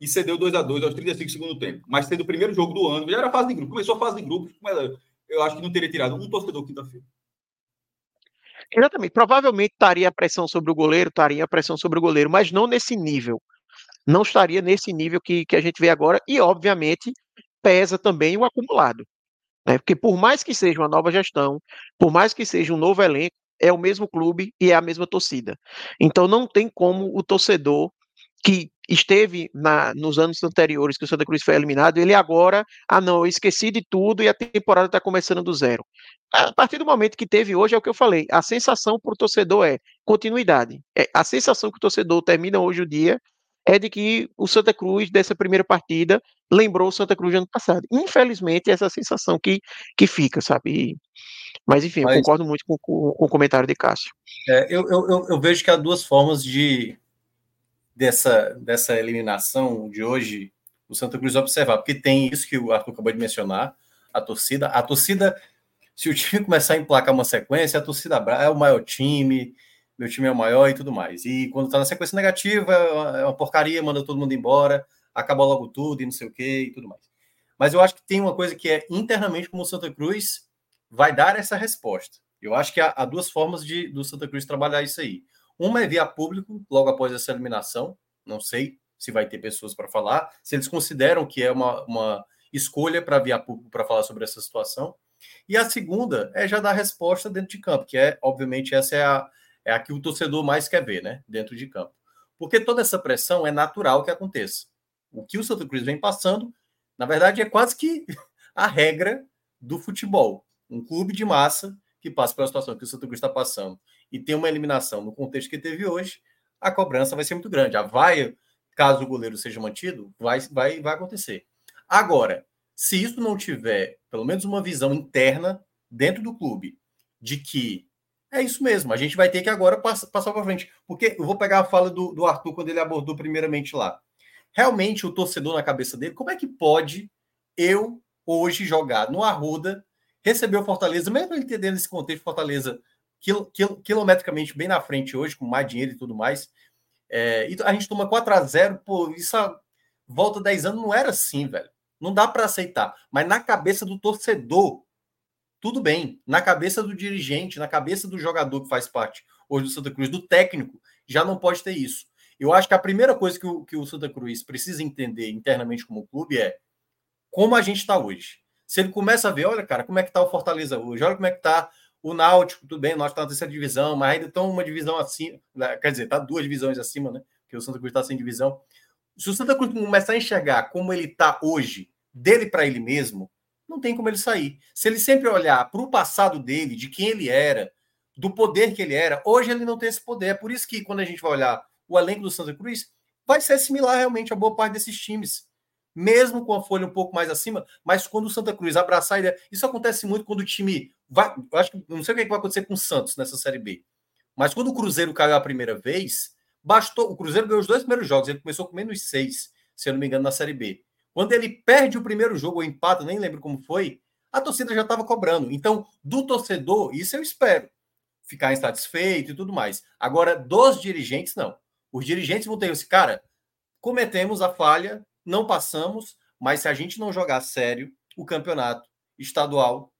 E cedeu 2 a 2 aos 35 segundo tempo. Mas sendo o primeiro jogo do ano, já era fase de grupo. Começou a fase de grupo. Eu acho que não teria tirado um torcedor quinta-feira. Exatamente. Provavelmente estaria a pressão sobre o goleiro, estaria a pressão sobre o goleiro, mas não nesse nível não estaria nesse nível que, que a gente vê agora, e obviamente pesa também o acumulado. Né? Porque por mais que seja uma nova gestão, por mais que seja um novo elenco, é o mesmo clube e é a mesma torcida. Então não tem como o torcedor que esteve na, nos anos anteriores que o Santa Cruz foi eliminado, ele agora, ah não, eu esqueci de tudo e a temporada está começando do zero. A partir do momento que teve hoje, é o que eu falei, a sensação para o torcedor é continuidade. É, a sensação que o torcedor termina hoje o dia é de que o Santa Cruz, dessa primeira partida, lembrou o Santa Cruz do ano passado. Infelizmente, essa sensação que, que fica, sabe? Mas, enfim, Mas, eu concordo muito com, com, com, o comentário de Cássio. É, eu, eu, eu, vejo que há duas formas de dessa, dessa eliminação de hoje o Santa Cruz observar, porque tem isso que o Arthur acabou de mencionar, a torcida. A torcida, se o time começar a emplacar uma sequência, a torcida é o maior time, meu time é o maior e tudo mais. E quando tá na sequência negativa, é uma porcaria, manda todo mundo embora, acaba logo tudo e não sei o que e tudo mais. Mas eu acho que tem uma coisa que é internamente como o Santa Cruz vai dar essa resposta. Eu acho que há, há duas formas de do Santa Cruz trabalhar isso aí. Uma é via público, logo após essa eliminação. Não sei se vai ter pessoas para falar, se eles consideram que é uma, uma escolha para via público para falar sobre essa situação. E a segunda é já dar resposta dentro de campo, que é, obviamente, essa é a, é a que o torcedor mais quer ver, né? Dentro de campo. Porque toda essa pressão é natural que aconteça. O que o Santa Cruz vem passando, na verdade, é quase que *laughs* a regra do futebol. Um clube de massa que passa pela situação que o Santa Cruz está passando e tem uma eliminação no contexto que teve hoje, a cobrança vai ser muito grande. A vaia, caso o goleiro seja mantido, vai, vai, vai acontecer. Agora, se isso não tiver pelo menos uma visão interna dentro do clube de que é isso mesmo. A gente vai ter que agora passar, para frente. Porque eu vou pegar a fala do, do Arthur quando ele abordou primeiramente lá. Realmente, o torcedor na cabeça dele, como é que pode eu hoje jogar no Arruda, receber o Fortaleza, mesmo entendendo esse contexto, Fortaleza quil, quil, quilometricamente bem na frente hoje, com mais dinheiro e tudo mais. É, e a gente toma 4 a 0 pô, isso a volta 10 anos não era assim, velho. Não dá para aceitar. Mas na cabeça do torcedor, tudo bem. Na cabeça do dirigente, na cabeça do jogador que faz parte hoje do Santa Cruz, do técnico, já não pode ter isso. Eu acho que a primeira coisa que o, que o Santa Cruz precisa entender internamente como clube é como a gente está hoje. Se ele começa a ver, olha, cara, como é que está o Fortaleza hoje, olha como é que está o Náutico, tudo bem, nós está na terceira divisão, mas ainda estão uma divisão acima, né, quer dizer, está duas divisões acima, né? Porque o Santa Cruz está sem divisão. Se o Santa Cruz começar a enxergar como ele está hoje, dele para ele mesmo, não tem como ele sair. Se ele sempre olhar para o passado dele, de quem ele era, do poder que ele era, hoje ele não tem esse poder. É por isso que quando a gente vai olhar o elenco do Santa Cruz, vai ser similar realmente a boa parte desses times. Mesmo com a folha um pouco mais acima, mas quando o Santa Cruz abraçar a ideia. Isso acontece muito quando o time. Vai, acho que não sei o que vai acontecer com o Santos nessa Série B. Mas quando o Cruzeiro caiu a primeira vez, Bastou, o Cruzeiro ganhou os dois primeiros jogos, ele começou com menos seis, se eu não me engano, na Série B. Quando ele perde o primeiro jogo, ou empata, nem lembro como foi, a torcida já estava cobrando. Então, do torcedor, isso eu espero. Ficar insatisfeito e tudo mais. Agora, dos dirigentes, não. Os dirigentes vão ter esse, cara, cometemos a falha, não passamos, mas se a gente não jogar sério o campeonato estadual,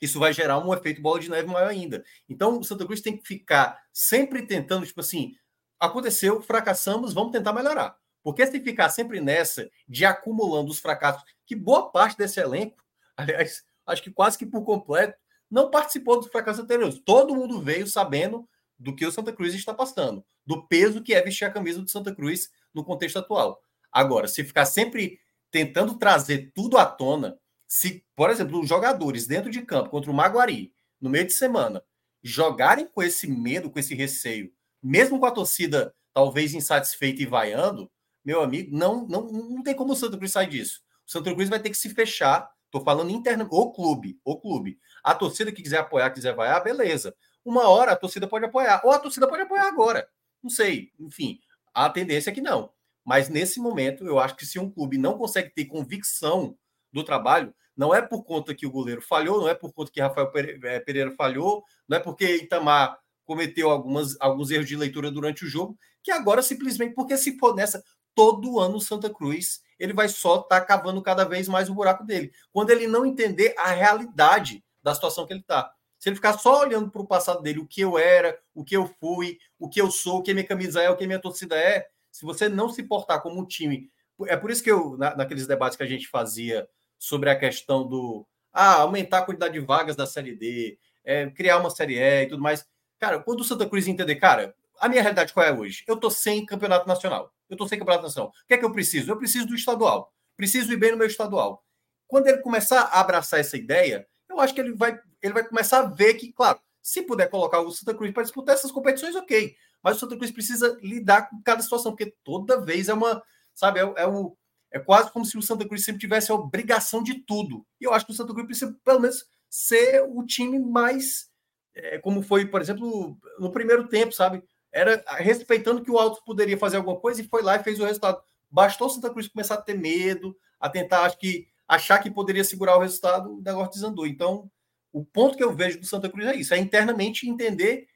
isso vai gerar um efeito bola de neve maior ainda. Então, o Santa Cruz tem que ficar sempre tentando, tipo assim, aconteceu, fracassamos, vamos tentar melhorar. Porque se ficar sempre nessa de acumulando os fracassos, que boa parte desse elenco, *laughs* aliás, acho que quase que por completo, não participou dos fracassos anteriores. Todo mundo veio sabendo do que o Santa Cruz está passando, do peso que é vestir a camisa do Santa Cruz no contexto atual. Agora, se ficar sempre tentando trazer tudo à tona, se, por exemplo, os jogadores dentro de campo contra o Maguari, no meio de semana, jogarem com esse medo, com esse receio, mesmo com a torcida talvez insatisfeita e vaiando, meu amigo, não, não, não tem como o Santa Cruz sair disso. O Santa Cruz vai ter que se fechar. Estou falando interno, o clube, o clube. A torcida que quiser apoiar, quiser vaiar, beleza. Uma hora a torcida pode apoiar, ou a torcida pode apoiar agora. Não sei. Enfim, a tendência é que não. Mas nesse momento, eu acho que se um clube não consegue ter convicção do trabalho, não é por conta que o goleiro falhou, não é por conta que Rafael eh, Pereira falhou, não é porque Itamar cometeu algumas, alguns erros de leitura durante o jogo, que agora simplesmente, porque se for nessa, todo ano Santa Cruz, ele vai só estar tá cavando cada vez mais o buraco dele. Quando ele não entender a realidade da situação que ele está. Se ele ficar só olhando para o passado dele, o que eu era, o que eu fui, o que eu sou, o que minha camisa é, o que minha torcida é, se você não se portar como um time. É por isso que eu, na, naqueles debates que a gente fazia sobre a questão do ah, aumentar a quantidade de vagas da Série D, é, criar uma Série E e tudo mais. Cara, quando o Santa Cruz entender, cara, a minha realidade qual é hoje? Eu tô sem campeonato nacional. Eu tô sem campeonato nacional. O que é que eu preciso? Eu preciso do estadual. Preciso ir bem no meu estadual. Quando ele começar a abraçar essa ideia, eu acho que ele vai, ele vai começar a ver que, claro, se puder colocar o Santa Cruz para disputar essas competições, ok. Mas o Santa Cruz precisa lidar com cada situação, porque toda vez é uma, sabe, é, é, o, é quase como se o Santa Cruz sempre tivesse a obrigação de tudo. E eu acho que o Santa Cruz precisa, pelo menos, ser o time mais, é, como foi, por exemplo, no primeiro tempo, sabe? Era respeitando que o Alto poderia fazer alguma coisa e foi lá e fez o resultado. Bastou Santa Cruz começar a ter medo, a tentar, acho que, achar que poderia segurar o resultado, o negócio desandou. Então, o ponto que eu vejo do Santa Cruz é isso: é internamente entender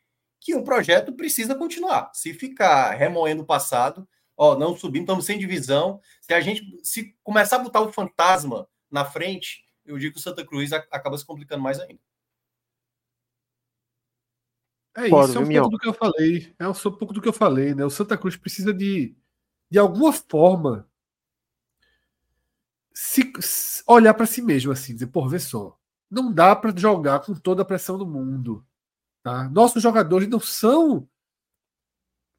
que o projeto precisa continuar. Se ficar remoendo o passado, ó, não subimos, estamos sem divisão. Se a gente se começar a botar o fantasma na frente, eu digo que o Santa Cruz acaba se complicando mais ainda. É isso, é um pouco do que eu falei. É um pouco do que eu falei, né? O Santa Cruz precisa de, de alguma forma, se, olhar para si mesmo assim, dizer, pô, vê só, não dá para jogar com toda a pressão do mundo. Tá? Nossos jogadores não são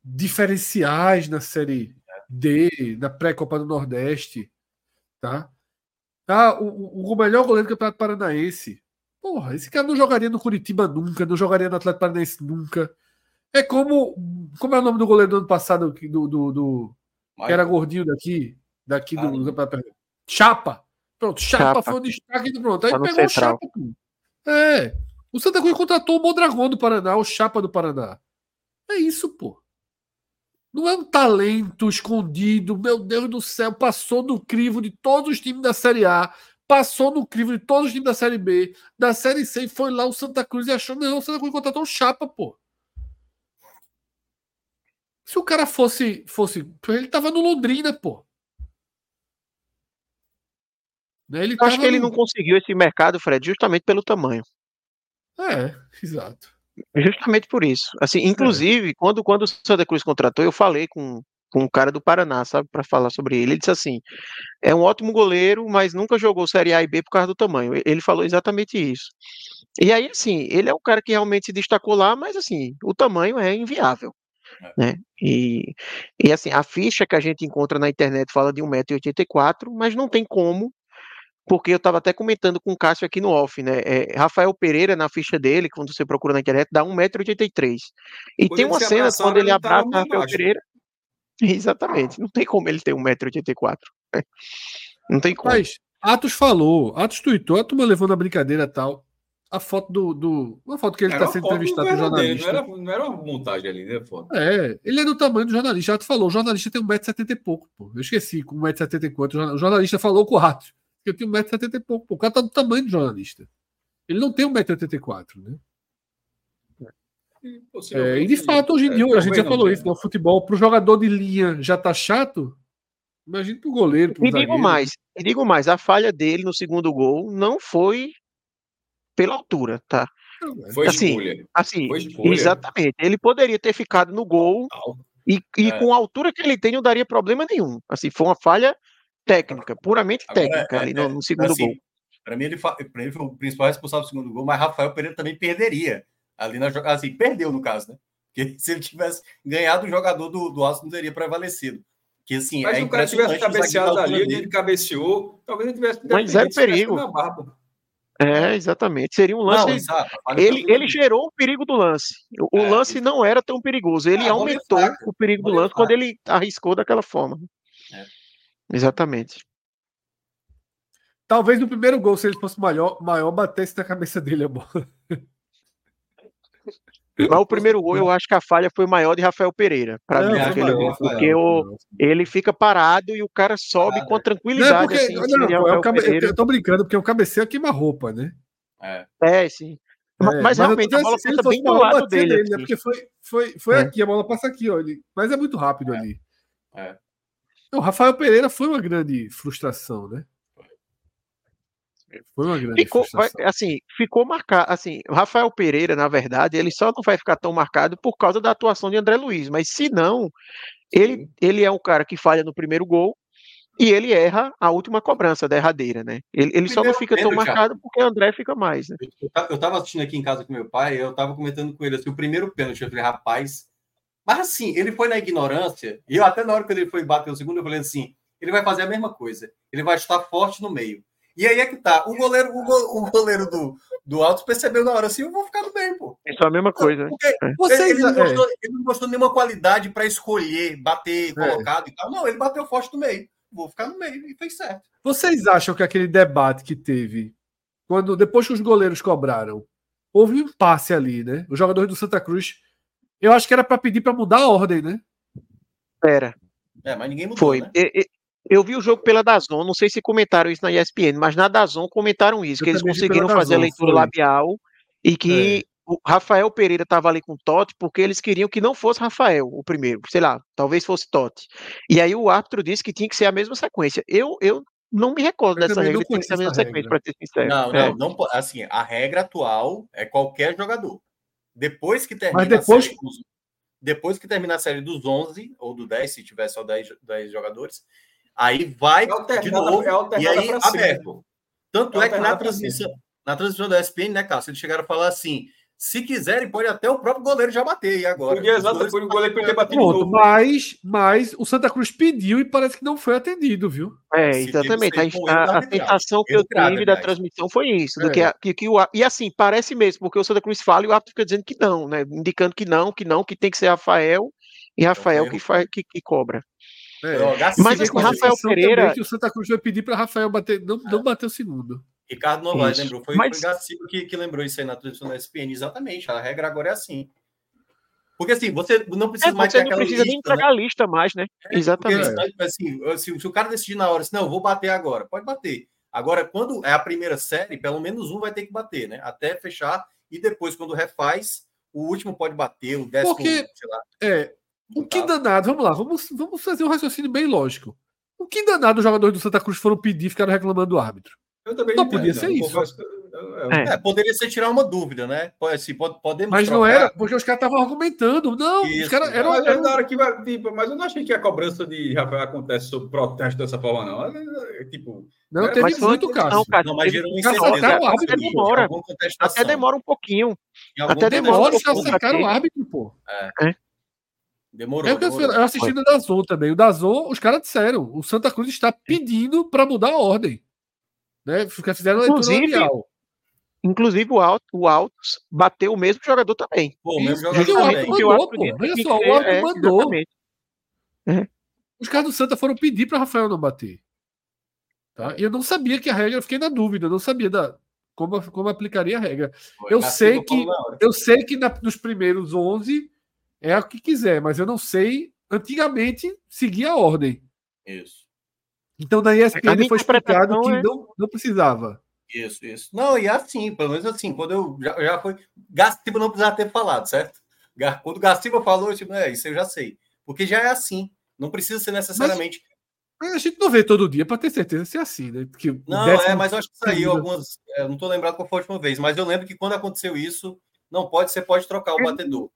diferenciais na Série D, na pré-Copa do Nordeste. Tá? Tá, o, o melhor goleiro do Campeonato Paranaense. Porra, esse cara não jogaria no Curitiba nunca, não jogaria no Atlético Paranaense nunca. É como. Como é o nome do goleiro do ano passado, do, do, do que era gordinho daqui, daqui do, do Chapa. Pronto, Chapa, Chapa. foi o destaque do pronto. Aí tá pegou o Chapa. Pô. É. O Santa Cruz contratou o Mondragão do Paraná, o Chapa do Paraná. É isso, pô. Não é um talento escondido, meu Deus do céu, passou no crivo de todos os times da Série A, passou no crivo de todos os times da Série B, da Série C, e foi lá o Santa Cruz e achou, não, o Santa Cruz contratou o Chapa, pô. Se o cara fosse, fosse, ele tava no Londrina, pô. Né? Ele acho que ele no... não conseguiu esse mercado, Fred, justamente pelo tamanho. É, exato. Justamente por isso. Assim, é. inclusive, é. quando, quando o Santa Cruz contratou, eu falei com, com um cara do Paraná, sabe, para falar sobre ele. Ele disse assim: é um ótimo goleiro, mas nunca jogou Série A e B por causa do tamanho. Ele falou exatamente isso. E aí, assim, ele é um cara que realmente se destacou lá, mas assim, o tamanho é inviável. É. Né? E, e assim, a ficha que a gente encontra na internet fala de 1,84m, mas não tem como porque eu estava até comentando com o Cássio aqui no off, né? É, Rafael Pereira, na ficha dele, quando você procura na internet, dá 1,83m. E tem uma cena quando ele abraça tá Rafael Pereira. *laughs* Exatamente, não tem como ele ter 1,84m. *laughs* Não tem como. Mas Atos falou, Atos tweetou, a turma levando a brincadeira tal. a foto do, do. Uma foto que ele está sendo entrevistado por jornalista. Não era, não era uma montagem ali, né? Foto. É, ele é do tamanho do jornalista. Tu falou, o jornalista tem 1,70m e pouco, pô. Eu esqueci, com 1,70m e quanto. O jornalista falou com o rato. Eu tenho 1,70m e pouco, pô. O cara tá do tamanho do jornalista. Ele não tem 1,84m, né? É, e de fato, hoje em dia, é, a gente já falou isso, né? o futebol para o jogador de linha já tá chato. Imagina para o goleiro. Pro e digo mais, e digo mais, a falha dele no segundo gol não foi pela altura, tá? Foi assim, escolha. Assim, foi escolha. exatamente. Ele poderia ter ficado no gol e, e é. com a altura que ele tem não daria problema nenhum. Assim, foi uma falha técnica, puramente Agora, técnica é, ali no, no segundo assim, gol. Para mim, ele, ele foi o principal responsável do segundo gol, mas Rafael Pereira também perderia ali na jogada. Assim, perdeu no caso, né? Porque *laughs* se ele tivesse ganhado, o jogador do, do Alce não teria prevalecido. Que, assim, Mas é se o cara tivesse cabeceado ali, ele cabeceou, talvez ele tivesse. Mas zero perigo. É, exatamente. Seria um lance. Não, exato, ele, ele gerou o perigo do lance. O é, lance isso. não era tão perigoso. Ele é, aumentou o perigo do lance quando ele arriscou daquela forma. É. Exatamente. Talvez no primeiro gol, se ele fosse maior, maior batesse na cabeça dele a bola. Mas o primeiro gol, eu acho que a falha foi maior de Rafael Pereira. Para mim, aquele gol, porque o, ele fica parado e o cara sobe ah, com tranquilidade. Não, porque, assim, não, não, é cabe... Eu tô brincando, porque o cabeceio queima-roupa, né? É, é sim. É, mas, mas realmente, a bola passa bem do lado dele. dele né? Porque foi, foi, foi é. aqui, a bola passa aqui, ó. Ele... Mas é muito rápido é. ali. É. O Rafael Pereira foi uma grande frustração, né? Foi uma grande ficou, assim, ficou marcado. Assim, Rafael Pereira, na verdade, ele só não vai ficar tão marcado por causa da atuação de André Luiz. Mas se não, ele, ele é um cara que falha no primeiro gol e ele erra a última cobrança derradeira, né? Ele, ele só não fica tão marcado porque André fica mais, né? Eu tava assistindo aqui em casa com meu pai, eu tava comentando com ele assim, o primeiro pênalti, eu falei, rapaz. Mas assim, ele foi na ignorância, e eu até na hora que ele foi bater o segundo, eu falei assim: ele vai fazer a mesma coisa. Ele vai estar forte no meio. E aí é que tá. O goleiro, o, go, o goleiro do, do Alto percebeu na hora assim: eu vou ficar no bem, pô. Isso é a mesma coisa. Porque é. Vocês, ele, não mostrou, é. ele não mostrou nenhuma qualidade para escolher, bater é. colocado e tal. Não, ele bateu forte no meio. Vou ficar no meio e fez certo. Vocês acham que aquele debate que teve, quando depois que os goleiros cobraram, houve um passe ali, né? Os jogadores do Santa Cruz, eu acho que era para pedir para mudar a ordem, né? Era. É, mas ninguém mudou. Foi. Né? E, eu vi o jogo pela Dazon, não sei se comentaram isso na ESPN, mas na Dazon comentaram isso, eu que eles conseguiram fazer a leitura foi. labial e que é. o Rafael Pereira estava ali com o Totti porque eles queriam que não fosse Rafael o primeiro, sei lá, talvez fosse Totti. E aí o árbitro disse que tinha que ser a mesma sequência. Eu, eu não me recordo eu dessa regra, tem que ser a mesma sequência, para ser sincero. Não, é. não, não, assim, a regra atual é qualquer jogador. Depois que termina mas depois... série, depois que termina a série dos 11 ou do 10, se tiver só 10, 10 jogadores, Aí vai é de novo é e aí aberto. Tanto é, é que na transmissão, na transmissão da ESPN, né, Cássio, eles chegaram a falar assim: se quiserem, pode até o próprio goleiro já bater. E agora? Podia, exato, foi o goleiro podia ter batido Pronto, mas, mas o Santa Cruz pediu e parece que não foi atendido, viu? É, exatamente. A, a, a sensação que eu tive da transmissão foi isso. Do é. que, a, que, que o, e assim, parece mesmo, porque o Santa Cruz fala e o árbitro fica dizendo que não, né? Indicando que não, que não, que tem que ser Rafael e Rafael que, faz, que, que cobra. É. Mas assim, Rafael Pereira. que o Santa Cruz vai pedir para Rafael bater, não, não bater o segundo. Ricardo Novaes lembrou. Foi, Mas... foi Gaciba que, que lembrou isso aí na transmissão da SPN. Exatamente. A regra agora é assim. Porque assim, você não precisa é, mais você não precisa lista, nem entregar né? a lista mais, né? É, Exatamente. Porque, assim, se, se, o cara decidir na hora, assim, não, vou bater agora, pode bater. Agora, quando é a primeira série, pelo menos um vai ter que bater, né? Até fechar, e depois, quando refaz, o último pode bater, o décimo, Porque, sei lá. É, o que danado, vamos lá, vamos, vamos fazer um raciocínio bem lógico. O que danado os jogadores do Santa Cruz foram pedir e ficaram reclamando do árbitro? Eu também Só podia ser isso. É. É, poderia ser tirar uma dúvida, né? Pode, assim, pode, podemos mas não era, porque os caras estavam argumentando. Não, isso, os caras eram. Mas, era... hora que vai, tipo, mas eu não achei que a cobrança de Rafael acontece sob protesto dessa forma, não. É, tipo, não, teve mas muito, caso. Não, cara, não, mas gerou um até, demora. Até demora um pouquinho. Até demora. Caras acertaram o árbitro, pô. É. é. Demorou. É demorou. Eu assisti no Dazon também. O Dazon, os caras disseram: o Santa Cruz está pedindo para mudar a ordem. Né? Fizeram inclusive, inclusive o Alto, o Altos bateu o mesmo jogador também. Pô, o mesmo jogador o também. Mandou, o pô. Olha só, o Alto é, mandou. É. Os caras do Santa foram pedir para Rafael não bater. Tá? E eu não sabia que a regra, eu fiquei na dúvida, eu não sabia da. como, como aplicaria a regra. Foi, eu, sei que, eu sei que na, nos primeiros 11 é o que quiser, mas eu não sei. Antigamente seguia a ordem. Isso. Então na ESPN foi explicado que é... não, não precisava. Isso, isso. Não, e assim, pelo menos assim, quando eu já, já foi. Gastiba não precisava ter falado, certo? Quando o Gastiba falou, eu tipo, é, isso eu já sei. Porque já é assim. Não precisa ser necessariamente. Mas, a gente não vê todo dia para ter certeza se é assim, né? Que não, é, mas eu acho que saiu algumas. É, não estou lembrado qual foi a última vez, mas eu lembro que quando aconteceu isso, não pode, você pode trocar o é. batedor.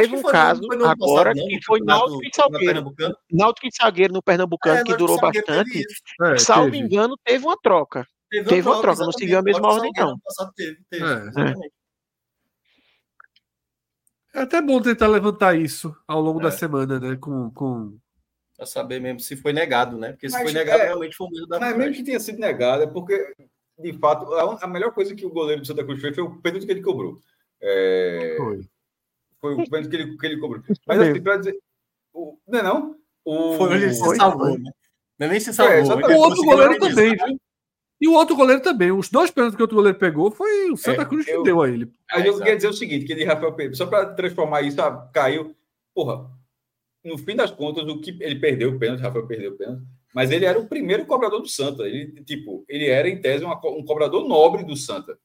Teve um caso agora passado, que foi Náutico e Salgueiro. Náutico e Salgueiro no Pernambucano, é, que durou bastante. É, Salvo teve. engano, teve uma troca. Teve, teve uma troca, não seguiu a mesma ordem, não. Teve, teve, é. é. até bom tentar levantar isso ao longo da é. semana, né? Com, com... Pra saber mesmo se foi negado, né? Porque se mas, foi negado, é, realmente foi um medo da Mas mesmo que tenha sido negado, é porque, de fato, a, melhor coisa que o goleiro do Santa Cruz fez foi o pênalti que ele cobrou. É... Foi. Foi o pênalti que ele, que ele cobrou. Mas assim, para dizer. O, não é não? O, foi ele se salvou, né? Não é nem se salvou. É, o outro goleiro também, viu? E o outro goleiro também. Os dois pênaltis que o outro goleiro pegou foi o Santa é, Cruz eu, que deu a ele. Aí eu queria dizer o seguinte: que de Rafael Pedro, só para transformar isso, ah, caiu. Porra, no fim das contas, o que ele perdeu o pênalti, Rafael perdeu o pênalti, mas ele era o primeiro cobrador do Santa. Ele, tipo, ele era, em tese, uma, um cobrador nobre do Santa.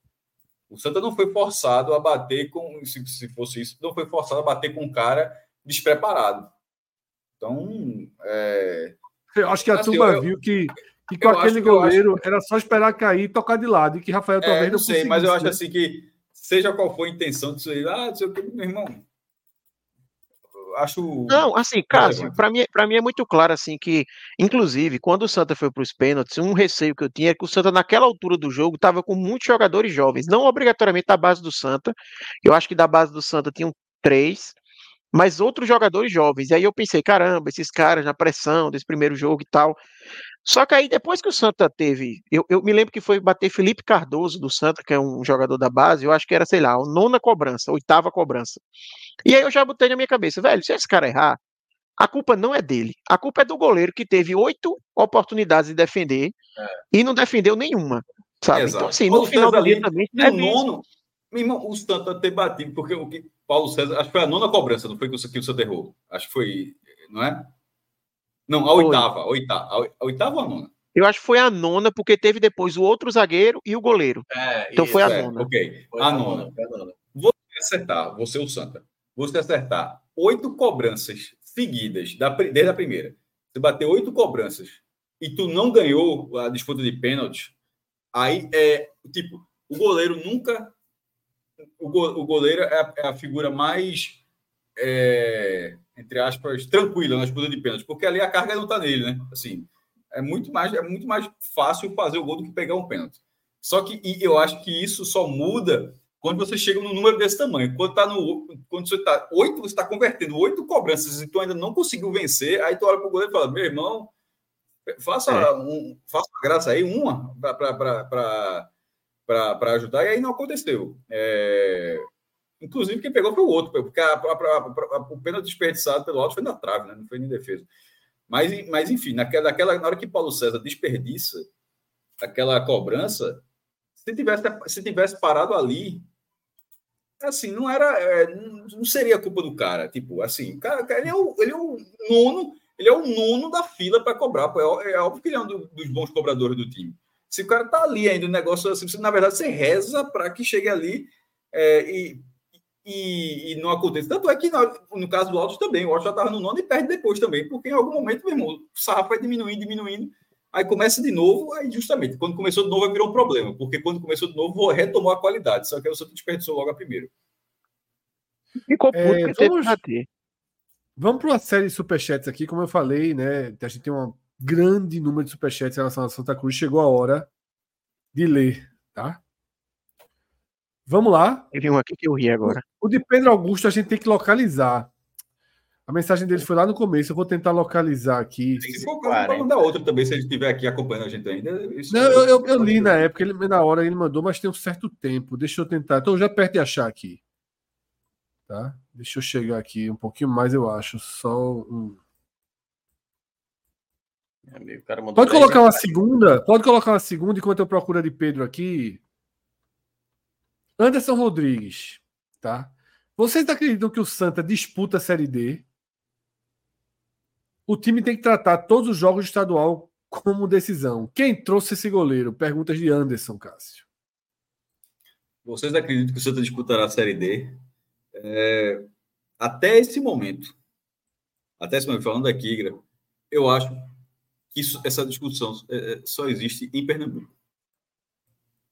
O Santa não foi forçado a bater com, se, se fosse isso, não foi forçado a bater com um cara despreparado. Então, é... Eu acho que a assim, eu, viu que, que com aquele goleiro acho... era só esperar cair e tocar de lado, e que Rafael é, talvez não, não sei, mas eu acho assim que, seja qual for a intenção disso aí, ah, meu irmão, acho. Não, assim, Cássio, para mim, para mim é muito claro assim que, inclusive, quando o Santa foi para os pênaltis, um receio que eu tinha é que o Santa naquela altura do jogo estava com muitos jogadores jovens, não obrigatoriamente da base do Santa. Eu acho que da base do Santa tinham três, mas outros jogadores jovens. E aí eu pensei, caramba, esses caras na pressão desse primeiro jogo e tal. Só que aí, depois que o Santa teve. Eu, eu, me lembro que foi bater Felipe Cardoso do Santa, que é um jogador da base, eu acho que era, sei lá, a nona cobrança, a oitava cobrança. E aí eu já botei na minha cabeça, velho, se esse cara errar, a culpa não é dele. A culpa é do goleiro que teve oito oportunidades de defender é. e não defendeu nenhuma. Sabe? Exato. Então, assim, no final do dia também. É nono, irmão, o Santa ter batido, porque o que Paulo César, acho que foi a nona cobrança, não foi que o Santa errou. Acho que foi, não é? Não, a oitava, a oitava, a oitava ou a nona? Eu acho que foi a nona, porque teve depois o outro zagueiro e o goleiro. É, então isso, foi a é, nona. Ok, a, a nona. nona. Você acertar, você o Santa, você acertar oito cobranças seguidas, da, desde a primeira, você bater oito cobranças e tu não ganhou a disputa de pênalti, aí é tipo, o goleiro nunca. O, go, o goleiro é a, é a figura mais. É, entre aspas, tranquila na disputa de pênalti, porque ali a carga não está nele, né? Assim, é muito mais é muito mais fácil fazer o gol do que pegar um pênalti. Só que eu acho que isso só muda quando você chega no número desse tamanho. Quando tá no quando você está oito, você está convertendo oito cobranças e tu ainda não conseguiu vencer, aí tu olha para o goleiro e fala: "Meu irmão, faça é. um, faça uma graça aí uma para ajudar", e aí não aconteceu. É, Inclusive, quem pegou foi o outro, porque a, a, a, o pênalti desperdiçado pelo alto foi na trave, né? não foi nem defesa. Mas, mas enfim, naquela, naquela, na hora que Paulo César desperdiça aquela cobrança, se tivesse, se tivesse parado ali, assim, não era. É, não seria culpa do cara. Tipo, assim, cara, ele, é o, ele é o nono, ele é o nono da fila para cobrar. É, é, óbvio que ele é um dos bons cobradores do time. Se o cara tá ali ainda, o negócio assim, na verdade, você reza para que chegue ali é, e e, e, não acontece. Tanto é que no, no caso do Altos também, o Altos já estava no nono e perde depois também, porque em algum momento, meu irmão, o sarrafo vai diminuindo, diminuindo, aí começa de novo, aí justamente, quando começou de novo, virou um problema, porque quando começou de novo, retomou a qualidade, só que aí o Santos desperdiçou logo a primeira. Ficou puto é, que vamos, Vamos para uma série de superchats aqui, como eu falei, né? A gente tem um grande número de superchats em relação a Santa Cruz, chegou a hora de ler, tá? Vamos lá. Teve um aqui que eu ri agora. O de Pedro Augusto a gente tem que localizar. A mensagem dele foi lá no começo. Eu vou tentar localizar aqui. Se for para mandar outro também, se ele estiver aqui acompanhando a gente ainda. Não, eu, eu, eu, li na época, ele, na hora ele mandou, mas tem um certo tempo. Deixa eu tentar. Estou já perto de achar aqui. Tá? Deixa eu chegar aqui um pouquinho mais, eu acho. Só um. Pode colocar uma segunda? Pode colocar uma segunda enquanto eu procuro a de Pedro aqui, Anderson Rodrigues, tá? Vocês acreditam que o Santa disputa a Série D? O time tem que tratar todos os jogos de estadual como decisão. Quem trouxe esse goleiro? Perguntas de Anderson, Cássio. Vocês acreditam que o Santa disputará a Série D? É, até esse momento, até esse momento, falando aqui, eu acho que isso, essa discussão é, é, só existe em Pernambuco.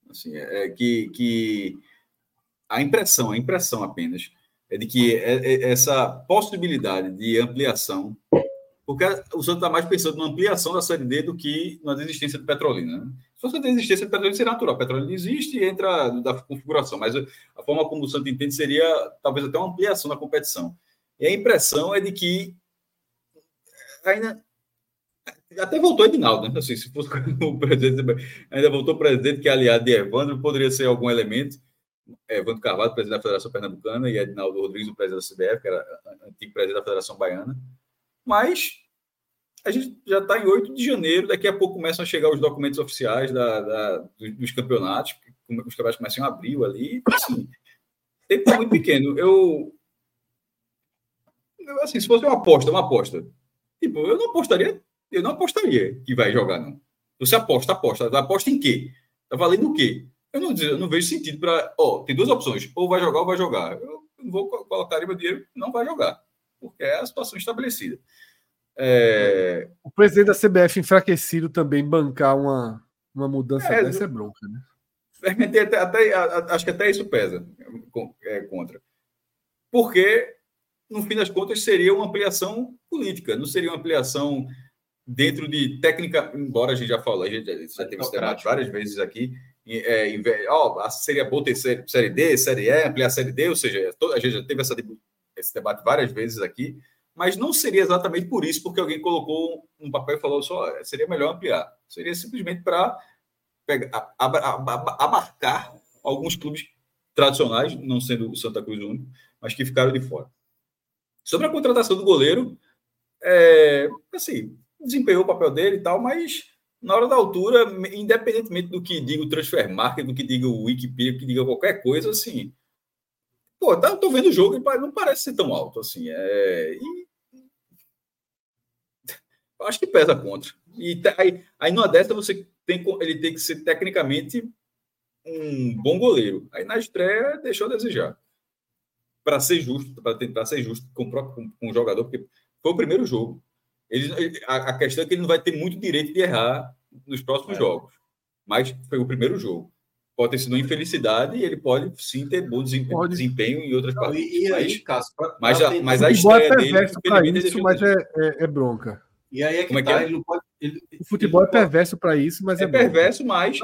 Assim, é, é, que, que a impressão, a impressão apenas, é de que é, essa possibilidade de ampliação, porque o Santos está mais pensando na ampliação da Série D do que na desistência de Petrolina. Né? Se fosse a desistência de Petrolina, seria natural. Petrolina existe e entra da configuração, mas a forma como o Santos entende seria talvez até uma ampliação da competição. E a impressão é de que ainda até voltou Edinaldo, né? Assim, se fosse *laughs* o presidente, ainda voltou o presidente, que é aliado de Evandro, poderia ser algum elemento. Evandro Carvalho, presidente da Federação Pernambucana, e Edinaldo Rodrigues, o presidente da CBF, que era antigo presidente da Federação Baiana. Mas a gente já está em 8 de janeiro, daqui a pouco começam a chegar os documentos oficiais da, da dos, dos, campeonatos, os campeonatos começam em abril ali. Assim, tempo é muito pequeno. Eu, assim, se fosse uma aposta, uma aposta, tipo, eu não apostaria eu não apostaria que vai jogar, não. Você aposta, aposta. Aposta em quê? Tá valendo o quê? Eu não, eu não vejo sentido para. Ó, tem duas opções. Ou vai jogar ou vai jogar. Eu não vou colocar meu dinheiro, não vai jogar. Porque é a situação estabelecida. É... O presidente da CBF enfraquecido também bancar uma, uma mudança é, dessa é bronca, né? Até, até, acho que até isso pesa é, contra. Porque, no fim das contas, seria uma ampliação política, não seria uma ampliação dentro de técnica, embora a gente já falou, a gente já teve esse debate várias vezes aqui, é, ó, seria bom ter série D, série E, ampliar série D, ou seja, a gente já teve essa, esse debate várias vezes aqui, mas não seria exatamente por isso, porque alguém colocou um papel e falou só, seria melhor ampliar. Seria simplesmente para abarcar alguns clubes tradicionais, não sendo o Santa Cruz único, mas que ficaram de fora. Sobre a contratação do goleiro, é, assim, desempenhou o papel dele e tal, mas na hora da altura, independentemente do que diga o Transfer Market, do que diga o Wikipedia, do que diga qualquer coisa, assim, pô, tá, tô vendo o jogo e não parece ser tão alto, assim, é... E... Acho que pesa contra. E aí, aí numa dessa você tem, ele tem que ser tecnicamente um bom goleiro. Aí na estreia deixou a desejar. Para ser justo, para tentar ser justo com, com, com o jogador, porque foi o primeiro jogo. Ele, a, a, questão é que ele não vai ter muito direito de errar nos próximos é. jogos. Mas foi o primeiro jogo. Pode ter sido uma infelicidade e ele pode sim ter bom desempenho, desempenho em outras partes. E, e aí, Cássio, mas, a, mas a estreia é dele. Isso, mas é, é, é, bronca. E aí é que, é que tá, é? Ele pode, ele, o futebol é perverso para isso, mas é, é perverso, mas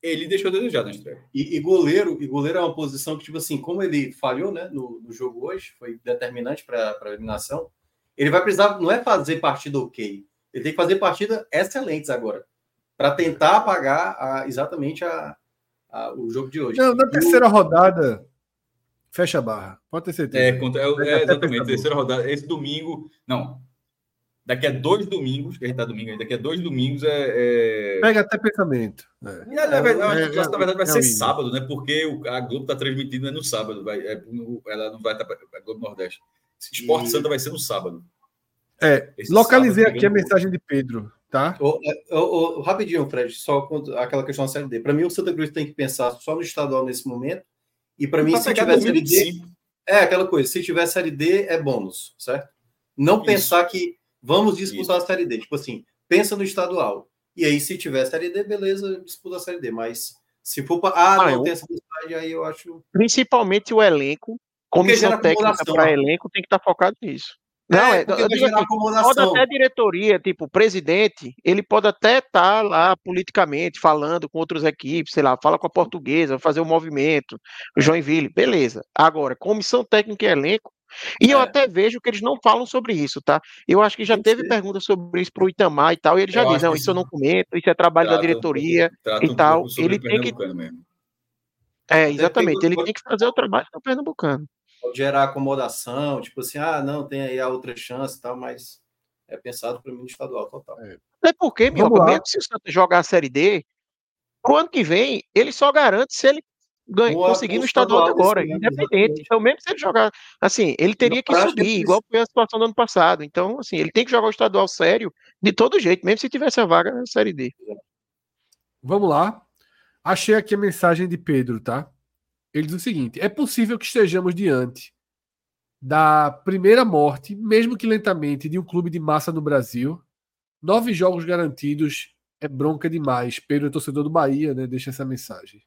ele deixou a desejar na estreia. E, e, goleiro, e goleiro é uma posição que, tipo assim, como ele falhou né, no, no jogo hoje, foi determinante para a eliminação ele vai precisar, não é fazer partida ok, ele tem que fazer partida excelentes agora, para tentar apagar a, exatamente a, a, o jogo de hoje. Não, na terceira o... rodada, fecha a barra, pode ter certeza. É, contra, é, é exatamente, terceira rodada, esse domingo, não, daqui a dois domingos, que a gente tá domingo daqui a dois domingos é. é... Pega até pensamento. É. E, na, verdade, é, na verdade vai ser sábado, né? Porque o, a Globo tá transmitindo é no sábado, vai, é, ela não vai estar. Tá, a Globo Nordeste. Esporte e... Santa vai ser no sábado. É, Esse localizei aqui a mensagem de Pedro, tá? O, rapidinho, Fred, só aquela questão da Série D. Para mim, o Santa Cruz tem que pensar só no estadual nesse momento. E para mim, se tiver Série D. É aquela coisa, se tiver Série D, é bônus, certo? Não Isso. pensar que vamos disputar Isso. a Série D. Tipo assim, pensa no estadual. E aí, se tiver Série D, beleza, disputa a Série D. Mas se for para. Ah, ah, não eu... tem essa aí eu acho. Principalmente o elenco comissão técnica para elenco tem que estar tá focado nisso. Não, é, eu digo assim, pode até diretoria, tipo, o presidente, ele pode até estar tá lá politicamente falando com outras equipes, sei lá, fala com a portuguesa, fazer o um movimento, o Joinville, beleza. Agora, comissão técnica e elenco, e é. eu até vejo que eles não falam sobre isso, tá? Eu acho que já teve pergunta sobre isso para o Itamar e tal, e ele já eu diz, não, isso eu não comento, isso é trabalho trata, da diretoria e tal. ele tem que. Mesmo. É, exatamente, ele tem que fazer o trabalho do Pernambucano pode gerar acomodação, tipo assim, ah, não, tem aí a outra chance e tal, mas é pensado para mim no estadual total. É, é porque, meu, mesmo se o Santos jogar a Série D, pro ano que vem, ele só garante se ele ganha, conseguir no estadual agora, independente. Então, mesmo se ele jogar, assim, ele teria que subir, igual foi a situação do ano passado. Então, assim, ele tem que jogar o estadual sério de todo jeito, mesmo se tivesse a vaga na Série D. Vamos lá. Achei aqui a mensagem de Pedro, tá? Ele diz o seguinte: é possível que estejamos diante da primeira morte, mesmo que lentamente, de um clube de massa no Brasil. Nove jogos garantidos é bronca demais. Pedro é torcedor do Bahia, né? Deixa essa mensagem.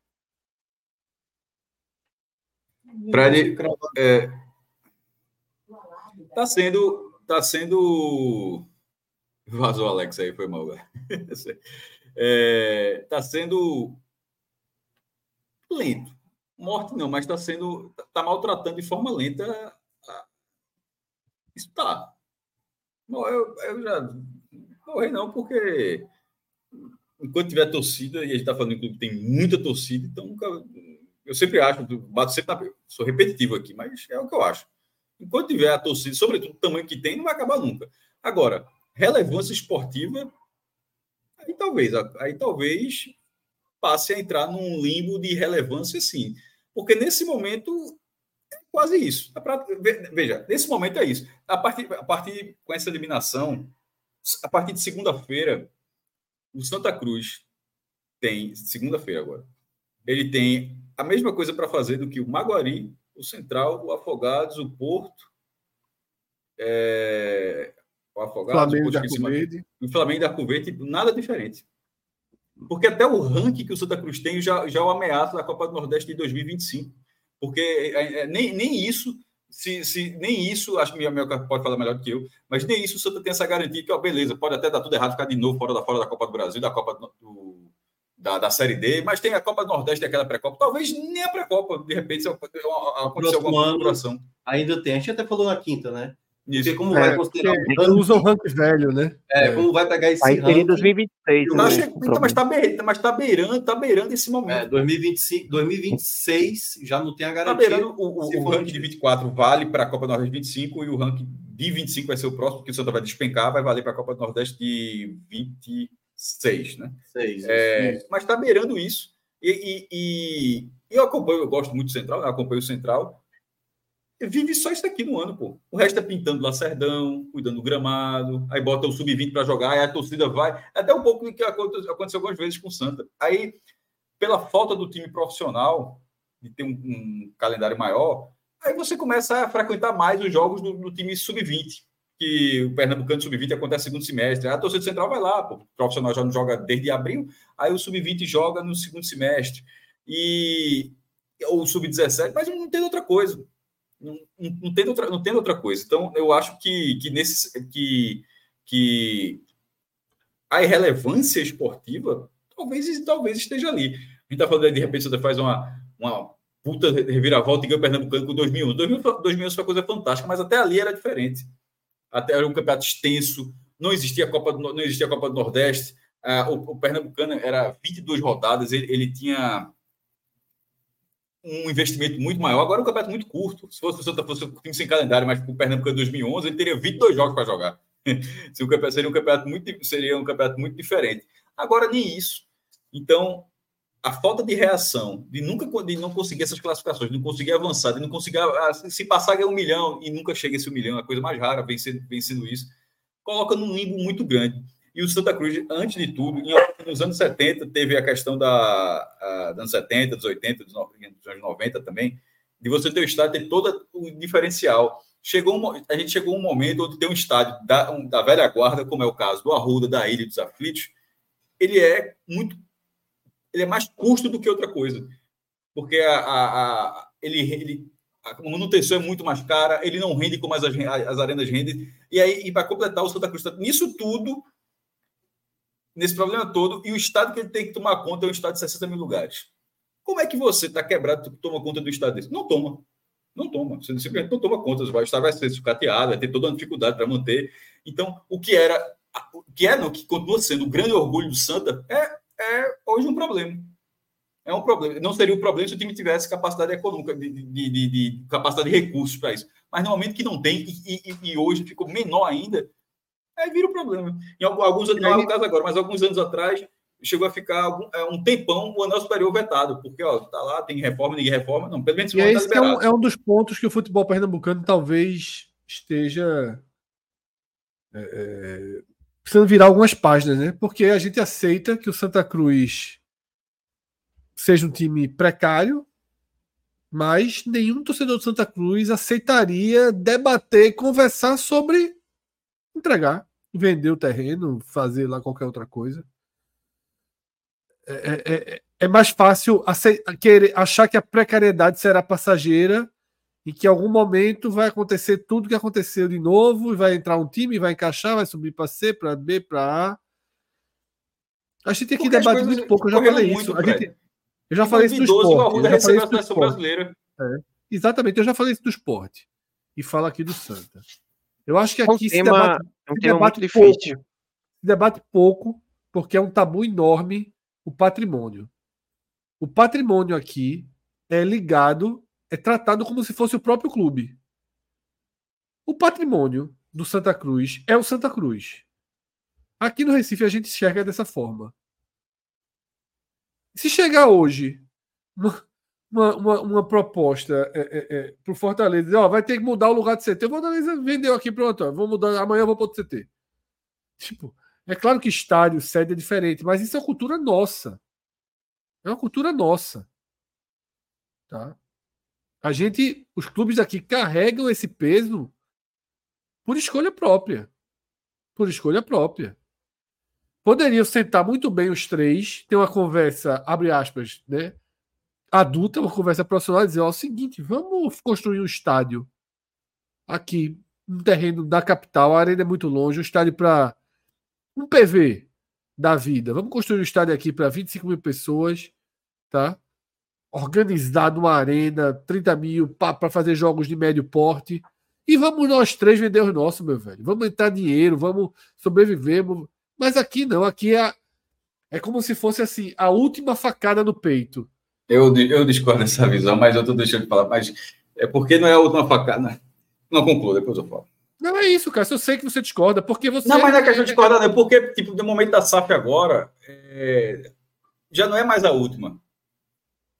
Fred, é, tá sendo, tá sendo, vazou Alex aí, foi mal, *laughs* é, tá sendo lento, morte não, mas está sendo, tá maltratando de forma lenta, isso tá. Eu, eu já morrer não, porque enquanto tiver torcida, e a gente está falando que tem muita torcida, então nunca, eu sempre acho, bato sempre na, sou repetitivo aqui, mas é o que eu acho. Enquanto tiver a torcida, sobretudo o tamanho que tem, não vai acabar nunca. Agora, relevância esportiva, aí talvez, aí talvez passe a entrar num limbo de relevância, sim. Porque nesse momento é quase isso. Veja, nesse momento é isso. A partir, a partir com essa eliminação, a partir de segunda-feira, o Santa Cruz tem, segunda-feira agora, ele tem a mesma coisa para fazer do que o Maguari, o Central, o Afogados, o Porto, é, o Afogados, Flamengo o, Porto, cima, o Flamengo da Cuvete, nada diferente. Porque até o ranking que o Santa Cruz tem já, já é o ameaça da Copa do Nordeste de 2025. Porque é, é, nem, nem isso, se, se, nem isso, acho que minha, minha pode falar melhor do que eu, mas nem isso o Santa tem essa garantia que, ó, beleza, pode até dar tudo errado, ficar de novo fora da, fora da Copa do Brasil, da Copa do, da, da Série D, mas tem a Copa do Nordeste, aquela pré-copa. Talvez nem a pré-copa, de repente, se acontecer alguma configuração. Ainda tem. A gente até falou na quinta, né? Isso. Porque como é, vai considerar. Eles usam o rank velho, né? É, é, como vai pegar esse Aí ranking. 2026. Tá, né? então, mas está beirando, mas tá beirando, tá beirando esse momento. É, 2025, 2026 já não tem a tá garantia. Tá beirando, o, o, o ranking de 24 vale para a Copa do Nordeste 25 e o ranking de 25 vai ser o próximo, porque o Santa vai despencar, vai valer para a Copa do Nordeste de 20 seis, né? Seis. É, mas está beirando isso. E, e, e, eu acompanho, eu gosto muito do Central, eu acompanho o Central. Vive só isso aqui no ano, pô. O resto é pintando Lacerdão, cuidando do gramado, aí bota o sub-20 para jogar, aí a torcida vai. Até um pouco que aconteceu algumas vezes com o Santa. Aí, pela falta do time profissional, de ter um, um calendário maior, aí você começa a frequentar mais os jogos do, do time sub-20 que o Pernambucano Sub-20 acontece no segundo semestre. A torcida central vai lá, pô, o profissional já não joga desde abril, aí o Sub-20 joga no segundo semestre. E ou Sub-17, mas não tem outra coisa. Não, não, tem outra, não tem outra coisa. Então, eu acho que, que, nesse, que, que a irrelevância esportiva talvez, talvez esteja ali. A gente está falando, de repente, você faz uma, uma puta reviravolta e ganha o Pernambucano com 2001. 2001, 2001 foi uma coisa fantástica, mas até ali era diferente até era um campeonato extenso, não existia a Copa do, não existia a Copa do Nordeste, uh, o, o, Pernambucano era 22 rodadas, ele, ele, tinha um investimento muito maior, agora um campeonato muito curto, se fosse, se fosse um time sem calendário, mas o Pernambucano 2011, ele teria 22 jogos para jogar, *laughs* seria um campeonato muito seria um campeonato muito diferente, agora nem isso, então a falta de reação, de nunca de não conseguir essas classificações, de não conseguir avançar, de não conseguir ah, se passar ganhar um milhão e nunca chega esse um milhão, é a coisa mais rara, vem sendo isso, coloca num limbo muito grande. E o Santa Cruz, antes de tudo, em, nos anos 70, teve a questão da dos anos 70, dos 80, dos, dos anos 90 também, de você ter o estádio ter todo o diferencial. Chegou um, a gente chegou um momento onde tem um estádio da, um, da velha guarda, como é o caso do Arruda, da Ilha dos Aflitos, ele é muito ele é mais custo do que outra coisa. Porque a, a, a ele, ele, a manutenção é muito mais cara, ele não rende como as, as arenas rendem. E aí, e para completar, o Santa Cruz nisso tudo, nesse problema todo, e o estado que ele tem que tomar conta é um estado de 60 mil lugares. Como é que você está quebrado, toma conta do estado desse? Não toma. Não toma. Você simplesmente não toma conta. O estado vai ser sucateado, vai ter toda uma dificuldade para manter. Então, o que era, o que é, não, que continua sendo o grande orgulho do Santa, é é hoje um problema. É um problema. Não seria um problema se o time tivesse capacidade econômica, de, de, de, de capacidade de recursos para isso. Mas no momento que não tem, e, e, e, hoje ficou menor ainda, aí vira um problema. Em alguns anos, não é o caso agora, mas alguns anos atrás, chegou a ficar algum, é, um tempão o anel superior vetado, porque ó, tá lá, tem reforma, ninguém reforma, não, pelo menos e esse tá é, um, é um dos pontos que o futebol pernambucano talvez esteja é, é, precisando virar algumas páginas, né? Porque a gente aceita que o Santa Cruz seja um time precário, mas nenhum torcedor do Santa Cruz aceitaria debater, conversar sobre entregar, vender o terreno, fazer lá qualquer outra coisa. É, é, é, é mais fácil querer, achar que a precariedade será passageira e que em algum momento vai acontecer tudo que aconteceu de novo, e vai entrar um time, vai encaixar, vai subir para C, para B, para A. A gente aqui debate muito pouco, eu já falei muito, isso. Gente, eu já falei isso do esporte. Eu já falei isso do esporte. É, exatamente, eu já falei isso do esporte. E falo aqui do Santa. Eu acho que aqui é um se tema, debate, é um se debate pouco. Se debate pouco, porque é um tabu enorme o patrimônio. O patrimônio aqui é ligado, é tratado como se fosse o próprio clube. O patrimônio do Santa Cruz é o Santa Cruz. Aqui no Recife a gente enxerga dessa forma. Se chegar hoje *laughs* uma, uma, uma, uma proposta é, é, é, para o Fortaleza, ó, vai ter que mudar o lugar de CT, o Fortaleza vendeu aqui, pronto, ó, vou mudar, amanhã eu vou para outro CT. Tipo, é claro que estádio, sede é diferente, mas isso é cultura nossa. É uma cultura nossa. Tá? A gente, os clubes aqui carregam esse peso por escolha própria. Por escolha própria. Poderiam sentar muito bem os três, ter uma conversa, abre aspas, né? Adulta, uma conversa profissional dizer: ó, é o seguinte, vamos construir um estádio aqui, um terreno da capital, a arena é muito longe, um estádio para um PV da vida. Vamos construir um estádio aqui para 25 mil pessoas, tá? Organizado uma arena, 30 mil para fazer jogos de médio porte. E vamos nós três vender os nossos, meu velho. Vamos entrar dinheiro, vamos sobreviver. Mas aqui não, aqui é, é como se fosse assim, a última facada no peito. Eu, eu discordo dessa visão, mas eu estou deixando de falar. Mas é porque não é a última facada. Não concluo, depois eu falo. Não é isso, cara. Eu sei que você discorda, porque você. Não, mas não é questão de discordar, não. Porque, tipo, no momento da SAF agora, é... já não é mais a última.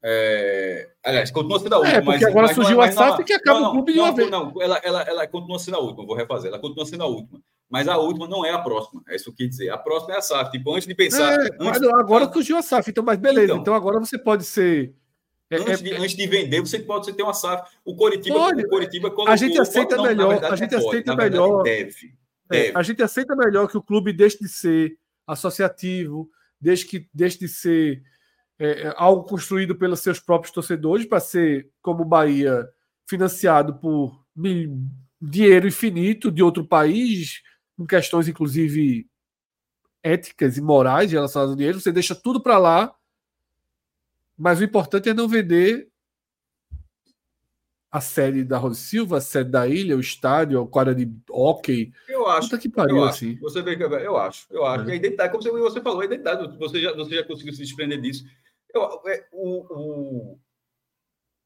É... Aliás, continua sendo a última. É, porque agora mas, surgiu mas, a SAF que acaba não, o clube de uma vez. Não, ela, ela, ela continua sendo a última, vou refazer. Ela continua sendo a última. Mas a última não é a próxima. É isso que eu quis dizer. A próxima é a SAF. Tipo, antes de pensar. É, antes... Agora surgiu a SAF, então, mas beleza. Então, então agora você pode ser é, antes, de, é, antes de vender, você pode ter uma SAF. O Coritiba, pode. o Coritiba a gente aceita não, melhor, verdade, a gente aceita pode, melhor. Deve, deve. É, a gente aceita melhor que o clube deixe de ser associativo, deixe que deixe de ser é, é algo construído pelos seus próprios torcedores para ser como o Bahia financiado por dinheiro infinito de outro país, com questões inclusive éticas e morais relacionadas ao dinheiro. Você deixa tudo para lá mas o importante é não vender a série da Rosa Silva, a série da Ilha, o estádio, o quadra de hockey. Eu acho. Puta que pariu, assim. Você vê que eu acho. Eu acho. É. A identidade, como você falou, a identidade, você já, você já conseguiu se desprender disso. Eu, é, o, o,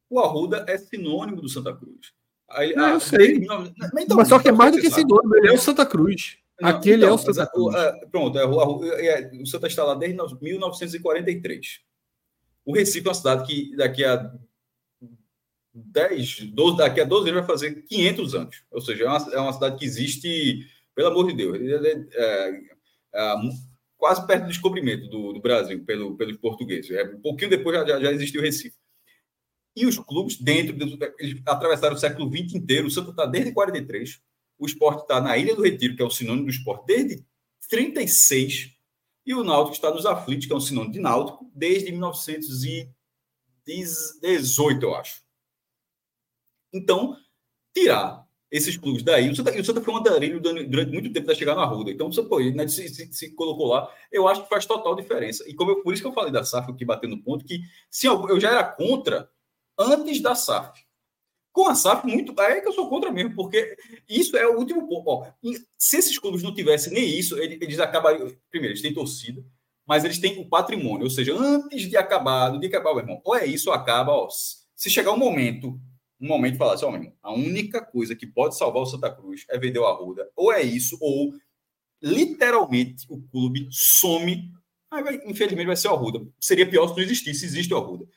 o Arruda é sinônimo do Santa Cruz. Aí, não, eu sei. Não, então, mas só que é mais do que sinônimo, ele é o Santa Cruz. Não, Aquele então, é o Santa Cruz. O, pronto, é, o, é, o Santa está lá desde 1943. O Recife é uma cidade que daqui a 10, 12, daqui a 12 anos vai fazer 500 anos. Ou seja, é uma, é uma cidade que existe, pelo amor de Deus, é, é, é, quase perto do descobrimento do, do Brasil pelo, pelos portugueses. É, um pouquinho depois já, já, já existiu o Recife. E os clubes, dentro, eles atravessaram o século XX inteiro. O Santa está desde 43. O esporte está na Ilha do Retiro, que é o sinônimo do esporte, desde 36. E o Náutico está nos aflitos, que é um sinônimo de Náutico, desde 1918, eu acho. Então, tirar esses clubes daí. O Santa, o Santa foi um andarilho durante muito tempo para chegar na Ruda. Então, você pô, né, se, se, se, colocou lá. Eu acho que faz total diferença. E como eu, por isso que eu falei da SAF aqui batendo no ponto, que se eu, eu já era contra antes da SAF. Com a SAF, muito. É que eu sou contra mesmo, porque isso é o último ponto. Ó, se esses clubes não tivessem nem isso, eles, eles acabariam. Primeiro, eles têm torcida, mas eles têm o patrimônio. Ou seja, antes de acabar, no dia acabar, meu irmão, ou é isso ou acaba. Ó, se chegar um momento, um momento falar assim, ó, meu irmão, a única coisa que pode salvar o Santa Cruz é vender o Arruda. Ou é isso, ou literalmente o clube some Aí infelizmente vai ser o Arruda. Seria pior se não existisse, existe o Arruda.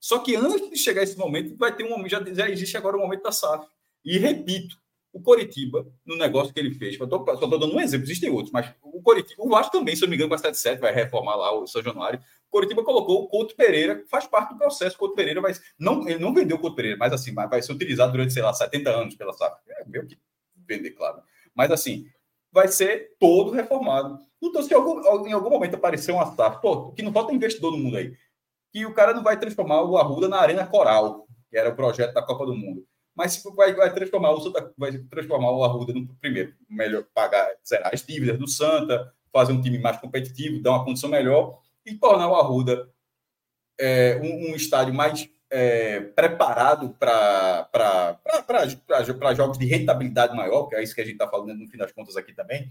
Só que antes de chegar esse momento, vai ter um momento, já, já existe agora o momento da SAF. E repito, o Coritiba, no negócio que ele fez, só estou dando um exemplo, existem outros, mas o Coritiba, o Vasco também, se não me engano, com a 77, vai reformar lá o São Januário. O Coritiba colocou o Couto Pereira, faz parte do processo. O Couto Pereira vai. Não, ele não vendeu o Couto Pereira, mas assim, vai ser utilizado durante, sei lá, 70 anos pela SAF. É meio que vender, claro. Mas assim, vai ser todo reformado. Então, se algum, em algum momento aparecer uma SAF, pô, que não falta investidor no mundo aí, que o cara não vai transformar o Arruda na Arena Coral, que era o projeto da Copa do Mundo mas vai, vai transformar o Santa, vai transformar o Arruda no primeiro, melhor pagar zerar as dívidas do Santa, fazer um time mais competitivo, dar uma condição melhor e tornar o Arruda é, um, um, estádio mais é, preparado para jogos de rentabilidade maior, que é isso que a gente está falando no fim das contas aqui também.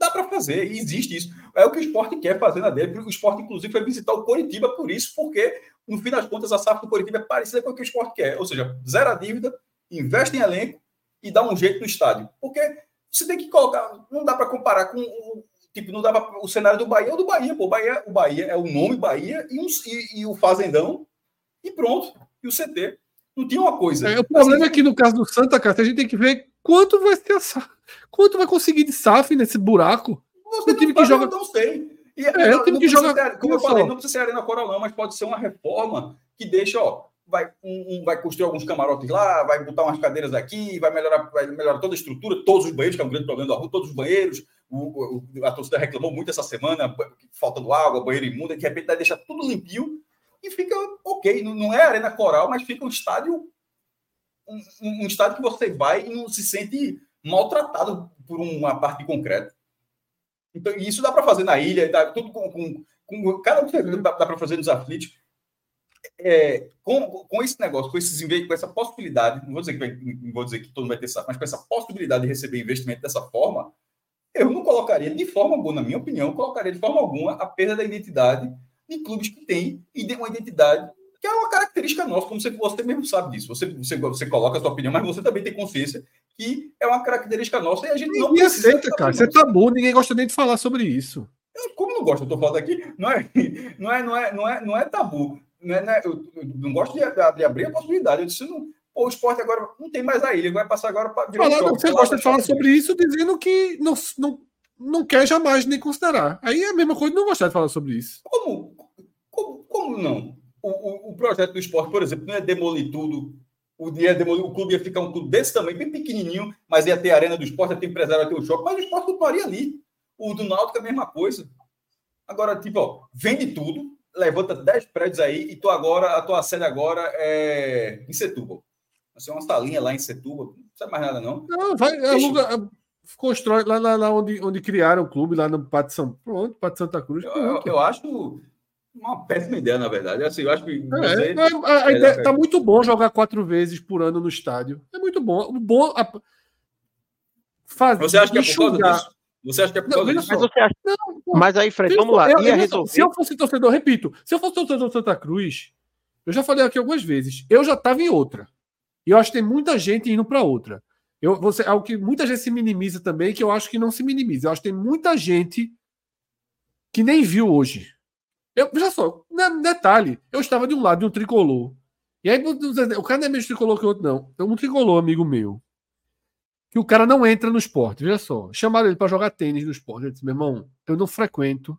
Dá para fazer, e existe isso. É o que o esporte quer fazer na dele. O esporte, inclusive, foi visitar o Coritiba por isso, porque no fim das contas, a SAF do Coritiba é parecida com o que o esporte quer. Ou seja, zera a dívida, investe em elenco e dá um jeito no estádio. Porque você tem que colocar. Não dá para comparar com o. Tipo, não pra, o cenário do Bahia é o do Bahia. Pô, o Bahia, o Bahia é o nome Bahia e, um, e, e o Fazendão e pronto. E o CT. Não tinha uma coisa. É, o problema assim, é que no caso do Santa Casa, a gente tem que ver quanto vai ter quanto vai conseguir de SAF nesse buraco. Você o time que joga. Não sei. E é, é time que joga. Ter, como eu falei, não precisa ser Arena Coralão, mas pode ser uma reforma que deixa, ó, vai, um, um, vai construir alguns camarotes lá, vai botar umas cadeiras aqui, vai melhorar, vai melhorar toda a estrutura, todos os banheiros, que é um grande problema da rua, todos os banheiros. O, o, a torcida reclamou muito essa semana, faltando água, banheiro imunda, de repente vai deixar tudo limpinho e fica ok. Não, não é arena coral, mas fica um estádio. Um, um, estádio que você vai e não se sente maltratado por uma parte de concreto. Então, isso dá para fazer na ilha, dá, tudo com, com, com cada um dá, dá para fazer nos aflitos. É, com, com esse negócio, com, esses, com essa possibilidade, não vou dizer que vai, não vou dizer que todo mundo vai ter saco, mas com essa possibilidade de receber investimento dessa forma, eu não colocaria de forma alguma, na minha opinião, colocaria de forma alguma a perda da identidade de clubes que têm e de uma identidade que é uma característica nossa, como você, você mesmo sabe disso. Você, você, você coloca a sua opinião, mas você também tem consciência que é uma característica nossa e a gente não aceita, cara. Você tá bom, ninguém gosta nem de falar sobre isso. Eu, como não gosto, eu tô falando aqui, não é, *laughs* não é, não é, não é, não é tabu. Não é, não é, eu, eu, não gosto de, de, abrir a possibilidade. Eu disse, não, pô, o esporte agora não tem mais a ilha, vai passar agora para. Você gosta de falar sobre isso dizendo que não, não, não quer jamais nem considerar. Aí é a mesma coisa não gostar de falar sobre isso. Como? Como, como não? O, o, projeto do esporte, por exemplo, não é demolir tudo o, dia o clube ia ficar um clube desse tamanho, bem pequenininho, mas ia ter a arena do esporte, ia ter empresário, ia ter o shopping, mas o esporte continuaria ali. O do Náutico é a mesma coisa. Agora, tipo, ó, vende tudo, levanta 10 prédios aí e tu agora, a tua sede agora é em Setúbal. Vai ser uma salinha lá em Setúbal, não precisa mais nada, não. Não, vai, aluga, constrói lá, lá, lá, onde, onde criaram o clube, lá no Pátio São Pronto, Pátio Santa Cruz. Eu, eu, eu acho uma péssima ideia, na verdade. Assim, eu acho que. É, é, a, a ideia, tá muito bom jogar quatro vezes por ano no estádio. É muito bom. O bom a, fazer, você acha que é por causa disso? Você acha que é por causa não, disso? Mas, você acha... não, mas aí, Fred, vamos lá. Eu, eu, se eu fosse torcedor, repito, se eu fosse torcedor do Santa Cruz, eu já falei aqui algumas vezes, eu já estava em outra. E eu acho que tem muita gente indo para outra. Eu, você, algo que muita gente se minimiza também, que eu acho que não se minimiza. Eu acho que tem muita gente que nem viu hoje. Eu, veja só, detalhe, eu estava de um lado de um tricolor. E aí o cara não é mesmo tricolor que o outro, não. É um tricolor, amigo meu. Que o cara não entra no esporte. Veja só. Chamaram ele para jogar tênis no esporte. Ele disse, meu irmão, eu não frequento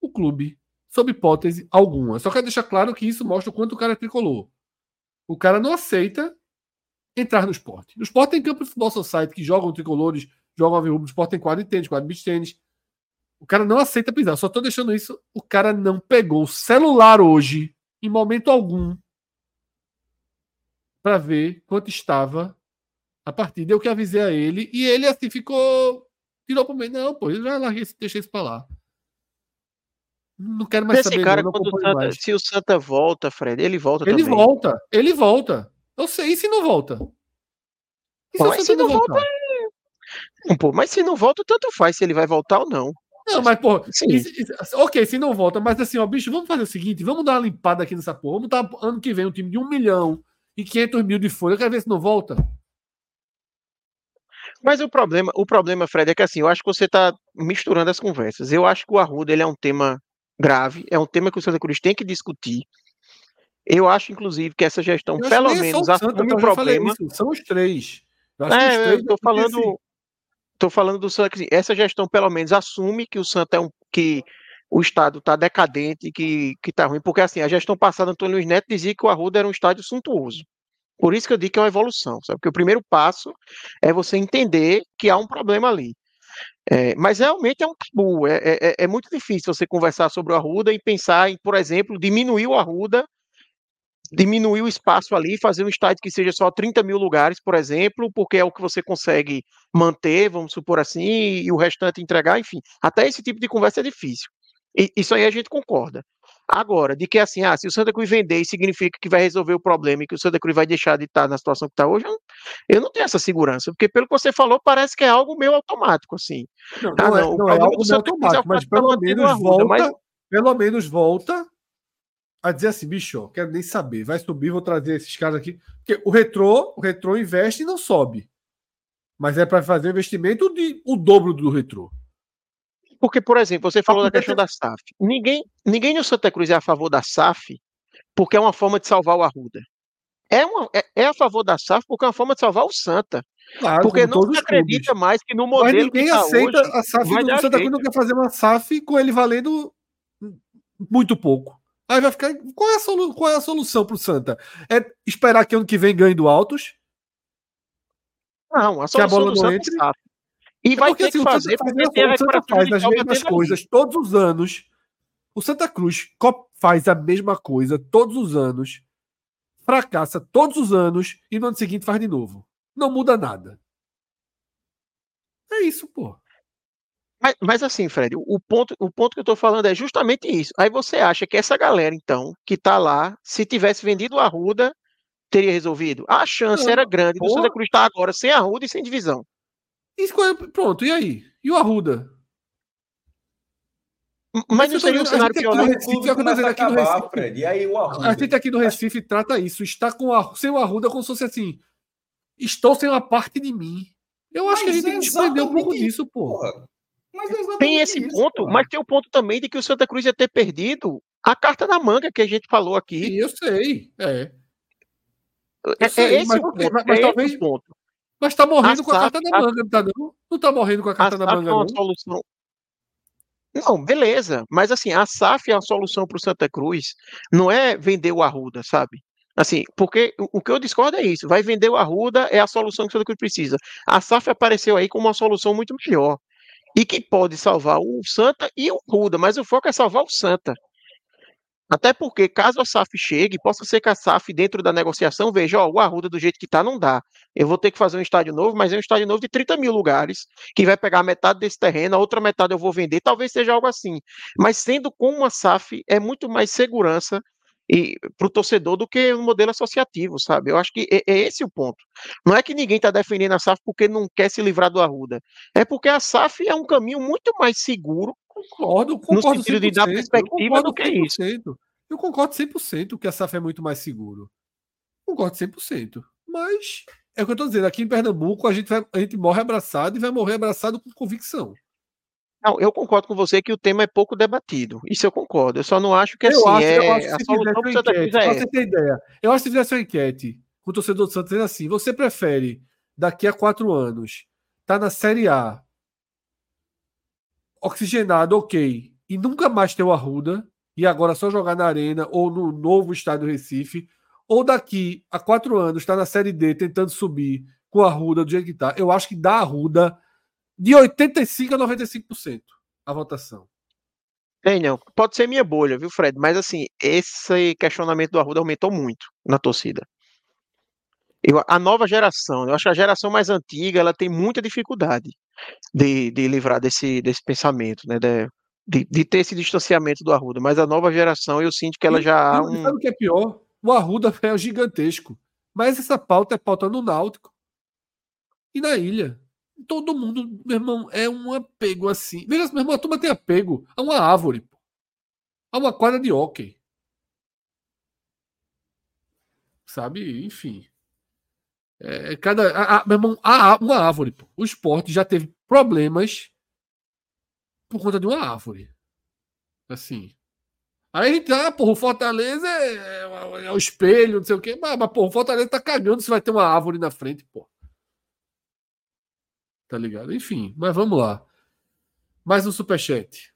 o clube, sob hipótese alguma. Só quero deixar claro que isso mostra o quanto o cara é tricolor. O cara não aceita entrar no esporte. No esporte tem campo de futebol society que jogam tricolores, jogam a no esporte tem quadro de tênis, quadro de tênis. O cara não aceita pisar. Só tô deixando isso. O cara não pegou o celular hoje, em momento algum, para ver quanto estava a partida. Eu que avisei a ele. E ele, assim, ficou. Tirou pro meio. Não, pô, eu já larguei, deixei isso pra lá. Não quero mais Esse saber. cara, não, quando o Santa, se o Santa volta, Fred, ele volta ele também. Ele volta, ele volta. Eu sei, e se não volta? E se, se não volta, é... Pô, mas se não volta, tanto faz se ele vai voltar ou não. Não, mas, pô, ok, se não volta, mas assim, ó, bicho, vamos fazer o seguinte: vamos dar uma limpada aqui nessa porra. Vamos dar ano que vem um time de um milhão e 500 mil de folha. Eu quero ver se não volta. Mas o problema, o problema, Fred, é que assim, eu acho que você está misturando as conversas. Eu acho que o Arruda ele é um tema grave, é um tema que o Santa Cruz tem que discutir. Eu acho, inclusive, que essa gestão, pelo é menos, assume o problema. Isso, são os três. Eu é, eu tô falando, tô falando do Santa. Essa gestão, pelo menos, assume que o Santa é um que o estado está decadente, que está ruim, porque assim a gestão passada, Antônio Luiz Neto dizia que o Arruda era um estádio suntuoso. Por isso que eu digo que é uma evolução, sabe? Porque o primeiro passo é você entender que há um problema ali. É, mas realmente é um tabu, é, é, é, muito difícil você conversar sobre o Arruda e pensar em, por exemplo, diminuir o Arruda, diminuir o espaço ali, fazer um estádio que seja só 30 mil lugares, por exemplo, porque é o que você consegue manter, vamos supor assim, e o restante entregar, enfim. Até esse tipo de conversa é difícil. E, isso aí a gente concorda. Agora, de que assim, ah, se o Santa Cruz vender, isso significa que vai resolver o problema e que o Santa Cruz vai deixar de estar na situação que está hoje, eu não, eu não, tenho essa segurança, porque pelo que você falou, parece que é algo meio automático, assim. Não, ah, não, é, não é algo meio automático, mas pelo menos volta, mas... pelo menos volta a dizer assim, bicho, quero nem saber, vai subir, vou trazer esses caras aqui, porque o retrô, o retrô investe e não sobe. Mas é para fazer investimento de o dobro do retrô. Porque, por exemplo, você falou da questão da SAF. Ninguém, ninguém no Santa Cruz é a favor da SAF porque é uma forma de salvar o Arruda. É, uma, é, é a favor da SAF porque é uma forma de salvar o Santa. Claro, porque não se acredita clubes. mais que no modelo Mas ninguém tá aceita hoje, a SAF do Santa Cruz não quer fazer uma SAF com ele valendo muito pouco. Aí vai ficar. Qual é a, solu, qual é a solução para o Santa? É esperar que ano que vem ganhe do Altos? Não, a solução que a bola não é entre. SAF. E é vai porque, ter assim, que fazer, porque Santa, o Santa faz as mesmas coisas ali. todos os anos. O Santa Cruz faz a mesma coisa todos os anos, fracassa todos os anos e no ano seguinte faz de novo. Não muda nada. É isso, pô. Mas, mas, assim, Fred, o ponto, o ponto que eu estou falando é justamente isso. Aí você acha que essa galera, então, que está lá, se tivesse vendido a Ruda, teria resolvido? A chance não, era grande do Santa Cruz estar tá agora sem a Ruda e sem divisão. Pronto, e aí? E o Arruda? Mas não seria um cenário pior, não. Recife, aqui no Recife, Fred, e aí o Arruda? A gente aqui no Recife trata isso. Está com a, sem o Arruda como se fosse assim. Estou sem uma parte de mim. Eu acho mas que a gente tem que desprender um pouco disso, pô. É tem esse isso, ponto, porra. mas tem o ponto também de que o Santa Cruz ia ter perdido a carta da manga que a gente falou aqui. Sim, eu sei. É. Eu é, sei, é esse mas, o ponto. Mas, mas é talvez, ponto. Mas tá morrendo a com a carta da manga, não tá não? Não tá morrendo com a carta da manga, é não. Solução... Não, beleza. Mas assim, a SAF é a solução para o Santa Cruz. Não é vender o Arruda, sabe? Assim, porque o, que eu discordo é isso. Vai vender o Arruda é a solução que o Santa Cruz precisa. A SAF apareceu aí como uma solução muito melhor. E que pode salvar o Santa e o Arruda, mas o foco é salvar o Santa. Até porque, caso a SAF chegue, possa ser que a SAF, dentro da negociação, veja, ó, o Arruda do jeito que está não dá. Eu vou ter que fazer um estádio novo, mas é um estádio novo de 30 mil lugares, que vai pegar metade desse terreno, a outra metade eu vou vender, talvez seja algo assim. Mas sendo com uma SAF, é muito mais segurança para o torcedor do que o um modelo associativo, sabe? Eu acho que é, é, esse o ponto. Não é que ninguém está defendendo a SAF porque não quer se livrar do Arruda. É porque a SAF é um caminho muito mais seguro Concordo, concordo. No sentido 100%, de dar perspectiva do que 100%. isso. Eu concordo 100% que a SAF é muito mais seguro. Concordo 100%. Mas é o que eu estou dizendo. Aqui em Pernambuco, a gente, vai, a gente morre abraçado e vai morrer abraçado com convicção. Não, eu concordo com você que o tema é pouco debatido. Isso eu concordo. Eu só não acho que assim, acho, é, acho que a solução para Santa Cruz é você ter ideia. Eu acho que se fizesse uma enquete com o torcedor do Santos assim: você prefere daqui a quatro anos estar tá na Série A oxigenado, ok, e nunca mais ter o Arruda, e agora só jogar na Arena ou no novo estádio Recife, ou daqui a quatro anos estar tá na Série D tentando subir com a Arruda do jeito que está, eu acho que dá a Arruda de 85% a 95% a votação. Tem, não. Pode ser minha bolha, viu, Fred? Mas assim, esse questionamento do Arruda aumentou muito na torcida. Eu, a nova geração, eu acho que a geração mais antiga, ela tem muita dificuldade de, de livrar desse, desse pensamento, né? De, de, de, ter esse distanciamento do Arruda. Mas a nova geração, eu sinto que ela já há um... Sabe o que é pior? O Arruda *laughs* é gigantesco. Mas essa pauta é pauta no Náutico e na ilha. Todo mundo, meu irmão, é um apego assim. Veja, meu irmão, a turma tem apego a uma árvore, a uma quadra de hóquei. Sabe? Enfim. É, cada, a, a, meu irmão, a, uma árvore. Pô. O esporte já teve problemas por conta de uma árvore. Assim. Aí a gente, ah, porra, o Fortaleza é, é, é, o espelho, não sei o quê. Mas, mas porra, o Fortaleza tá cagando se vai ter uma árvore na frente, pô. Tá ligado? Enfim, mas vamos lá. Mais um superchat.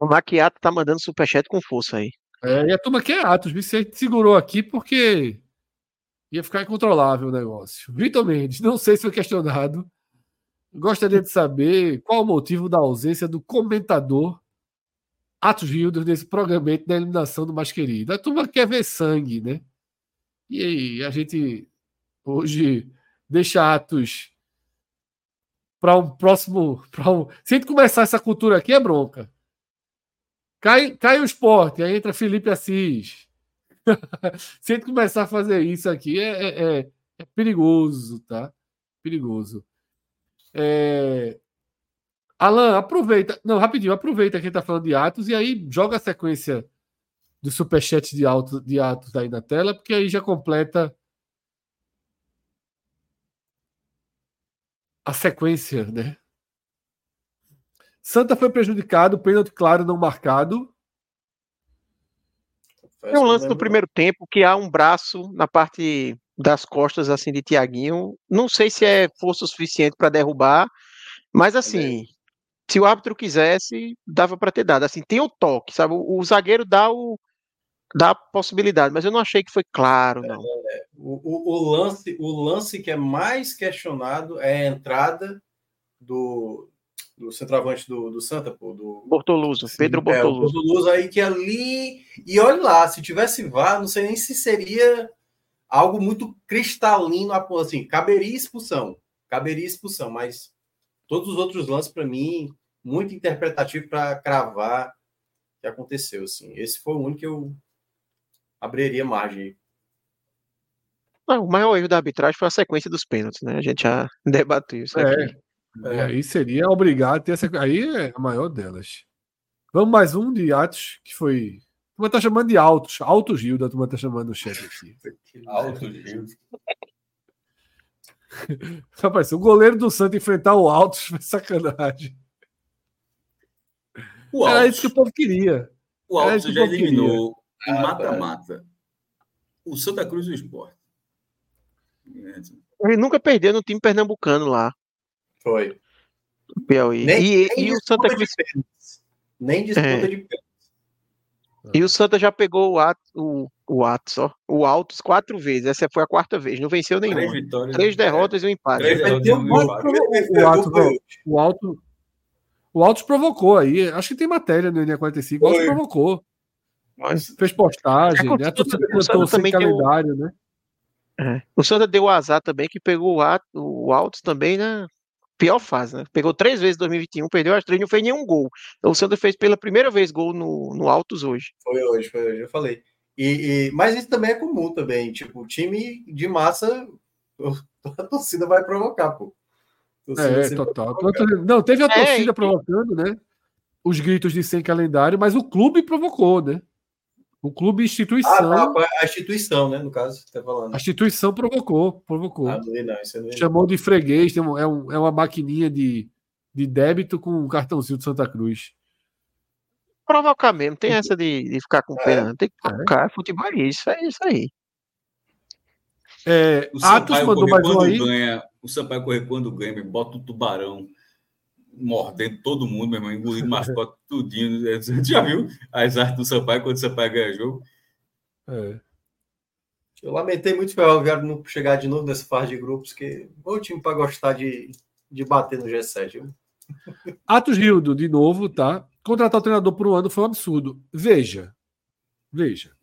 O Maquiato tá mandando superchat com força aí. É, e a turma que é Atos, você segurou aqui porque ia ficar incontrolável o negócio. Vitor Mendes, não sei se foi questionado. Gostaria de saber qual o motivo da ausência do comentador Atos Hilder nesse programa da eliminação do mais querido. A turma quer ver sangue, né? E aí, a gente hoje deixa Atos para um próximo. Pra um... Se a gente começar essa cultura aqui, é bronca. Cai, cai o esporte, aí entra Felipe Assis. *laughs* Se a gente começar a fazer isso aqui, é, é, é, é perigoso, tá? Perigoso. É... Alan, aproveita. Não, rapidinho, aproveita que tá falando de Atos e aí joga a sequência do superchat de, auto, de Atos aí na tela, porque aí já completa a sequência, né? Santa foi prejudicado, pênalti claro não marcado. Tem um lance no primeiro tempo que há um braço na parte das costas assim de Tiaguinho. Não sei se é força suficiente para derrubar, mas assim, se o árbitro quisesse, dava para ter dado. Assim, tem o toque, sabe? O, o, zagueiro dá o dá a possibilidade, mas eu não achei que foi claro, não. É, o, o, o, lance, o lance que é mais questionado é a entrada do do centroavante do, do Santa, pô, do Bortoluso, Pedro Bortoluso. É, Bortoluso aí que ali e olha lá, se tivesse VAR, não sei nem se seria algo muito cristalino, assim, caberia expulsão, caberia expulsão, mas todos os outros lances para mim muito interpretativo para cravar o que aconteceu, assim. Esse foi o único que eu abriria margem. Não, o maior erro da arbitragem foi a sequência dos pênaltis, né? A gente já *laughs* debateu isso é. aqui. É, aí seria obrigado a ter essa. Aí é a maior delas. Vamos mais um de Atos, que foi. A turma tá chamando de Altos. Altos Gil, a turma tá chamando o chefe aqui. Altos Gil. *laughs* Rapaz, o goleiro do Santos enfrentar o Altos *laughs* foi sacanagem. O Altos, Era isso que o povo queria. O Altos já eliminou em mata-mata o Santa Cruz do Esporte. Ele nunca perdeu no time pernambucano lá. Foi. Piauí. Nem, e, nem e o Santa Cruz. Nem disputa é. de pênaltis. E o Santa já pegou o Atos, o, o Atos, ó, o Altos quatro vezes. Essa foi a quarta vez. Não venceu nenhuma. Três, vitórias, Três derrotas é. e um empate. Três o, Alto, o Altos provocou aí. Acho que tem matéria no NE45. O Altos provocou. Mas... Fez postagem, é, né? A torcida sem calendário, né? É. O Santa deu azar também, que pegou o, o Altos também, né? pior fase, né? Pegou três vezes em 2021, perdeu as três, não fez nenhum gol. Então, o Santa fez pela primeira vez gol no, no Altos hoje. Foi hoje, foi hoje, eu falei. E, e, mas isso também é comum também, tipo, time de massa, a torcida vai provocar, pô. É, total. Provocar. Não, teve a é, torcida é, provocando, né? Os gritos de sem calendário, mas o clube provocou, né? O clube instituição. Ah, tá, a instituição, né? No caso, você tá falando. A instituição provocou, provocou. Ah, não, não, isso não Chamou de freguês, é, um, é uma maquininha de, de débito com um cartãozinho de Santa Cruz. Provocar mesmo, tem essa de, de ficar com pena. É. Tem que provocar, é. futebol é isso, é isso aí. É, o Atos mandou mais um aí. Ganha, o Sampaio correr quando ganha, bota o tubarão mordendo todo mundo, meu irmão, engolindo *laughs* mascote tudinho. Você já viu as artes do Sampaio quando o Sampaio ganha jogo? É. Eu lamentei muito o Ferroviário não chegar de novo nessa fase de grupos, que o time para gostar de, de bater no G7. Viu? *laughs* Atos Rildo, de novo, tá? Contratar o treinador por um ano foi um absurdo. Veja, veja.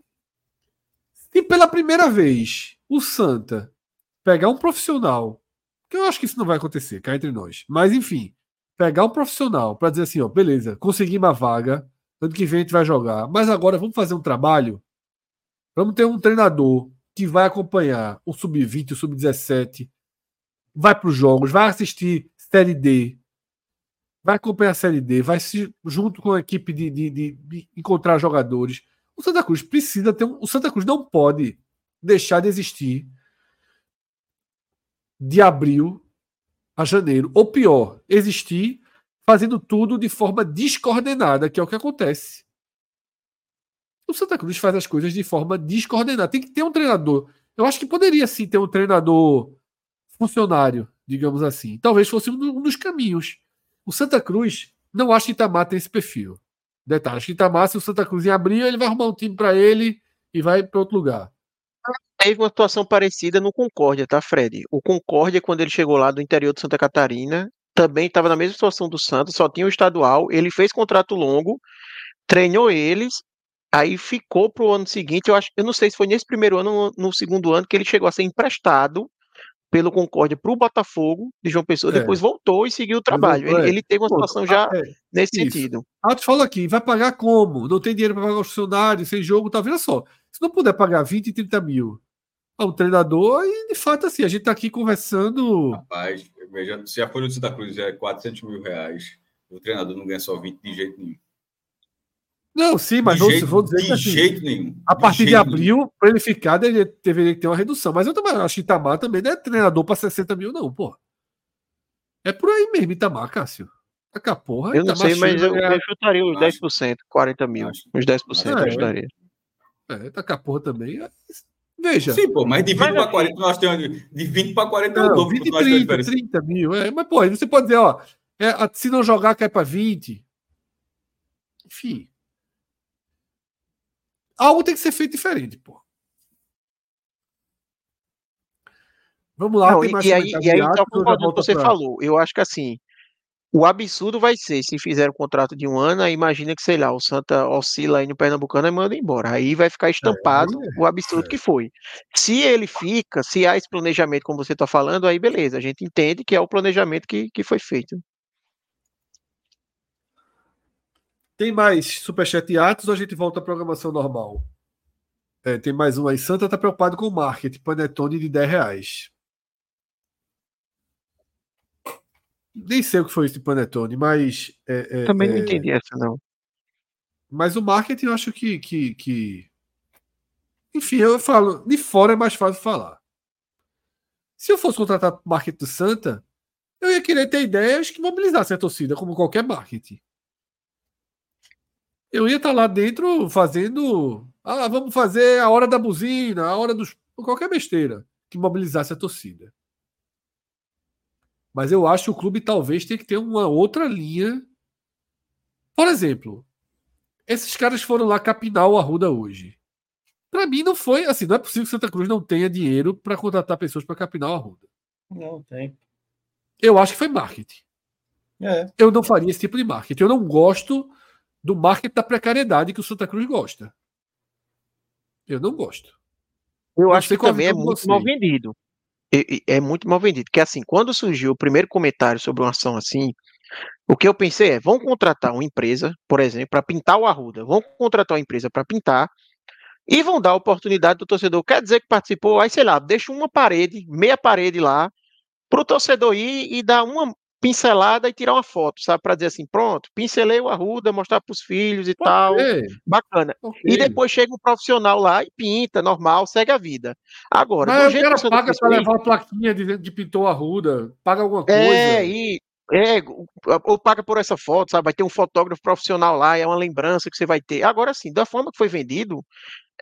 E pela primeira vez o Santa pegar um profissional, que eu acho que isso não vai acontecer, cá entre nós, mas enfim, pegar um profissional para dizer assim, ó, beleza, consegui uma vaga, ano que vem a gente vai jogar, mas agora vamos fazer um trabalho, vamos ter um treinador que vai acompanhar o sub-20, o sub-17, vai para os jogos, vai assistir Série D, vai acompanhar a Série D, vai se, junto com a equipe de, de, de, de encontrar jogadores. O Santa Cruz precisa ter um, o Santa Cruz não pode deixar de existir de abril a janeiro, ou pior, existir fazendo tudo de forma descoordenada, que é o que acontece. O Santa Cruz faz as coisas de forma descoordenada. Tem que ter um treinador. Eu acho que poderia sim ter um treinador funcionário, digamos assim. Talvez fosse um dos caminhos. O Santa Cruz, não acho que Itamar tem esse perfil. Detalhe, acho que Itamar, se o Santa Cruz em abril, ele vai arrumar um time para ele e vai para outro lugar. Teve uma situação parecida no Concórdia, tá, Fred? O Concórdia, quando ele chegou lá do interior de Santa Catarina, também estava na mesma situação do Santos, só tinha o estadual, ele fez contrato longo, treinou eles, aí ficou para o ano seguinte, eu acho, eu não sei se foi nesse primeiro ano ou no segundo ano que ele chegou a ser emprestado pelo Concórdia para o Botafogo de João Pessoa, é. depois voltou e seguiu o trabalho. Ele, é. ele teve uma situação já é, nesse isso. sentido. Ah, tu fala aqui, vai pagar como? Não tem dinheiro para pagar os funcionários, sem jogo, tá vendo só. Se não puder pagar 20, 30 mil a um treinador, e de fato, assim, a gente tá aqui conversando. Rapaz, veja, se a folha do Santa Cruz é 400 mil reais, o treinador não ganha só 20 de jeito nenhum. Não, sim, mas de jeito, vou dizer de que assim, jeito nenhum. A partir de, de abril, para ele ficar, ele deveria ter uma redução. Mas eu também acho que Itamar também não é treinador para 60 mil, não, pô. É por aí mesmo, Itamar, Cássio. Taca a porra. Eu não sei, mas eu, eu chutaria os acho, 10%, 40 mil. Acho, uns 10% acho, eu chutaria. É, taca a porra também. Veja. Sim, pô, mas de 20 para 40, nós temos de 20 para 40 não, é o dobro 20, 30, 30 mil. É, mas, pô, você pode dizer, ó, é, se não jogar, cai para 20. Enfim. Algo tem que ser feito diferente, pô. Vamos lá, Não, tem mais e, aí, e aí, então, concordando que você pra... falou, eu acho que assim, o absurdo vai ser, se fizer um contrato de um ano, aí imagina que, sei lá, o Santa oscila aí no Pernambucano e manda embora. Aí vai ficar estampado é, o absurdo é. que foi. Se ele fica, se há esse planejamento, como você está falando, aí beleza, a gente entende que é o planejamento que, que foi feito. Tem mais Superchat e Atos ou a gente volta à programação normal? É, tem mais um aí. Santa tá preocupado com o marketing. Panetone de 10 reais. Nem sei o que foi esse Panetone, mas. É, é, Também não é... entendi essa, não. Mas o marketing eu acho que, que, que. Enfim, eu falo, de fora é mais fácil falar. Se eu fosse contratar marketing do Santa, eu ia querer ter ideias que mobilizassem a torcida, como qualquer marketing eu ia estar lá dentro fazendo. Ah, vamos fazer a hora da buzina, a hora dos. qualquer besteira que mobilizasse a torcida. Mas eu acho que o clube talvez tenha que ter uma outra linha. Por exemplo, esses caras foram lá capinar o Arruda hoje. Para mim não foi assim, não é possível que Santa Cruz não tenha dinheiro para contratar pessoas para capinar o Arruda. Não tem. Eu acho que foi marketing. É. Eu não faria esse tipo de marketing. Eu não gosto do marketing da precariedade que o Santa Cruz gosta. Eu não gosto. Eu acho que também é muito você. mal vendido. É, é muito mal vendido. Porque assim, quando surgiu o primeiro comentário sobre uma ação assim, o que eu pensei é, vão contratar uma empresa, por exemplo, para pintar o Arruda. Vão contratar uma empresa para pintar e vão dar a oportunidade do torcedor. Quer dizer que participou, aí sei lá, deixa uma parede, meia parede lá, para o torcedor ir e dar uma, pincelada e tirar uma foto, sabe? Para dizer assim, pronto, pincelei o Arruda, mostrar para os filhos e Pode tal. Bacana. E depois chega um profissional lá e pinta, normal, segue a vida. Agora, Mas o cara paga para levar a plaquinha de, de pintou Arruda, paga alguma é, coisa. É, e é, ou paga por essa foto, sabe? Vai ter um fotógrafo profissional lá, é uma lembrança que você vai ter. Agora sim, da forma que foi vendido,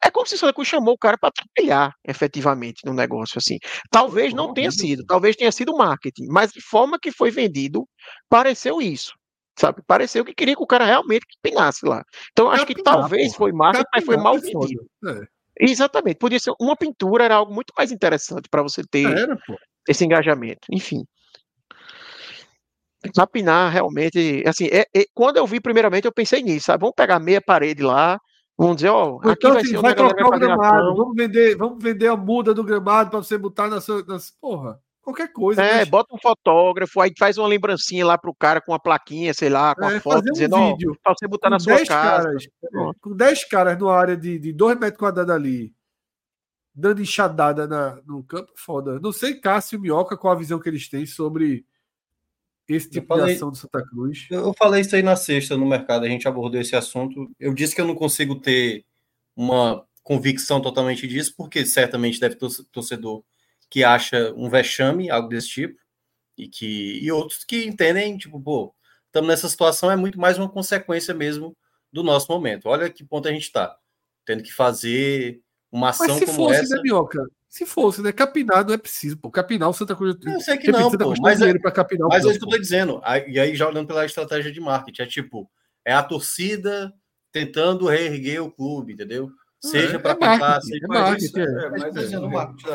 é como se o Santa Cruz chamou o cara para trabalhar efetivamente no negócio assim. Talvez não tenha sido, talvez tenha sido marketing, mas de forma que foi vendido, pareceu isso. Sabe? Pareceu que queria que o cara realmente pinasse lá. Então acho que talvez foi marketing, mas foi mal vendido. É. Exatamente. Podia ser uma pintura, era algo muito mais interessante para você ter era, esse engajamento. Enfim. Capinar realmente, assim, é, é, quando eu vi primeiramente, eu pensei nisso, sabe? Vamos pegar meia parede lá, Vamos dizer, ó, aqui então, vai assim, vai trocar o gramado, vamos vender, vamos vender a muda do gramado para você botar na sua, nas, porra, qualquer coisa. É, mas... bota um fotógrafo, aí faz uma lembrancinha lá pro cara com uma plaquinha, sei lá, com é, a foto, um dizendo, vídeo, ó, pra você botar na sua casa. Caras, com 10 caras numa área de, de 2 metros quadrados ali, dando enxadada na, no campo, foda. Não sei Cássio e Minhoca qual a visão que eles têm sobre esse tipo falei, de ação do Santa Cruz. Eu falei isso aí na sexta no mercado, a gente abordou esse assunto. Eu disse que eu não consigo ter uma convicção totalmente disso, porque certamente deve ter torcedor que acha um vexame, algo desse tipo, e que e outros que entendem, tipo, pô, estamos nessa situação, é muito mais uma consequência mesmo do nosso momento. Olha que ponto a gente está. Tendo que fazer uma ação Mas se como fosse, essa. Né? Se fosse, né? Capinar não é preciso, pô. Capinar o Santa Cruz. Eu sei que não, pô, mas é, para capinar mas é isso que eu tô dizendo. E aí, já olhando pela estratégia de marketing, é tipo, é a torcida tentando reerguer o clube, entendeu? Seja é, para é pintar, seja é marketing, é, é, mas é, é, marketing,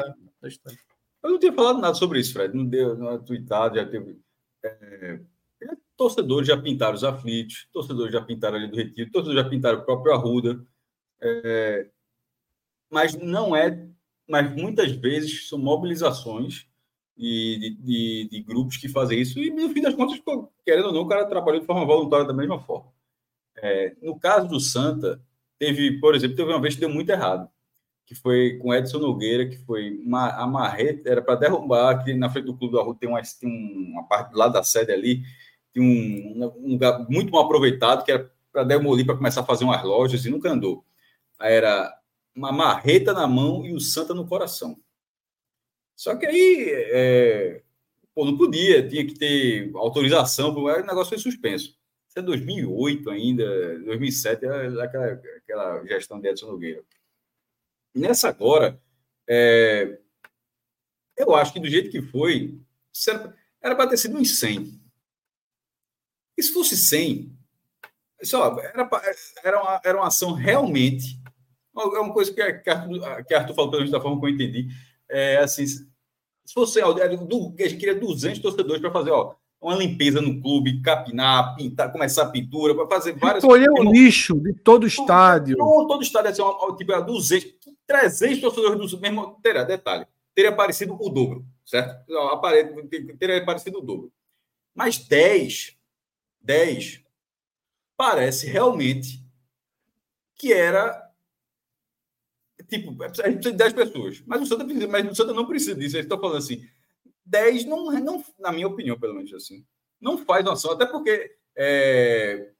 Eu não tinha falado nada sobre isso, Fred. Não deu, não é tweetado, já teve. É, torcedores já pintaram os aflitos, torcedores já pintaram ali do Retiro, torcedores já pintaram o próprio Arruda. É, mas não é mas muitas vezes são mobilizações de, de, de, grupos que fazem isso, e no fim das contas, querendo ou não, o cara trabalhou de forma voluntária da mesma forma. É, no caso do Santa, teve, por exemplo, teve uma vez que deu muito errado, que foi com Edson Nogueira, que foi uma, a marreta, era para derrubar, aqui na frente do Clube do Arruda tem uma, tem uma parte lado da sede ali, tem um, um lugar muito mal aproveitado, que era para demolir, para começar a fazer umas lojas, e nunca andou. Era uma marreta na mão e o Santa no coração. Só que aí, é, pô, não podia, tinha que ter autorização, o negócio foi suspenso. Isso é 2008 ainda, 2007, é aquela, aquela gestão de Edson Nogueira. Nessa agora, é, eu acho que do jeito que foi, era para ter sido uns 100. E se fosse 100, só, era, era, uma, era uma ação realmente é uma coisa que, Arthur, que Arthur falou, pelo menos da forma que eu entendi. É assim, se fosse, a gente queria 200 torcedores para fazer, ó, uma limpeza no clube, capinar, pintar, começar a pintura, para fazer várias coisas. o lixo de todo o estádio. Todo, todo estádio, assim, uma, tipo, 200, 300 torcedores do mesmo. Teria, detalhe, teria aparecido o dobro, certo? Teria aparecido o dobro. Mas 10, 10, parece realmente que era tipo, a gente precisa de 10 pessoas. Mas o Santa precisa, mas o Santa não precisa disso. Eles estão falando assim, 10 não, não, na minha opinião, pelo menos assim, não faz noção, até porque é,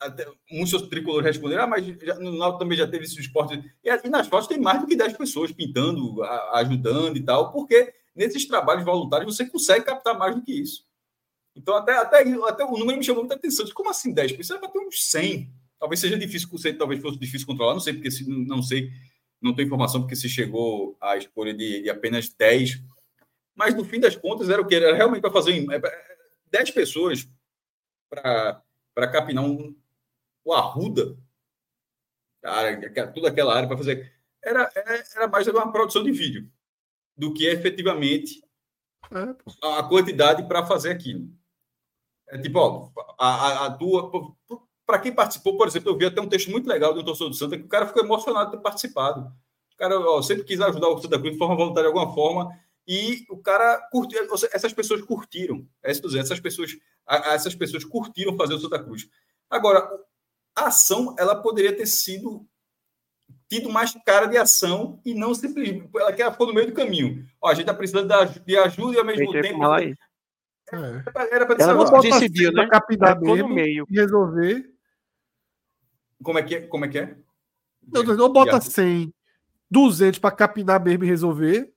até, muitos tricolores responderam, ah, mas já, no Náutico também já teve esse esporte. E, e, nas fotos tem mais do que 10 pessoas pintando, a, ajudando e tal, porque nesses trabalhos voluntários você consegue captar mais do que isso. Então, até, até, até o número me chamou muita atenção. Como assim 10? Precisa bater uns 100. Talvez seja difícil, talvez fosse difícil controlar, não sei, porque não sei não tenho informação porque se chegou à escolha de, de, apenas 10. Mas no fim das contas era o que? Era realmente para fazer 10 é, pessoas para capinar um, o Arruda, área, toda aquela área para fazer. Era, era mais uma produção de vídeo do que efetivamente é. a quantidade para fazer aquilo. É tipo, ó, a, a, a tua para quem participou, por exemplo, eu vi até um texto muito legal do torcedor do Santa que o cara ficou emocionado de ter participado. O cara ó, sempre quis ajudar o Santa Cruz de forma voluntária de alguma forma e o cara curtiu. Essas pessoas curtiram. É essas pessoas, essas pessoas curtiram fazer o Santa Cruz. Agora, a ação ela poderia ter sido tido mais cara de ação e não simplesmente ela que ficou no meio do caminho. Ó, a gente está precisando de ajuda e ao mesmo tempo é. Era para ela não decidiu, né? Captar mesmo no meio. e resolver como é que é? Como é, que é? Não, não bota 100, 200 para capinar mesmo e resolver.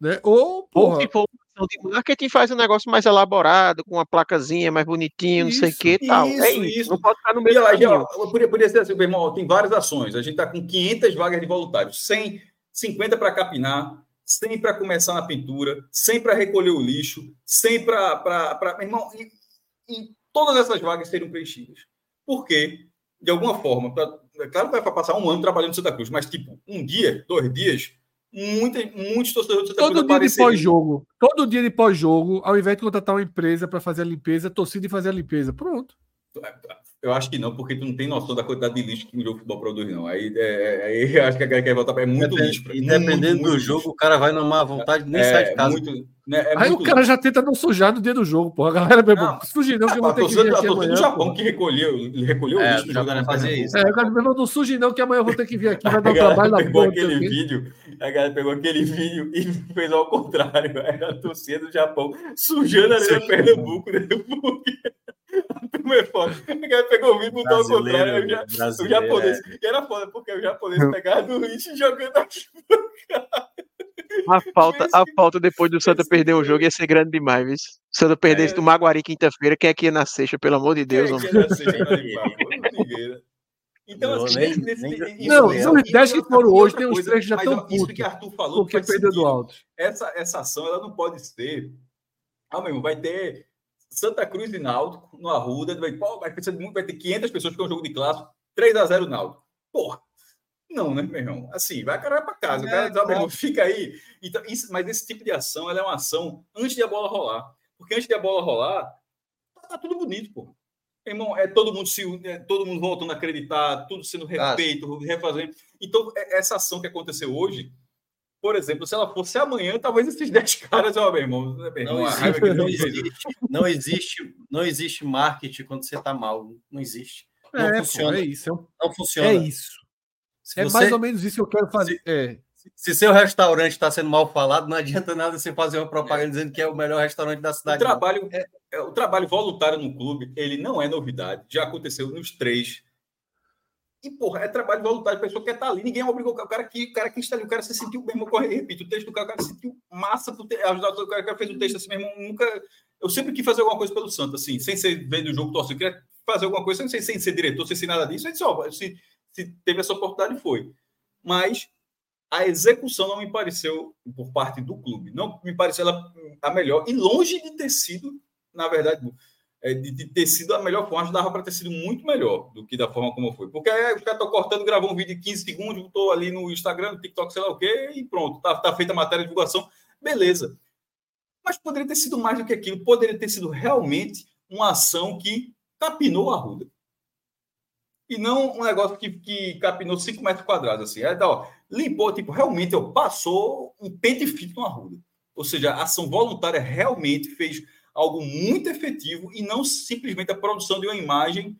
Né? Ou, porra. Ou se for de marketing, faz um negócio mais elaborado, com uma placazinha mais bonitinha, não sei o que tal. Isso, é isso. isso. Não pode ficar no meio lá, já, podia, podia ser assim, meu irmão, tem várias ações. A gente está com 500 vagas de voluntários, 100, 50 para capinar, 100 para começar na pintura, 100 para recolher o lixo, 100 para. Meu irmão, e, e todas essas vagas seriam preenchidas porque, de alguma forma, pra, é claro que vai passar um ano trabalhando em Santa Cruz, mas, tipo, um dia, dois dias, muita, muitos torcedores de Santa Todo Cruz dia de pós-jogo, todo dia de pós-jogo, ao invés de contratar uma empresa para fazer a limpeza, torcida e fazer a limpeza. Pronto. Eu acho que não, porque tu não tem noção da quantidade de lixo que um jogo de futebol produz, não. Aí, é, é aí eu acho que a galera quer voltar para. É muito Depende, lixo. E dependendo do jogo, lixo. o cara vai numa vontade nem é, sai de casa. Muito, né, é aí o cara lixo. já tenta não sujar no dia do jogo, porra. A galera, irmão, suje não, que eu vou ter que vir aqui amanhã. do Japão que recolheu, recolheu é, o lixo. O jogo fazer isso. É, o cara, meu não suje não, que amanhã eu vou ter que vir aqui, vai dar um trabalho na porra. aquele vídeo, a galera pegou aquele vídeo e *laughs* fez ao contrário. Era a torcida do Japão sujando ali no Pernambuco, né? *laughs* É foda. O cara pegou o vídeo e botou ao contrário. O, já, o japonês. É. E era foda, porque o japonês pegava do lixo e jogando aqui A falta, a falta depois do Santa perder o jogo ia ser grande demais, viu? Se o Santa perdesse é. do Maguari quinta-feira, quem é que ia na sexta, pelo amor de Deus? Quem é que ia na sexta, Então, não, assim, nem, nesse, nem, não, isso, os 10 que foram hoje, tem uns três que já estão putos. Isso que Arthur falou, porque perdeu do alto. Essa, essa ação, ela não pode ser. Ah, meu irmão, vai ter Santa Cruz e Náutico no Arruda, vai, pô, vai, muito, vai ter 500 pessoas que é um jogo de clássico, 3 a 0 Náutico. Porra, não, né, meu irmão? Assim, vai caralho para casa. É, cara meu irmão, fica aí. Então, isso, mas esse tipo de ação ela é uma ação antes de a bola rolar. Porque antes de a bola rolar, tá, tá tudo bonito, pô. Irmão, é todo mundo se é, todo mundo voltando a acreditar, tudo sendo refeito, refazendo. Então, é, essa ação que aconteceu hoje, por exemplo, se ela fosse amanhã, talvez esses *laughs* 10 caras, ó, meu irmão, meu irmão não, existe, não, existe, *laughs* não, existe, não existe marketing quando você está mal. Não existe. Não é, funciona. Pô, é isso. É não funciona. É isso. Se é você, mais ou menos isso que eu quero fazer. Se, é. se seu restaurante está sendo mal falado, não adianta nada você fazer uma propaganda é. dizendo que é o melhor restaurante da cidade. O trabalho, é, é, o trabalho voluntário no clube, ele não é novidade. Já aconteceu nos três. E, porra, é trabalho voluntário, a pessoa quer estar ali, ninguém obrigou o cara que o cara que está ali, o cara se sentiu mesmo, corre, repito, o texto do cara, o cara se sentiu massa por ter ajudado, o cara que fez o texto assim mesmo, nunca. Eu sempre quis fazer alguma coisa pelo Santo, assim, sem ser vendo o jogo torcer, eu queria fazer alguma coisa, sem, sem ser diretor, sem ser nada disso, aí disse, ó, se, se teve essa oportunidade, foi. Mas a execução não me pareceu, por parte do clube, não me pareceu ela, a melhor, e longe de ter sido, na verdade, de, de, ter sido a melhor forma, dava para ter sido muito melhor do que da forma como foi. Porque aí, os estão cortando, gravou um vídeo de 15 segundos, estou ali no Instagram, no TikTok, sei lá o quê, e pronto, tá, tá feita a matéria de divulgação, beleza. Mas poderia ter sido mais do que aquilo, poderia ter sido realmente uma ação que capinou a Ruda. E não um negócio que, que capinou 5 metros quadrados, assim. É, ó, limpou, tipo, realmente ó, passou um pente fino no Arruda. Ou seja, a ação voluntária realmente fez algo muito efetivo e não simplesmente a produção de uma imagem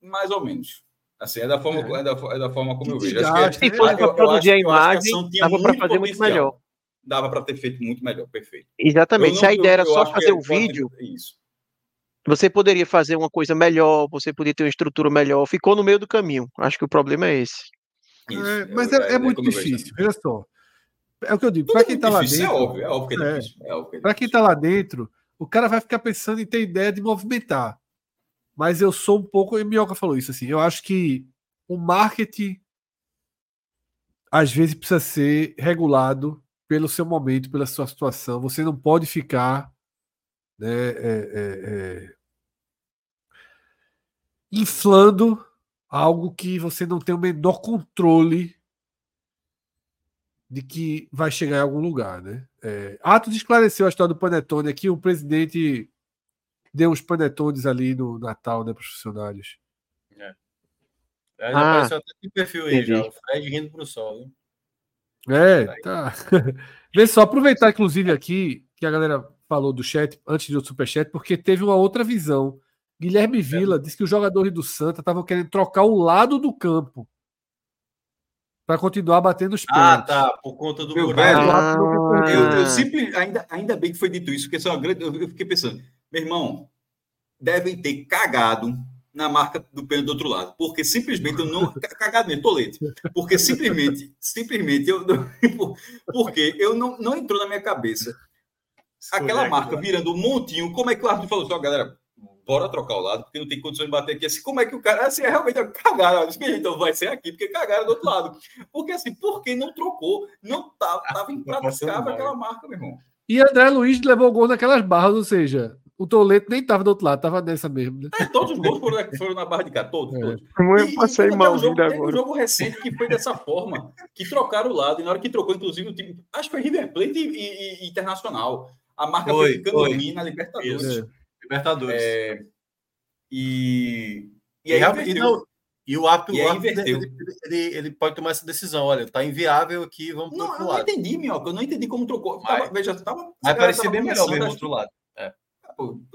mais ou menos. Assim, é da forma, é. É da, é da forma como que eu vejo. Acho que, se fosse para produzir a imagem, dava para fazer muito melhor. Dava para ter feito muito melhor, perfeito. Exatamente. Não, se a ideia era só fazer o vídeo, isso. você poderia fazer uma coisa melhor, você poderia ter uma estrutura melhor. Ficou no meio do caminho. Acho que o problema é esse. Isso, é, mas é, é, é muito difícil. Veja só. É o que eu digo. Para quem está lá dentro. É óbvio, é óbvio que é, difícil. É Para quem está lá dentro, o cara vai ficar pensando em ter ideia de movimentar. Mas eu sou um pouco. E Minhoca falou isso assim. Eu acho que o marketing às vezes precisa ser regulado pelo seu momento, pela sua situação. Você não pode ficar né, é, é, é, inflando algo que você não tem o menor controle de que vai chegar em algum lugar, né? É, Atos esclareceu a história do panetone aqui, o presidente deu uns panetones ali no Natal, né, para os funcionários. É. é já ah, apareceu até no perfil aí, já, o Fred rindo pro sol, hein? É, tá. *laughs* Vê só, aproveitar inclusive aqui que a galera falou do chat, antes do superchat, porque teve uma outra visão. Guilherme Vila é. disse que os jogadores do Santa estavam querendo trocar o lado do campo para continuar batendo os pênaltis. Ah, tá, por conta do meu velho. Ah, eu, eu sempre, ainda, ainda bem que foi dito isso, porque isso é uma grande, eu fiquei pensando, meu irmão, devem ter cagado na marca do pênalti do outro lado, porque simplesmente eu não cagado mesmo, tolete, porque simplesmente, simplesmente eu *laughs* porque eu não não entrou na minha cabeça. Aquela marca virando um montinho, como é que o árbitro falou? Assim, galera, bora trocar o lado, porque não tem condições de bater aqui. Assim, como é que o cara, assim, é realmente cagaram, então vai ser aqui, porque cagaram do outro lado. Porque assim, por que não trocou? Não tava, tava impraticável aquela marca, meu irmão. E André Luiz levou o gol naquelas barras, ou seja, o Toleto nem tava do outro lado, tava nessa mesmo. Né? É, todos os gols foram, foram, na barra de cá, todos, é. todos. Eu passei mal um jogo, agora. um jogo recente que foi dessa forma, que trocaram o lado, e na hora que trocou, inclusive, o time, acho que foi River Plate e, e, e Internacional. A marca foi, foi ficando ruim na Libertadores. É. Libertadores. É, e, e, aí e, não, e o árbitro, e o árbitro ele, ele, ele, pode tomar essa decisão. Olha, tá inviável aqui, vamos não, eu não entendi, Minhoca. Eu não entendi como trocou. Mas, tava, veja, tava, vai parecer bem melhor ver do outro lado. É.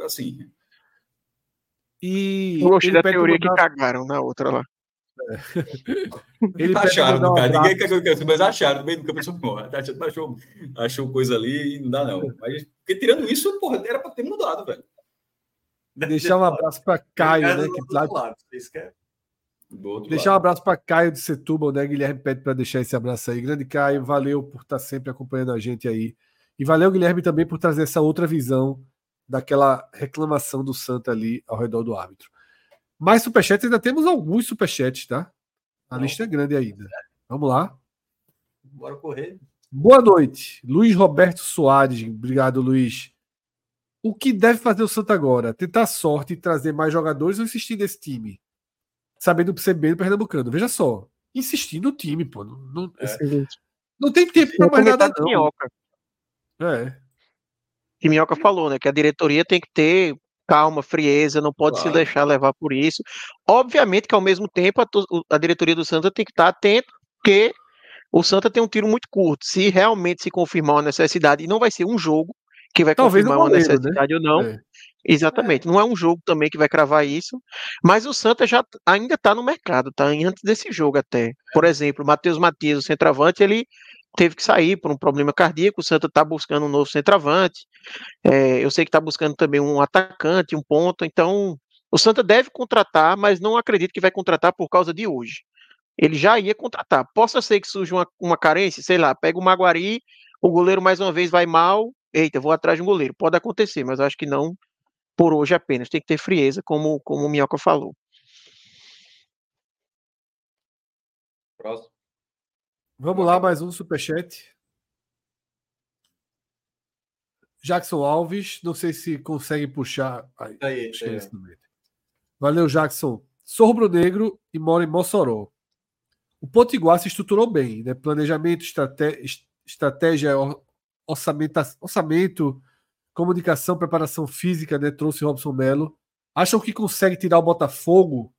Assim. E eu gostei da teoria que cagaram na outra lá. É. *laughs* Ele acharam, cara. Ninguém cagou mas acharam no meio do campo. Achou, achou coisa ali e não dá, não. Mas, porque tirando isso, porra, era para ter mudado, velho. Deixar um abraço para Caio, né? Que tá... lado, Deixar lado. um abraço para Caio de Setúbal, né? Guilherme pede para deixar esse abraço aí. Grande Caio, valeu por estar tá sempre acompanhando a gente aí. E valeu, Guilherme, também por trazer essa outra visão daquela reclamação do Santa ali ao redor do árbitro. Mais superchats, ainda temos alguns superchats, tá? A Não. lista é grande ainda. Vamos lá. Bora correr. Boa noite. Luiz Roberto Soares. Obrigado, Luiz. O que deve fazer o Santa agora? Tentar sorte e trazer mais jogadores ou insistir nesse time? Sabendo ser bem do Pernambucano. Veja só. Insistir no time, pô. Não, não, é. não tem tempo para mais nada, não. Minhoca. É. Que Minhoca falou, né? Que a diretoria tem que ter calma, frieza, não pode claro. se deixar levar por isso. Obviamente que ao mesmo tempo a, a diretoria do Santa tem que estar atento que o Santa tem um tiro muito curto. Se realmente se confirmar uma necessidade, e não vai ser um jogo que vai Talvez confirmar uma né? necessidade né? ou não. É. Exatamente, é. não é um jogo também que vai cravar isso, mas o Santa já ainda está no mercado, tá? Antes desse jogo até. Por exemplo, o Matheus Matias, o centroavante, ele teve que sair por um problema cardíaco. O Santa está buscando um novo centroavante. É, eu sei que está buscando também um atacante, um ponto. Então, o Santa deve contratar, mas não acredito que vai contratar por causa de hoje ele já ia contratar. Possa ser que surja uma, uma carência, sei lá, pega o Maguari, o goleiro mais uma vez vai mal, eita, vou atrás de um goleiro. Pode acontecer, mas acho que não por hoje apenas. Tem que ter frieza, como, como o Minhoca falou. Próximo. Vamos lá, mais um superchat. Jackson Alves, não sei se consegue puxar. Aí, aí, aí. Valeu, Jackson. Sou rubro-negro e moro em Mossoró. O Potiguar se estruturou bem, né? Planejamento, estratégia, estratégia orçamento, orçamento, comunicação, preparação física, né? Trouxe Robson Melo. Acham que consegue tirar o Botafogo?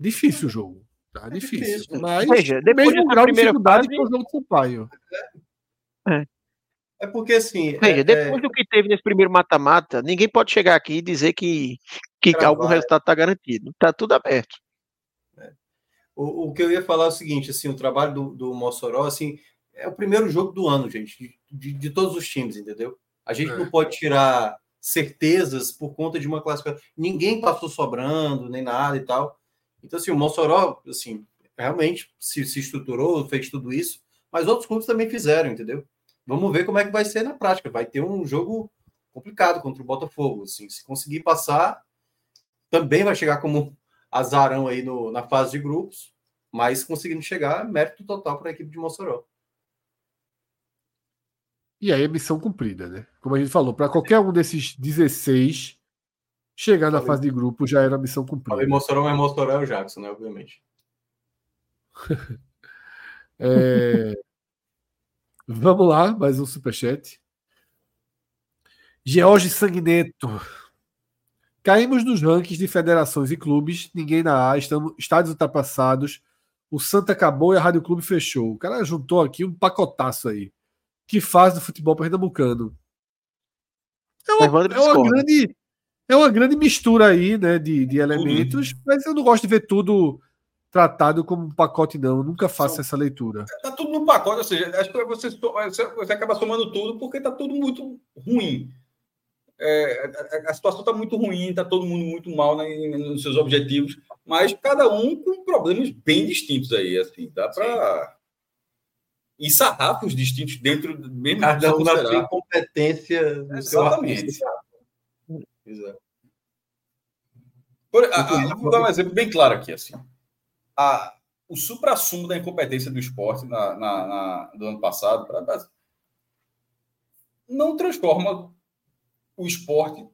Difícil o jogo. Tá é difícil. difícil. Mas Veja, depois mesmo grau de dificuldade fase... o jogo do Sampaio. É. É porque assim. Veja, é, depois é... do que teve nesse primeiro mata-mata, ninguém pode chegar aqui e dizer que, que algum resultado está garantido. Está tudo aberto. O, o, que eu ia falar é o seguinte, assim, o trabalho do, do Mossoró, assim, é o primeiro jogo do ano, gente, de, de, todos os times, entendeu? A gente é. não pode tirar certezas por conta de uma classificação. Ninguém passou sobrando, nem nada e tal. Então, assim, o Mossoró, assim, realmente se, se estruturou, fez tudo isso, mas outros clubes também fizeram, entendeu? Vamos ver como é que vai ser na prática. Vai ter um jogo complicado contra o Botafogo. Assim, se conseguir passar, também vai chegar como azarão aí no, na fase de grupos, mas conseguindo chegar, mérito total para a equipe de Mossoró. E aí é missão cumprida, né? Como a gente falou, para qualquer um desses 16 chegar na fase de grupo já era missão cumprida. Falei Mossoró, mas Mossoró é o Jackson, né? Obviamente. *laughs* é... Vamos lá, mais um superchat. George Sanguineto. Caímos nos rankings de federações e clubes, ninguém na A, estamos, estádios ultrapassados, o Santa acabou e a Rádio Clube fechou. O cara juntou aqui um pacotaço aí. Que faz do futebol pernambucano. É uma, é uma grande, é uma grande mistura aí, né, de, de elementos, tudo. mas eu não gosto de ver tudo tratado como um pacote, não. Eu nunca faço essa leitura. Tá tudo no pacote, ou seja, acho que você, você acaba somando tudo porque tá tudo muito ruim é, a, situação está muito ruim, está todo mundo muito mal né, nos seus objetivos, mas cada um com problemas bem distintos aí, assim, dá para e sarrafos distintos dentro do mesmo cada um na sua competência exatamente Exato. Por, a, a, vou dar um exemplo bem claro aqui assim a, o supra-sumo da incompetência do esporte na, na, na do ano passado pra, não transforma o esporte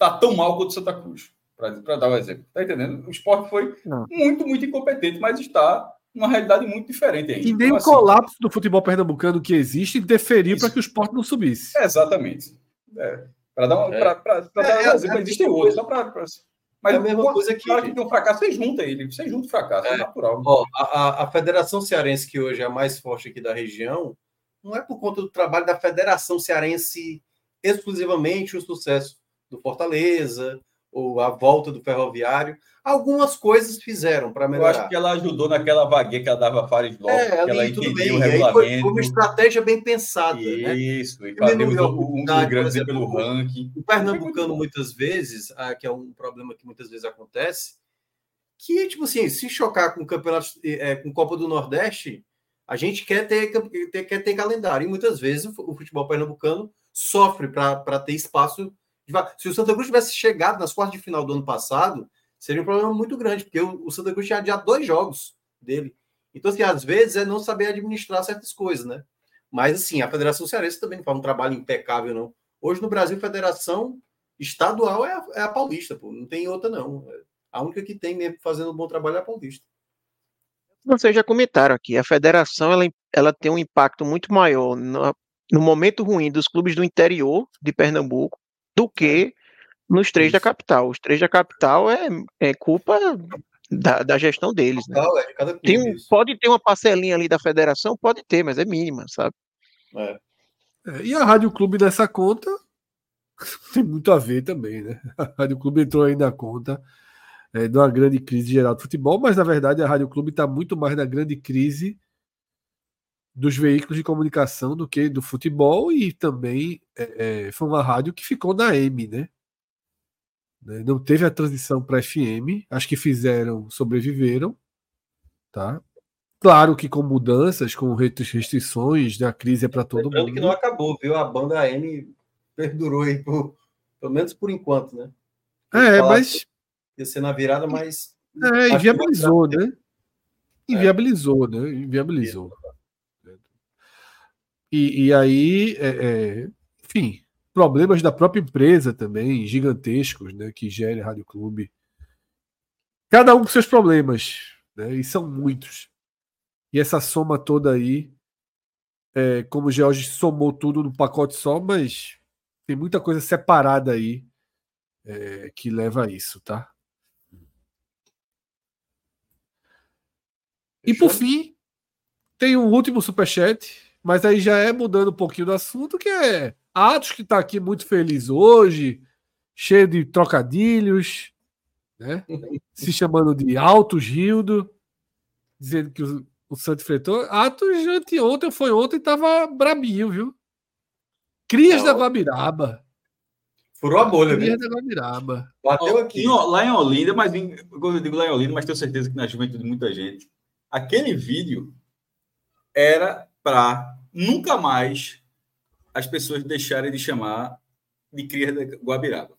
está tão mal quanto o Santa Cruz, para dar um exemplo. Está entendendo? O esporte foi Não. muito, muito incompetente, mas está numa realidade muito diferente ainda. E nem então, o assim, colapso do futebol pernambucano que existe interferiu para que o esporte não subisse. exatamente. É, para dar, um, é. Pra, pra, pra dar um é, exemplo, é, existem outros. Só pra, pra, mas é a mesma coisa que. Claro que tem um fracasso, você junta ele, você junta o fracasso, é, é natural. Ó, a, a Federação Cearense, que hoje é a mais forte aqui da região, não é por conta do trabalho da Federação Cearense exclusivamente o sucesso do Fortaleza ou a volta do ferroviário. Algumas coisas fizeram para melhorar. Eu acho que ela ajudou naquela vaguinha que ela dava a Fares Lopes, é, que ela tudo bem. o regulamento. Foi, foi uma estratégia bem pensada. Né? Isso, né? e fazer um dos grandes pelo ranking. O Pernambucano, muitas vezes, ah, que é um problema que muitas vezes acontece, que, tipo assim, se chocar com campeonato, é, com Copa do Nordeste, a gente quer ter, quer ter calendário. E muitas vezes o futebol pernambucano sofre para ter espaço. Se o Santa Cruz tivesse chegado nas quartas de final do ano passado, seria um problema muito grande, porque o, Santa Cruz tinha adiado dois jogos dele. Então, assim, às vezes é não saber administrar certas coisas, né? Mas, assim, a Federação Cearense também não faz um trabalho impecável, não. Hoje, no Brasil, a federação estadual é a, é a paulista, pô. Não tem outra, não. A única que tem mesmo fazendo um bom trabalho é a paulista. Vocês já comentaram aqui, a federação ela, ela tem um impacto muito maior no, no momento ruim dos clubes do interior de Pernambuco do que nos três Isso. da capital. Os três da capital é, é culpa da, da gestão deles. Né? É Tem um, pode ter uma parcelinha ali da federação? Pode ter, mas é mínima, sabe? É. É, e a Rádio Clube dessa conta *laughs* tem muito a ver também, né? A Rádio Clube entrou aí na conta é, de uma grande crise geral do futebol, mas na verdade a Rádio Clube está muito mais na grande crise dos veículos de comunicação do que do futebol e também é, é foi uma rádio que ficou na M, né? Né? Não teve a transição para FM, acho que fizeram, sobreviveram, tá? Claro que com mudanças, com restrições, né? a crise é para todo Lembrando mundo. que não acabou, viu? A banda M perdurou aí, por, pelo menos por enquanto, né? É, mas. Ia ser na virada, mas. É, inviabilizou, né? Inviabilizou, é. né? Inviabilizou. E, e aí, é, é, enfim, problemas da própria empresa também, gigantescos, né, que gera Rádio Clube. Cada um com seus problemas, né, e são muitos. E essa soma toda aí, é, como o George somou tudo num pacote só, mas tem muita coisa separada aí é, que leva a isso, tá? E por fim, tem um último superchat, mas aí já é mudando um pouquinho do assunto, que é Atos que está aqui muito feliz hoje, cheio de trocadilhos, né? *laughs* se chamando de Alto Gildo, dizendo que o, o Santo enfrentou. Atos anteontem, foi ontem, estava brabinho, viu? Crias da Guabiraba. Furou a bolha, Crias da Guabiraba. Bateu aqui. lá em Olinda, mas quando eu digo lá em Olinda, mas tenho certeza que na juventude de muita gente, aquele vídeo era para nunca mais as pessoas deixarem de chamar de cria da Guabiraba.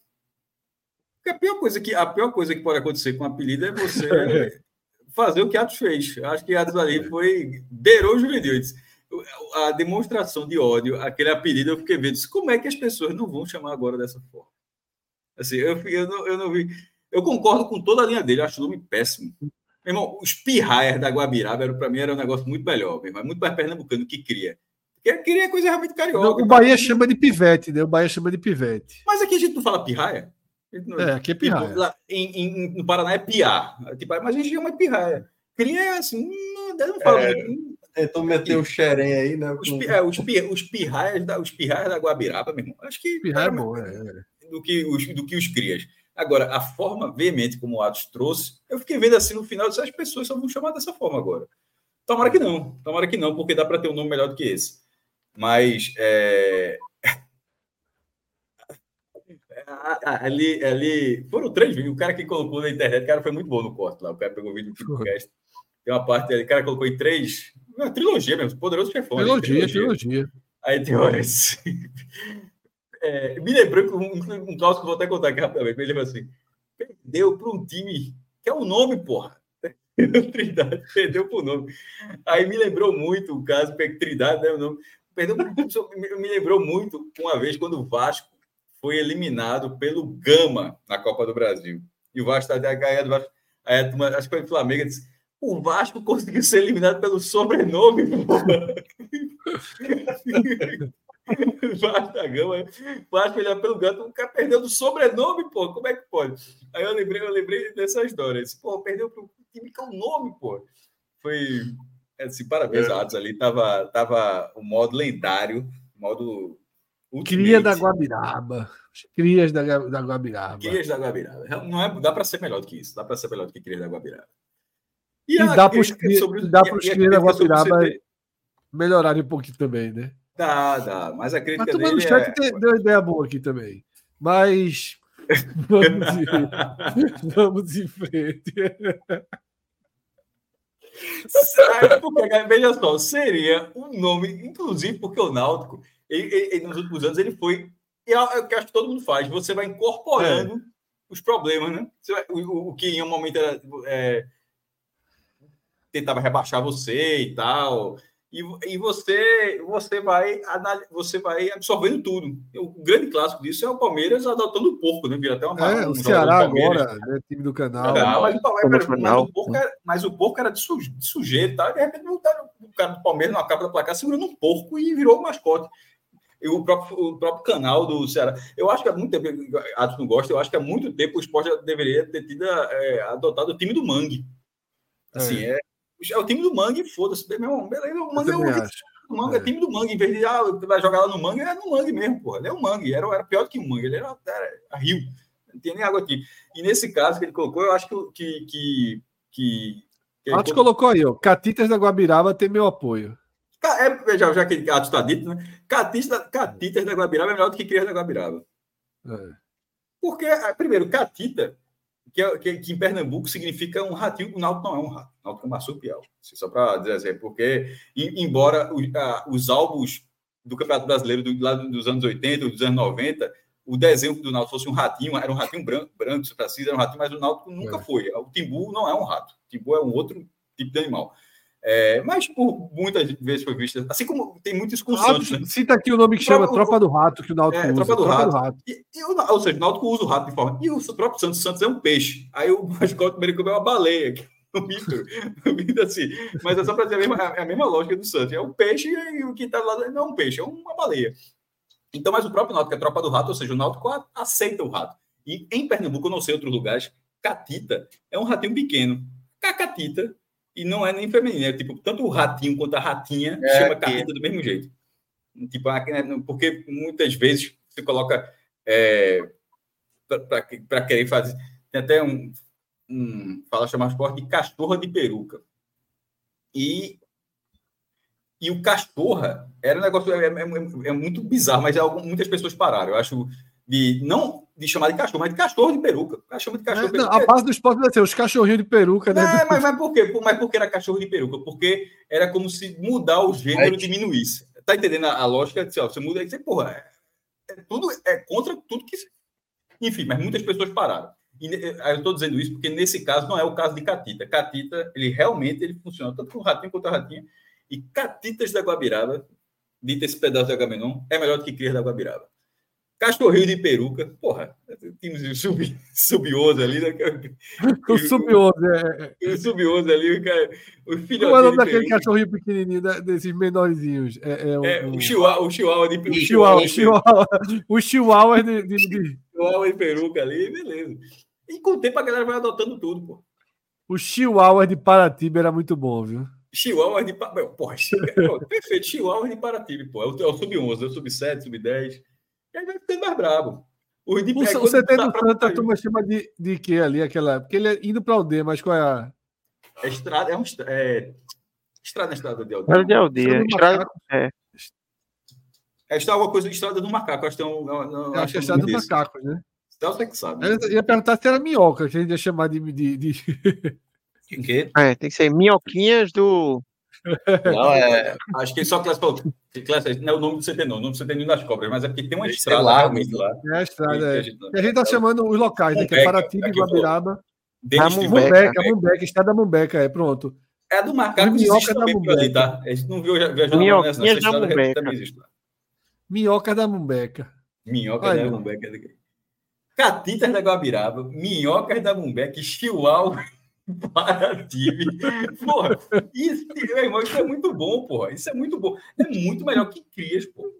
Porque a pior coisa que a pior coisa que pode acontecer com o apelido é você *laughs* fazer o que Atos fez. Acho que Atos ali foi beirou juvenil. A demonstração de ódio, aquele apelido, eu fiquei vendo como é que as pessoas não vão chamar agora dessa forma. Assim, eu, eu, não, eu não vi. Eu concordo com toda a linha dele, acho o nome péssimo. Meu irmão, os pirraias da Guabiraba, para mim, era um negócio muito melhor, mas muito mais pernambucano que cria. Porque queria coisa realmente carioca. o Bahia chama de pivete, né? O Bahia chama de pivete. Mas aqui a gente não fala pirraia? Não... É, aqui é pirraia. Lá, em, em, no Paraná é piá. Tipo, mas a gente chama de pirraia. Cria é assim, não, não fala é, muito. Tentou meter o xerém aí, né? Os, é, os, os, pirraias da, os pirraias da Guabiraba, meu irmão. Acho que. Pirraia é bom, é. Do que, os, do que os crias. Agora, a forma veemente como o Atos trouxe, eu fiquei vendo assim no final, as pessoas só vão chamar dessa forma agora. Tomara que não, tomara que não, porque dá para ter um nome melhor do que esse. Mas é... *laughs* ali, ali foram três vídeos. O cara que colocou na internet, o cara foi muito bom no corte lá. O cara pegou o vídeo do podcast. Tem uma parte ali, o cara colocou em três. Uma trilogia mesmo, poderoso chefão. Trilogia, trilogia, trilogia. Aí tem horas. *laughs* É, me lembrou um, um, um caso que vou até contar aqui rapidamente. Ele falou assim: perdeu para um time que é o nome, porra. *laughs* Trindade, perdeu por nome. Aí me lembrou muito o caso, Trindade, né? O nome. Perdeu, *laughs* me lembrou muito uma vez quando o Vasco foi eliminado pelo Gama na Copa do Brasil. E o Vasco está ganhando. Vasco, aí, acho que foi o Flamengo disse: o Vasco conseguiu ser eliminado pelo sobrenome. *laughs* Vasco da Gama, Vasco eliminado pelo Gama, o cara perdeu do sobrenome, pô. Como é que pode? Aí eu lembrei, eu lembrei dessa história. Disse, pô, perdeu para o time que é o nome, pô. Foi é, assim, parabéns, é. Atos ali. Tava, tava o modo lendário, modo. Ultimate. Cria da Guabiraba. Crias da, da Guabiraba. Crias da Guabiraba. Não é, dá para ser melhor do que isso. Dá para ser melhor do que Crias da Guabiraba. E, e dá para os Crias da Guabiraba melhorarem um pouquinho também, né? Dá, dá. Mas a crítica Mas, dele chat é... deu ideia boa aqui também. Mas *laughs* vamos, em... vamos em frente. porque, veja só, seria um nome, inclusive porque o Náutico, ele, ele, nos últimos anos, ele foi. E é o que acho que todo mundo faz, você vai incorporando é. os problemas, né? Vai, o, o, que em um momento era, é, tentava rebaixar você e tal e, e você você vai você vai absorvendo tudo. O grande clássico disso é o Palmeiras adotando o porco, né? Vira até uma é, um o Ceará agora, né? time do canal. Não, mas, o, mas, mas, o porco era, mas o porco era de, su, de sujeito, tá? De repente o cara do Palmeiras na capa da placar segurando um porco e virou o mascote. E o próprio, o próprio canal do Ceará. Eu acho que há muito tempo, Atos não gosta, eu acho que há muito tempo o esporte deveria ter tido, é, adotado o time do Mangue. Assim, é, é é o time do Mangue, foda-se. Meu irmão, beleza, o Mangue é o o Mangue, é. é time do Mangue, em vez de ah, vai jogar lá no Mangue, é no Mangue mesmo, porra. Ele é o Mangue, era, era pior do que o Mangue, ele era, era rio, não tinha nem água aqui. E nesse caso que ele colocou, eu acho que. que, que, que, Atos colocou aí, ó. Catitas da Guabiraba tem meu apoio. É, já, já que Atos está dito, né? Catitas, Catitas da Guabiraba é melhor do que Crias da Guabiraba. É. Porque, primeiro, Catita que, é, que, que, em Pernambuco significa um ratinho. O Náutico não é um rato, o Náutico é um marsupial. Assim, só para dizer assim, porque, embora os, a, os álbuns do Campeonato Brasileiro do, lá dos anos 80, dos anos 90, o desenho do Náutico fosse um ratinho, era um ratinho branco, branco se precisa, era um ratinho, mas o Náutico nunca é. foi. O Timbu não é um rato, o Timbu é um outro tipo de animal. É, mas por muitas vezes foi vista, assim como tem muitos com Santos, né? Cita aqui o nome que chama Tropa do Rato, que o Náutico é, usa. Tropa do Tropa Rato. Do rato. E, e, ou seja, o Náutico usa o rato de forma. E o próprio Santos, o Santos é um peixe. Aí o mascote americano é uma baleia. No mito, no *laughs* mito assim. Mas é só para dizer a mesma, é a mesma lógica do Santos. É um peixe e o que está lá não é um peixe, é uma baleia. Então, mas o próprio Náutico é Tropa do Rato, ou seja, o Náutico aceita o rato. E em Pernambuco, eu não sei outros lugares, catita é um ratinho pequeno. Cacatita e não é nem feminino, é tipo, tanto o ratinho quanto a ratinha é, chama catita do mesmo jeito. Tipo, porque muitas vezes você coloca é, para querer fazer. Tem até um, um fala chamar esporte de castorra de peruca. E, e o castorra era um negócio é, é, é muito bizarro, mas é algo, muitas pessoas pararam. Eu acho de não de chamar de cachorro, mas de cachorro de peruca. Cachorro de cachorro é, não, A base do esporte deve ser os cachorrinhos de peruca, né? É, mas, mas por quê? Mas por que era cachorro de peruca? Porque era como se mudar o gênero diminuísse. Tá entendendo a, a lógica? Ó, você muda e você, porra, é, é, tudo é contra tudo que. Enfim, mas muitas pessoas pararam. E eu estou dizendo isso porque nesse caso não é o caso de Catita. Catita, ele realmente ele funciona tanto com o ratinho quanto a ratinha. E Catitas da Guabiraba, dito esse pedaço de Agamenon, é melhor do que Crias da Guabiraba. Cachorrinho de peruca, porra, time sub, subioso ali, né? O subioso, é. O subioso ali, o, cara, o filho Qual é o nome daquele cachorrinho pequenininho, desses menorzinhos? É, é, o, é o, chihuahua, o chihuahua de peruca. O chihuahua, chihuahua, o chihuahua de, de, de... Chihuahua de peruca ali, beleza. E com o tempo a galera vai adotando tudo, pô. O chihuahua de Paratiba era muito bom, viu? Chihuahua de Paratiba, porra, *laughs* perfeito, chihuahua de Paratiba, pô. É o, é o sub-11, é o sub-7, sub-10. E aí vai ficando mais bravo. O, de, o, é, o CT do Santa, a turma chama de, de que ali, aquela. Porque ele é indo para o aldeia, mas qual é a. É estrada, é um. É, estrada, estrada de aldeia. Estrada de aldeia. Estrada, é. É está alguma coisa de estrada do macaco. Acho que é um. Eu acho que é estrada do macaco, né? Você que sabe. Eu ia perguntar se era minhoca, que a gente ia chamar de. de, de... Que? É, tem que ser minhoquinhas do. Não, é, *laughs* acho que ele só classificou. Não é o nome do CT, não. O nome do CT é das cobras, mas é porque tem uma estrada lá, realmente lá. É a estrada, é. E a gente está chamando os locais, né? Que é Paraty e Guabiraba. A Mumbeca, a Mumbeca, estrada da Mumbeca, é pronto. É a do Macaco, Minhoca da Mumbeca. Ali, tá? A gente não viu viajando nessa, nessa estrada, também existe lá. Minhoca da Mumbeca. Minhoca da Mumbeca. Catitas da Guabiraba, Minhocas da Mumbeca, Chihuahua *laughs* para time. Porra, isso, meu irmão, isso é muito bom, porra. Isso é muito bom. É muito melhor que Crias, pô.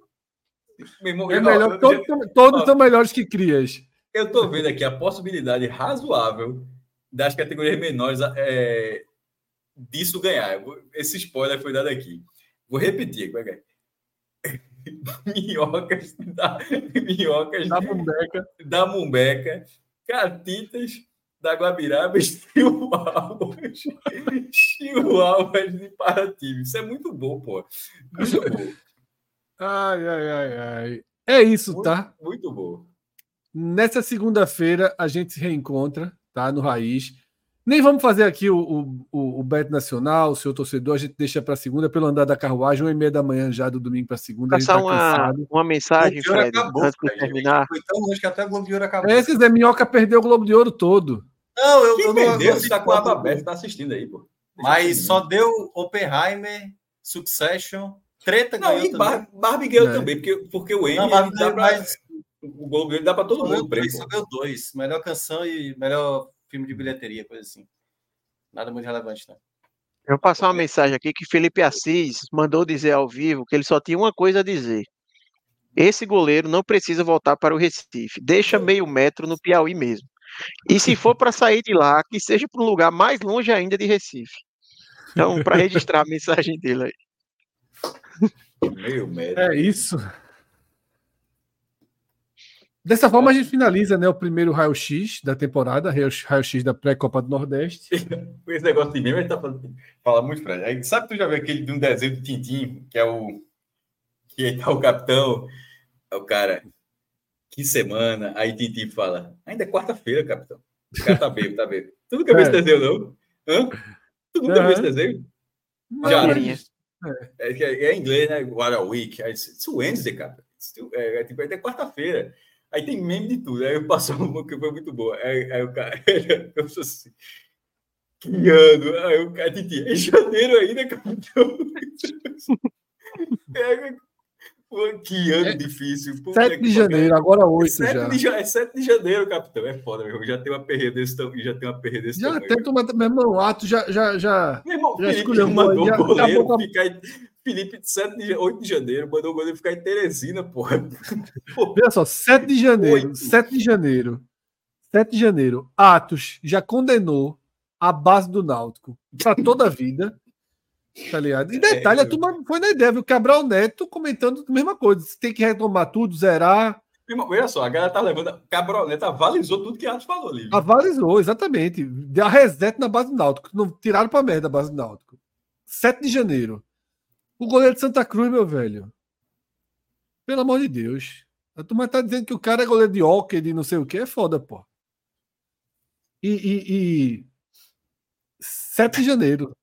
Irmão, é melhor, todos, já, todos ó, são melhores que Crias. Eu estou vendo aqui a possibilidade razoável das categorias menores é, disso ganhar. Esse spoiler foi dado aqui. Vou repetir. *laughs* minhocas da, *laughs* minhocas da Mumbeca, da Mumbeca, catitas da Guabiraba *laughs* e chihuahuas, chihuahuas de Paraty. Isso é muito bom, pô. Muito bom. Ai, ai, ai, ai. É isso, muito, tá? Muito bom. Nessa segunda-feira a gente se reencontra, tá? No Raiz. Nem vamos fazer aqui o, o, o Bet Nacional, o seu torcedor, a gente deixa para segunda pelo andar da carruagem, uma e meia da manhã já do domingo para segunda. Passar tá uma, uma mensagem, Fred, acabou, antes de terminar. Foi tão longe que até o Globo de Ouro acabou. Esse Zé Minhoca perdeu o Globo de Ouro todo. Não, eu, Quem eu perdeu, você tá com a aba aberta, tá assistindo aí, pô. Mas só deu Oppenheimer, Succession, Treta Não, e Bar Barbie ganhou é. também, porque, porque o M Não, dá pra, mais... o Globo dá para todo mundo. Dois, só deu dois. Melhor canção e melhor filme de bilheteria, coisa assim. Nada muito relevante, né? Eu vou passar uma mensagem aqui que Felipe Assis mandou dizer ao vivo que ele só tinha uma coisa a dizer. Esse goleiro não precisa voltar para o Recife. Deixa meio metro no Piauí mesmo. E se for para sair de lá, que seja para um lugar mais longe ainda de Recife. Então, para registrar a mensagem dele aí. Meio metro. É isso. Dessa forma, a gente finaliza né, o primeiro raio-x da temporada, raio-x da pré-Copa do Nordeste. *laughs* Esse negócio de meme, ele tá falando, fala muito pra gente. Sabe que tu já viu aquele de um desenho do Tintim, que é o. Que tá o capitão, é o cara. Que semana. Aí Tintim fala: ainda é quarta-feira, capitão. O cara tá bem, tá bem. Tu nunca viu é. esse desenho, não? Hã? Tu nunca uhum. viu esse desenho? Já. É, é, é, em inglês, né? What a week. It's Wednesday, cara. É, é, tipo, é quarta-feira. Aí tem meme de tudo. Aí eu passo uma que foi muito boa. Aí, aí o cara, *laughs* eu sou assim, que ano? Aí o cara, Titi, é janeiro ainda, capitão. *laughs* Que ano é, difícil. Puta 7 de janeiro, agora 8 é já. De, é 7 de janeiro, capitão. É foda, meu. Já tem uma perreira desse tamanho. Já tem uma perreira desse já tamanho. Já tem, meu irmão, o ato já. já, já meu irmão, já Felipe mandou o goleiro ficar. Felipe, 7 de, 8 de janeiro, mandou o goleiro ficar em Teresina, porra. *laughs* Veja só, 7 de janeiro, 8. 7 de janeiro, 7 de janeiro, Atos já condenou a base do Náutico para toda a vida. Tá ligado? E detalhe, é, a turma foi na ideia, viu? Cabral Neto comentando a mesma coisa. Tem que retomar tudo, zerar. Olha só, a galera tá levando. Cabral Neto avalizou tudo que Atos falou ali. Viu? Avalizou, exatamente. Deu a reset na base do Náutico. Não tiraram pra merda a base do Náutico. 7 de janeiro. O goleiro de Santa Cruz, meu velho. Pelo amor de Deus. A turma tá dizendo que o cara é goleiro de hockey, de não sei o que, é foda, pô. E, e, e... 7 de janeiro.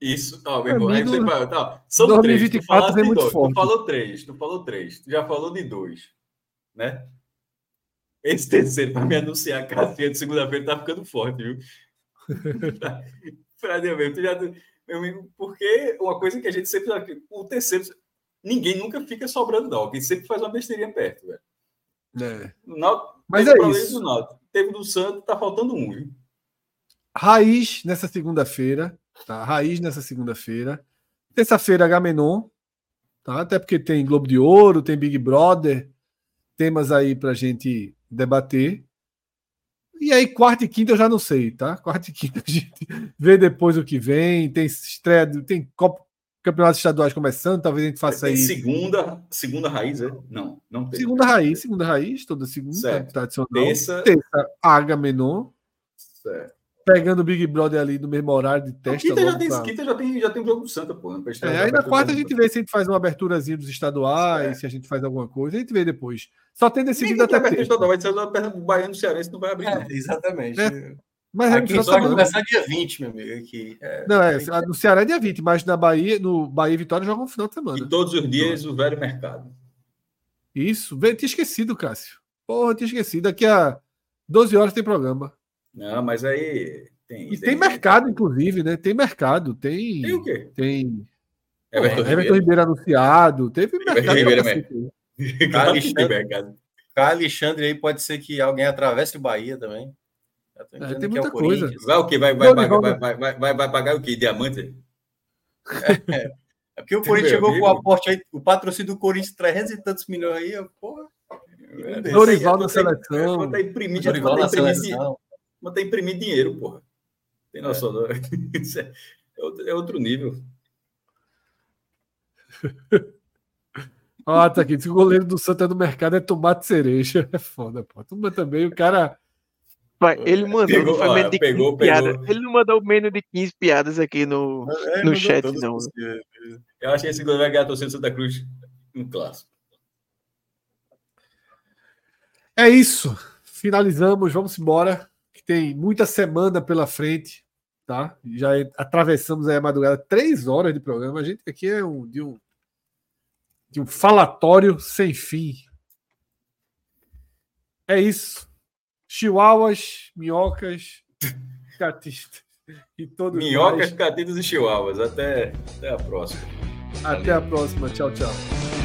Isso, ó, meu irmão. Aí você fala, tá, são 2024 três. Tu, é muito forte. tu falou três, tu falou três, tu já falou de dois, né? Esse terceiro, para me anunciar a casinha de segunda-feira, tá ficando forte, viu? *laughs* Deus mesmo, tu já. Meu amigo, porque uma coisa que a gente sempre. O terceiro. Ninguém nunca fica sobrando, não. Quem sempre faz uma besteirinha perto, velho. É. Náutico, Mas é isso. Do Náutico. Teve do Santos, tá faltando um, viu? Raiz nessa segunda-feira. Tá? Raiz nessa segunda-feira. Terça-feira, Gamenon. Tá? Até porque tem Globo de Ouro, tem Big Brother. Temas aí pra gente debater. E aí, quarta e quinta eu já não sei, tá? Quarta e quinta *laughs* a gente vê depois o que vem. Tem estreia, tem Copa, campeonatos estaduais começando, talvez a gente faça tem aí. Segunda, segunda raiz, é? Não, não tem. Segunda raiz, segunda raiz, toda segunda, certo. tradicional. Terça, Terça H menor. Certo. Pegando o Big Brother ali no mesmo horário de teste. Quinta, já tem, pra... quinta já tem, já tem o jogo do Santa, pô. Né? É, aí na quarta a gente vê se a gente faz uma aberturazinha dos estaduais, é. se a gente faz alguma coisa, a gente vê depois. Só tem decidido até terça. Estadual, vai ser o Baiano Cearense não vai abrir. É, exatamente. É. Mas aqui só vai começar dia 20, meu amigo. Aqui. É, não, é, no Ceará é dia 20, mas na Bahia, no Bahia e Vitória jogam no final de semana. E todos os dias o velho mercado. Isso, tinha esquecido, Cássio. Porra, tinha esquecido. Daqui a 12 horas tem programa. Não, mas aí tem, e tem, tem mercado, inclusive, né? Tem mercado, tem. Tem o quê? Tem. Everton, Pô, Everton Ribeiro anunciado. Teve mercado. Ribeiro mesmo. *laughs* Alexandre, Alexandre aí pode ser que alguém atravesse o Bahia também. É, tem muita é coisa. Vai o quê? Vai, vai, vai, vai, vai, vai, vai, pagar o quê? Diamante? *laughs* É, é porque o Corinthians chegou com o aporte aí, o patrocínio do Corinthians, 300 e tantos milhões aí, porra. Dorival na seleção. Dorival na seleção. Mas tá imprimindo dinheiro, porra. Tem noção? *laughs* É. é outro nível. Ah, tá aqui. Se o goleiro do Santa no mercado é tomate cereja. É foda, pô. Turma também, o cara. Ele mandou, pegou, não foi menos de pegou, 15 pegou. piadas. Ele não mandou menos de 15 piadas aqui no, é, no chat, não. Eu acho que esse goleiro vai ganhar a torcida do Santa Cruz um clássico. É isso. Finalizamos, vamos embora. Tem muita semana pela frente, tá? Já atravessamos a madrugada três horas de programa. A gente aqui é um, de um de um falatório sem fim. É isso. Chihuahuas, minhocas, *laughs* catistas e todos Minhocas, mais. catitas e chihuahuas. Até, até a próxima. Até Valeu. a próxima. Tchau, tchau.